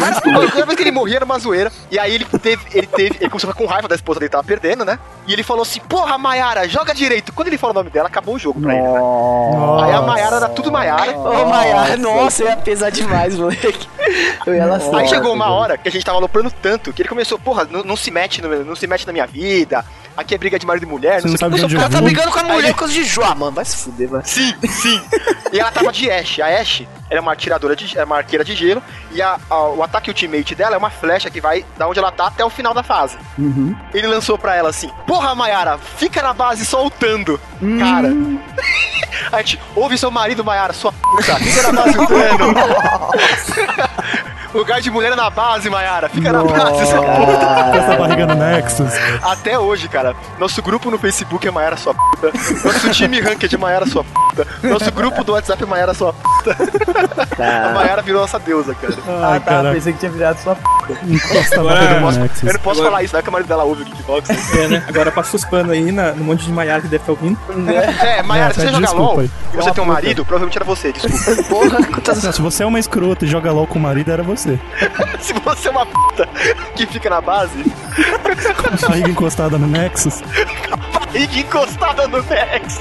Mas, Toda vez que ele morria era uma zoeira. E aí ele teve, ele teve. Ele começou a ficar com raiva da esposa dele, tava perdendo, né? E ele falou assim: Porra, Mayara, joga direito. Quando ele falou o nome dela, acabou o jogo pra ele. né? Aí a Mayara era tudo Mayara. Ô, Maia, nossa, eu ia pesar demais, moleque. Eu ia Aí chegou uma hora que a gente tava aloprando tanto que ele começou, porra, não, não se mete no- não se mete na minha vida. Aqui é briga de marido e mulher, Você não sei o sabe que. de onde Começou eu a Tá brigando com a mulher por causa de Jó. Ah, mano, vai se fuder, mano. Sim, sim. [LAUGHS] e ela tava de Ashe. A Ashe era uma atiradora de é uma arqueira de gelo. E a- a- o ataque ultimate dela é uma flecha que vai da onde ela tá até o final da fase. Uhum. Ele lançou pra ela assim: Porra, Mayara, fica na base soltando. Cara. [LAUGHS] A gente, ouve seu marido, Mayara, sua puta, fica na base lutando. [LAUGHS] Lugar de mulher é na base, Mayara. Fica na base, essa puta. essa barriga no Nexus. Até hoje, cara. Nosso grupo no Facebook é Maiara Sua Puta. Nosso time ranked é Maiara Sua Puta. Nosso grupo do WhatsApp é Maiara Sua Puta. A Maiara virou nossa deusa, cara. Ai, Ah, tá, cara. pensei que tinha virado sua p. Encosta a Agora- Eu, no posso- eu não posso Agora- falar isso, vai que a marido dela ouve o Kickbox. É, né? Agora passa os panos aí na, no monte de Maiara que deve estar ouvindo. É, Maiara, se É, você joga desculpa LOL aí. e você tem um marido, provavelmente era você, desculpa. Porra. Não, se você é uma escrota e joga LOL com o marido, era você. [LAUGHS] se você é uma puta que fica na base, Com a barriga encostada no Nexus. e que encostada no Vex.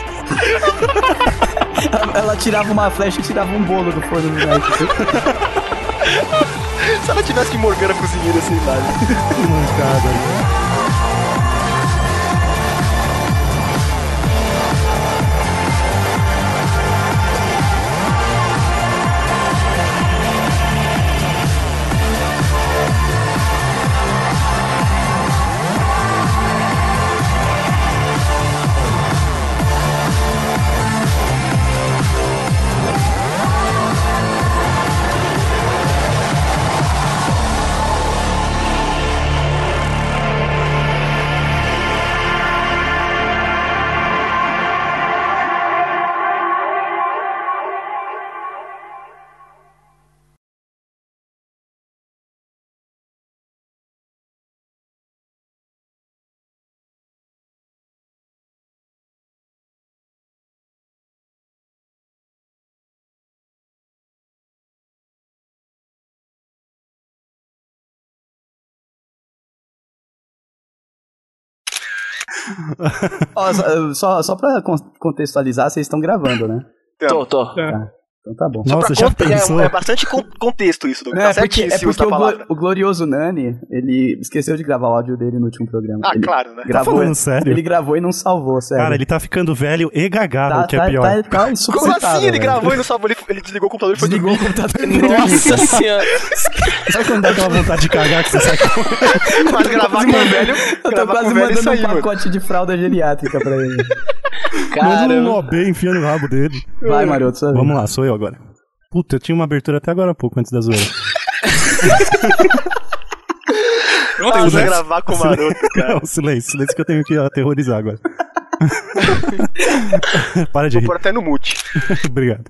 Ela, ela tirava uma flecha e tirava um bolo do forno do Nexus. Se ela tivesse que Morgana cozinheira, sei lá. Que mancada. [LAUGHS] Ó, só, só, só pra con- contextualizar, vocês estão gravando, né? Tô, tô. Então tá bom. Nossa, já Conta- pensou? é, é bastante con- contexto isso, Douglas. Não, é tá porque, é porque da o, o glorioso Nani, ele esqueceu de gravar o áudio dele no último programa. Ah, ele claro, né? Tá Gravou, falando sério? Ele gravou e não salvou, sério. Cara, ele tá ficando velho e gagado, tá, o que tá, é pior. tá, tá Como insuportável, assim? Ele velho. gravou e não salvou, ele, ele desligou o computador e foi Desligou dormir. o computador. Nossa senhora. [LAUGHS] Sabe quando dá aquela vontade de cagar que você sai com... [LAUGHS] Mas gravar com o velho, Eu tô quase o velho é mandando um mano. pacote de fralda geriátrica pra ele. Manda um OB enfiando no rabo dele. Vai, Maroto, sua. Vamos lá, sou eu agora. Puta, eu tinha uma abertura até agora há pouco, antes da zoeira. Pronto, [LAUGHS] Ah, eu gravar com o maroto, [LAUGHS] cara. Não, silêncio, silêncio que eu tenho que aterrorizar agora. Para de Vou rir. pôr até no mute. Obrigado.